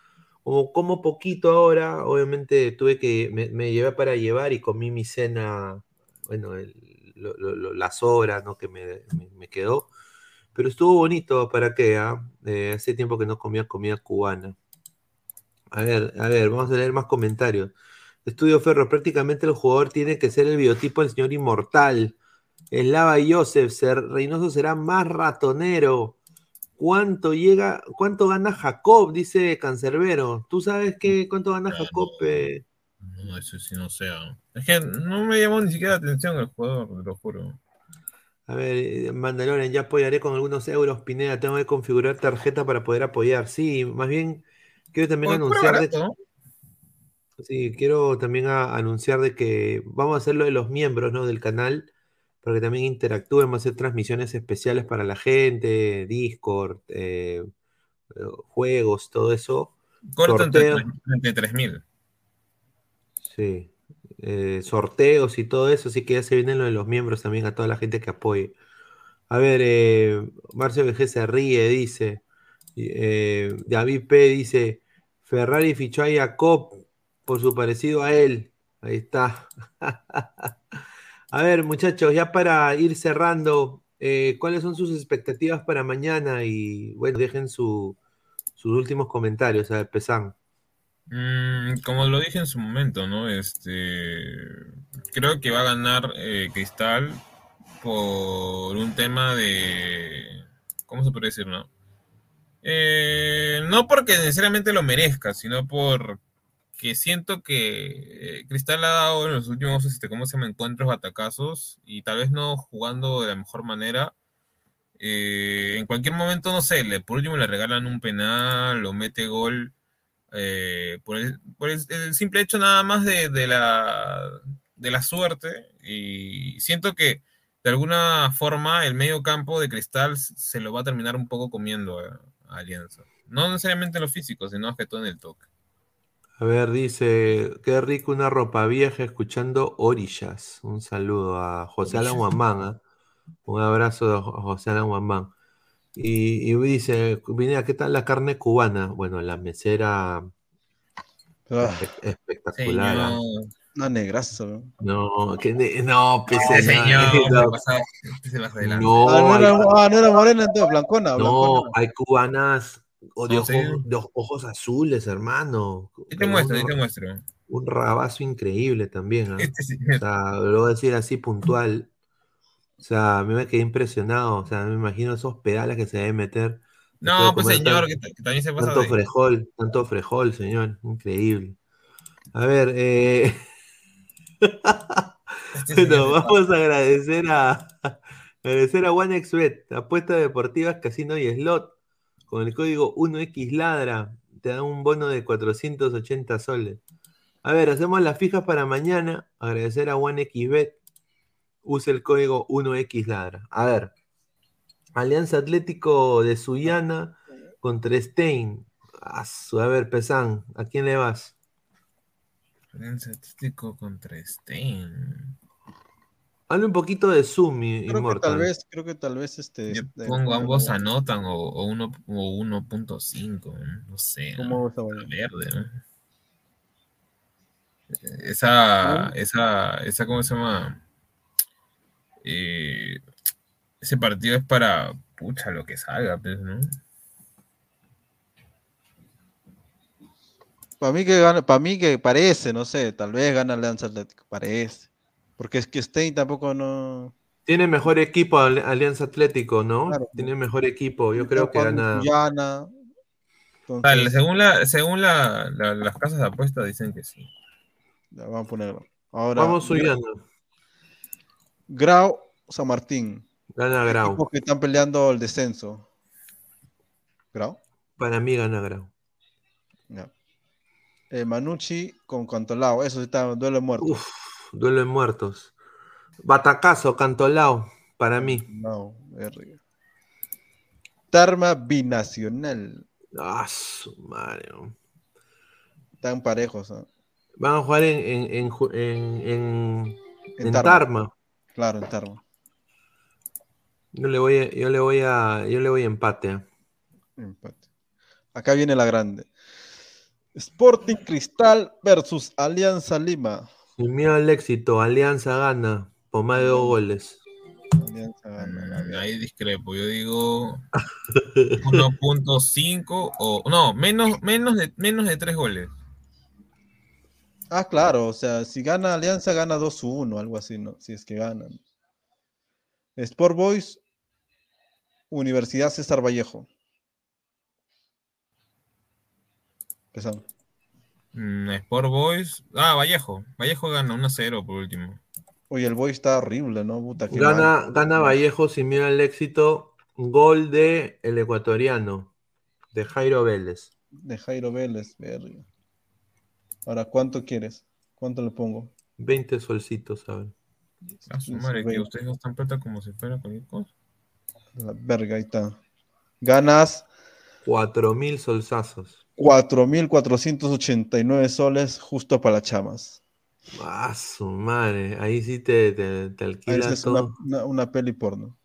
como como poquito ahora, obviamente tuve que, me, me llevé para llevar y comí mi cena, bueno, el- lo- las horas, ¿no? Que me, quedó. Pero estuvo bonito, ¿para qué? ah? Eh, hace tiempo que no comía comida cubana. A ver, a ver, vamos a leer más comentarios. Estudio Ferro, prácticamente el jugador tiene que ser el biotipo del señor inmortal. Eslava Joseph, ser, Reynoso será más ratonero. ¿Cuánto llega, cuánto gana Jacob? Dice Cancerbero. ¿Tú sabes qué, cuánto gana Jacob? eh? No, eso sí no sé. Es que no me llamó ni siquiera la atención el jugador, te lo juro. A ver, eh, Mandalorian, ya apoyaré con algunos euros, Pineda. Tengo que configurar tarjeta para poder apoyar. Sí, más bien quiero también anunciar de, sí, quiero también a- anunciar de que vamos a hacer lo de los miembros, ¿no? del canal, para que también interactúen, vamos a hacer transmisiones especiales para la gente, Discord, eh, eh, juegos, todo eso. Corto entre, Sorteo. entre 3000. Sí. eh, sorteos y todo eso, así que ya se vienen lo de los miembros también a toda la gente que apoye. A ver, eh, Marcio VG se ríe, dice. eh, David P. dice: Ferrari fichó a Jacob por su parecido a él. Ahí está. [LAUGHS] a ver, muchachos, ya para ir cerrando, eh, ¿cuáles son sus expectativas para mañana? Y bueno, dejen su- sus últimos comentarios. A ver, Pesan. Mm, como lo dije en su momento, ¿no? Este, creo que va a ganar eh, Cristal por un tema de, ¿cómo se puede decir, no? Eh, no porque necesariamente lo merezca, sino porque siento que eh, Cristal ha dado en los últimos, este, ¿cómo se llama? Encuentros batacazos y tal vez no jugando de la mejor manera. Eh, en cualquier momento, no sé, le, por último le regalan un penal o mete gol eh, por, el, simple hecho nada más de, de la, de la suerte. Y siento que de alguna forma el medio campo de Cristal se lo va a terminar un poco comiendo a, a Alianza. No necesariamente en lo físico, sino que todo en el toque. A ver, dice, qué rico una ropa vieja escuchando orillas. Un saludo a José Alan Guamán. ¿ah? Un abrazo a Jo- José Alan Guamán. Y, y dice, Vinea, ¿qué tal la carne cubana? Bueno, la mesera Ah, espe- espectacular. ¿ah? Señor, una negraza. ¿no? No, que ne- no, pues, ese señor, no, se pasa- se pasa de lanza. no, Ah, no era, ah, no era morena, entonces, blancona. no, blancona. hay cubanas o de, No, ojos, sí. de oj- ojos azules, hermano. Te muestro, te muestro. Un rabazo increíble también. ¿ah? Este O sea, lo voy a decir así puntual. O sea, a mí me quedé impresionado. O sea, me imagino esos pedales que se deben meter. No, pues señor, tan- que, ta- que también se pasa tanto de... frejol, tanto frejol, señor. Increíble. A ver, eh, [LAUGHS] Este [LAUGHS] vamos a agradecer a agradecer a OneXBet, apuestas deportivas, casino y slot. Con el código 1XLadra te dan un bono de 480 soles. A ver, hacemos las fijas para mañana. Agradecer a OneXBet. Use el código 1XLadra. A ver. Alianza Atlético de Sullana contra Stein. A ver, Pesán, ¿a quién le vas? Alianza Atlético contra Stein. Habla un poquito de Zoom, i- Creo que Immortal. tal vez, creo que tal vez este. Yo este, pongo ¿cómo- ambos anotan o, o uno- o 1.5, no sé. ¿Cómo vaina? Verde, ¿no? Esa, esa, esa, ¿cómo se llama? Eh, ese partido es para, pucha, lo que salga, pues, ¿no? Para mí que gana, para mí que parece, no sé, tal vez gana Alianza Atlético, parece. Porque es que Stein tampoco no. Tiene mejor equipo Ali- Alianza Atlético, ¿no? Claro. Tiene mejor equipo. Yo creo que gana. Guyana, según la, según la, la- las casas de apuestas dicen que sí. ya, vamos a ponerlo. Ahora, Vamos. Grau, San Martín. Gana Grau. Equipos que están peleando el descenso. Grau. Para mí gana Grau. Ya. Eh, Manucci con Cantolao. Eso sí está duelo de muertos. Uf, duelo de muertos. Batacazo, Cantolao, para mí. No. Tarma binacional. Ah, su madre. Están parejos. ¿ah? Van a jugar en, en, en, en- en- En en Tarma. Tarma. Claro, en Tarma. Yo le voy a, yo le voy a, yo le voy a empate. Empate. Acá viene la grande. Sporting Cristal versus Alianza Lima. Sin miedo al éxito, Alianza gana por más de dos goles. Alianza gana. Mm, Ahí discrepo, yo digo [LAUGHS] 1.5 o no, menos, menos, de, menos de 3 goles. Ah, claro, o sea, si gana Alianza, gana 2-1, algo así, ¿no? Si es que ganan. Sport Boys, Universidad César Vallejo. Empezamos. Mm, Sport Boys. Ah, Vallejo. Vallejo gana 1-0 por último. Oye, el Boy está horrible, ¿no? Puta, qué Gana, gana Vallejo sin miedo al éxito. Gol de el ecuatoriano, de Jairo Vélez. De Jairo Vélez, verga. Ahora, ¿cuánto quieres? ¿Cuánto le pongo? 20 solcitos, ¿saben? A su madre, que ustedes gastan plata como si fuera cualquier cosa. La verga, ahí está. Ganas 4.000 solsazos. 4.489 soles justo para las chamas. Ah, su madre. Ahí sí te, te, te Ahí es una, todo. una, una peli porno.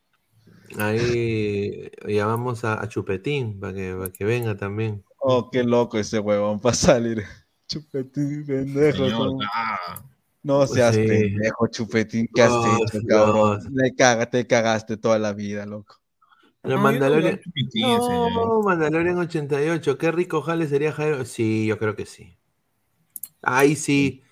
Ahí llamamos a, a Chupetín para que, para que venga también. Oh, qué loco ese huevón para salir. Chupetín, pendejo. Ah, No seas Sí. pendejo, Chupetín. ¿Qué has No, hecho, no. cabrón? Le caga, te cagaste toda la vida, loco. El no, no Mandalorian. señor. No, Mandalorian 88. Qué rico jale sería Jairo. Sí, yo creo que sí. Ahí sí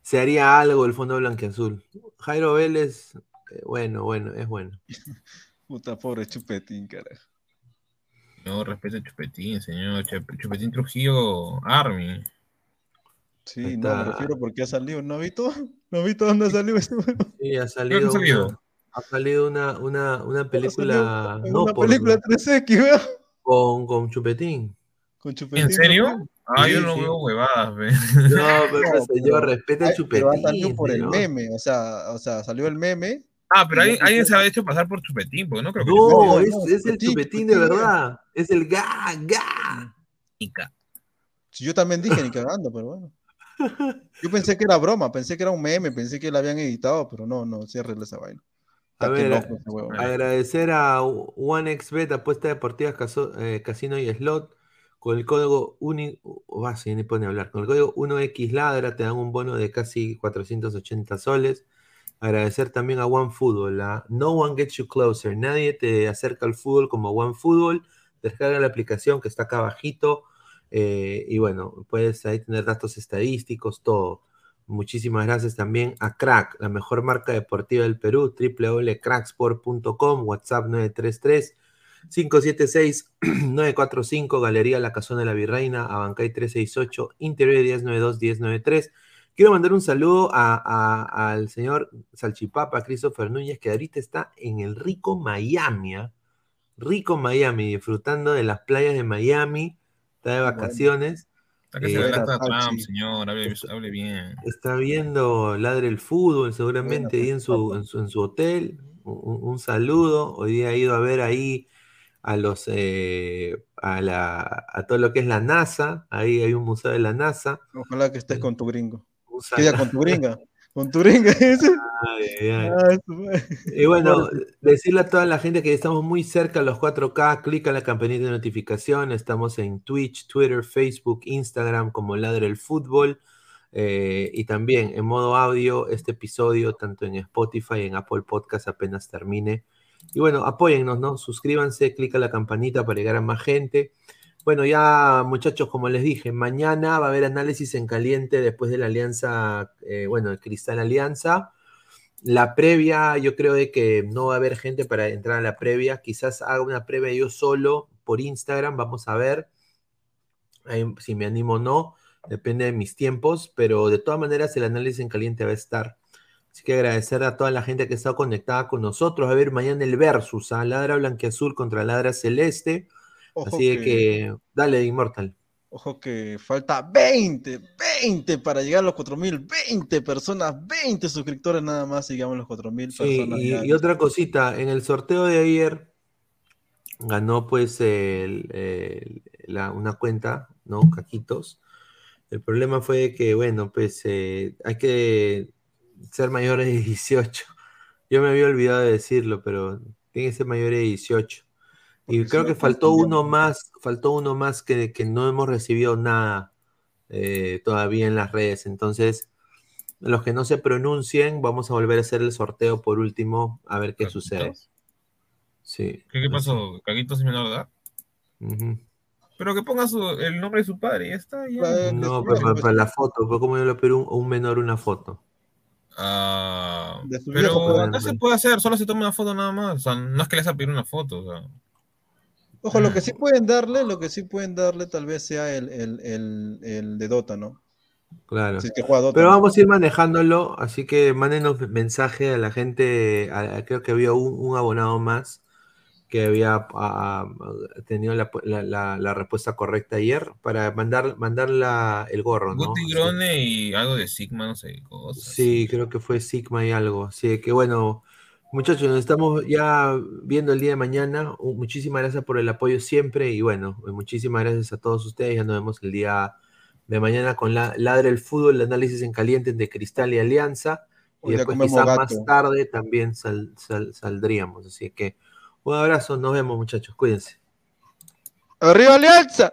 se haría algo el fondo blanqueazul. Jairo Vélez, eh, bueno, bueno, es bueno. [LAUGHS] Puta pobre Chupetín, carajo. No, respeta a Chupetín, señor. Chup- Chupetín Trujillo Army. Sí, Ahí no, me está. refiero porque ha salido. ¿No has visto? [LAUGHS] ¿No has visto dónde ha salido ese huevón? Sí, ha ¿Qué salido, ha salido? Ha salido una, una, una película, no, una por- película 3X, weón. con, con Chupetín. Con Chupetín. ¿En serio? Ah, Sí, yo no sí. veo huevadas, ve. No, pero No, señor, pero- a Ay, Chupetín. Pero ha salido por el meme, o sea, o sea, salió el meme. Ah, pero alguien, alguien se ha hecho pasar por Chupetín, porque no creo que No, No, es, no, es el Chupetín, Chupetín de Chupetín. verdad. Es el ga, ga. Sí, Yo también dije ni cagando, pero bueno. Yo pensé que era broma, pensé que era un meme, pensé que la habían editado, pero no, no, ciérrele esa vaina. A ver. Agradecer a OneXBet, apuesta deportiva, caso- eh, casino y slot. Con el código uni, ah, sí, ni pone a hablar. Con el código 1XLadra te dan un bono de casi 480 soles. Agradecer también a OneFootball. ¿ah? No one gets you closer. Nadie te acerca al fútbol como OneFootball. Descarga la aplicación que está acá abajito. eh, y bueno, puedes ahí tener datos estadísticos, todo. Muchísimas gracias también a Crack, la mejor marca deportiva del Perú, www.cracksport.com, WhatsApp 933 576-945, Galería La Casona de la Virreina, Abancay 368, Interior 1092-1093. Quiero mandar un saludo a- a- al señor Salchipapa, Christopher Núñez, que ahorita está en el rico Miami, ¿ah? rico Miami, disfrutando de las playas de Miami, está de vacaciones. Está que Eh, se adelanta a Buena, Trump, Salchi. señor. Hable, hable bien. Está viendo Ladre el Fútbol, seguramente ahí en su, en su, en su hotel. Un, un saludo. Hoy día ha ido a ver ahí a los eh, a, la, a todo lo que es la NASA. Ahí hay un museo de la NASA. Ojalá que estés con tu gringo. Un ¿Qué día saludo. con tu gringa? [LAUGHS] Con tu gringa, [LAUGHS] ese. Ay, ay. Ah. Y bueno, decirle a toda la gente que estamos muy cerca a los 4K, clica en la campanita de notificación, estamos en Twitch, Twitter, Facebook, Instagram como Ladre el Fútbol eh, y también en modo audio este episodio tanto en Spotify y en Apple Podcast apenas termine. Y bueno, apóyennos, ¿no? Suscríbanse, clica la campanita para llegar a más gente. Bueno, ya muchachos, como les dije, mañana va a haber análisis en caliente después de la alianza, eh, bueno, el Cristal Alianza. La previa, yo creo de que no va a haber gente para entrar a la previa. Quizás haga una previa yo solo por Instagram, vamos a ver Ahí, si me animo o no. Depende de mis tiempos, pero de todas maneras el análisis en caliente va a estar. Así que agradecer a toda la gente que está conectada con nosotros. A ver mañana el versus, a Ladra Blanquiazul contra Ladra Celeste. Ojo Así que- que, dale, Immortal. Ojo que falta 20, 20 para llegar a los 4000, 20 personas, 20 suscriptores nada más, a los 4000 Sí, personas. y, y otra cosita, en el sorteo de ayer ganó pues el- el- la- una cuenta, ¿no? Caquitos. El problema fue que, bueno, pues eh, hay que ser mayores de 18. Yo me había olvidado de decirlo, pero tiene que ser mayores de 18. Y creo no, que faltó uno más, faltó uno más que, que no hemos recibido nada. eh, todavía en las redes. Entonces, los que no se pronuncien, vamos a volver a hacer el sorteo por último, a ver qué sucede. Sí. ¿Qué, qué pasó? ¿Caguitos es menor de edad? Ujú. Pero que ponga su- el nombre de su padre y ya está. ya. No, pero para, para la foto, fue como yo le pido un, un menor una foto. Ah, pero pues. se puede hacer, solo se toma una foto nada más. O sea, no es que les a pedir una foto. O sea. Ojo, lo que sí [LAUGHS] pueden darle, lo que sí pueden darle tal vez sea el, el, el, el de Dota, ¿no? Claro. Si es que juega Dota. Pero ¿no? vamos a ir manejándolo, así que mándenos mensaje a la gente. a- a- creo que había un, un abonado más que había a- a- tenido la, la- la- la respuesta correcta ayer para mandar, mandar la- el gorro, ¿no? Grone y algo de Sigma, no sé, cosas. Sí, creo que fue Sigma y algo. Así que bueno, muchachos, nos estamos ya viendo el día de mañana. Muchísimas gracias por el apoyo siempre y bueno, muchísimas gracias a todos ustedes. Ya nos vemos el día de mañana con la Ladre el Fútbol, el análisis en caliente de Cristal y Alianza. Y Hoy después quizás más tarde también sal- sal- saldríamos. Así que un abrazo, nos vemos muchachos, cuídense. ¡Arriba Alianza!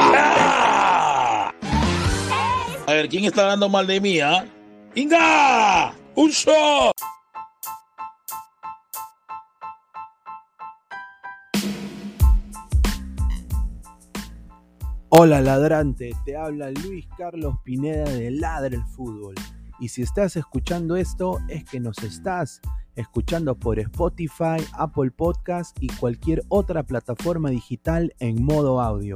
¿Quién está hablando mal de mí, ah? ¡Inga! ¡Un shot! Hola ladrante, te habla Luis Carlos Pineda de Ladra el Fútbol. Y si estás escuchando esto es que nos estás escuchando por Spotify, Apple Podcast y cualquier otra plataforma digital en modo audio.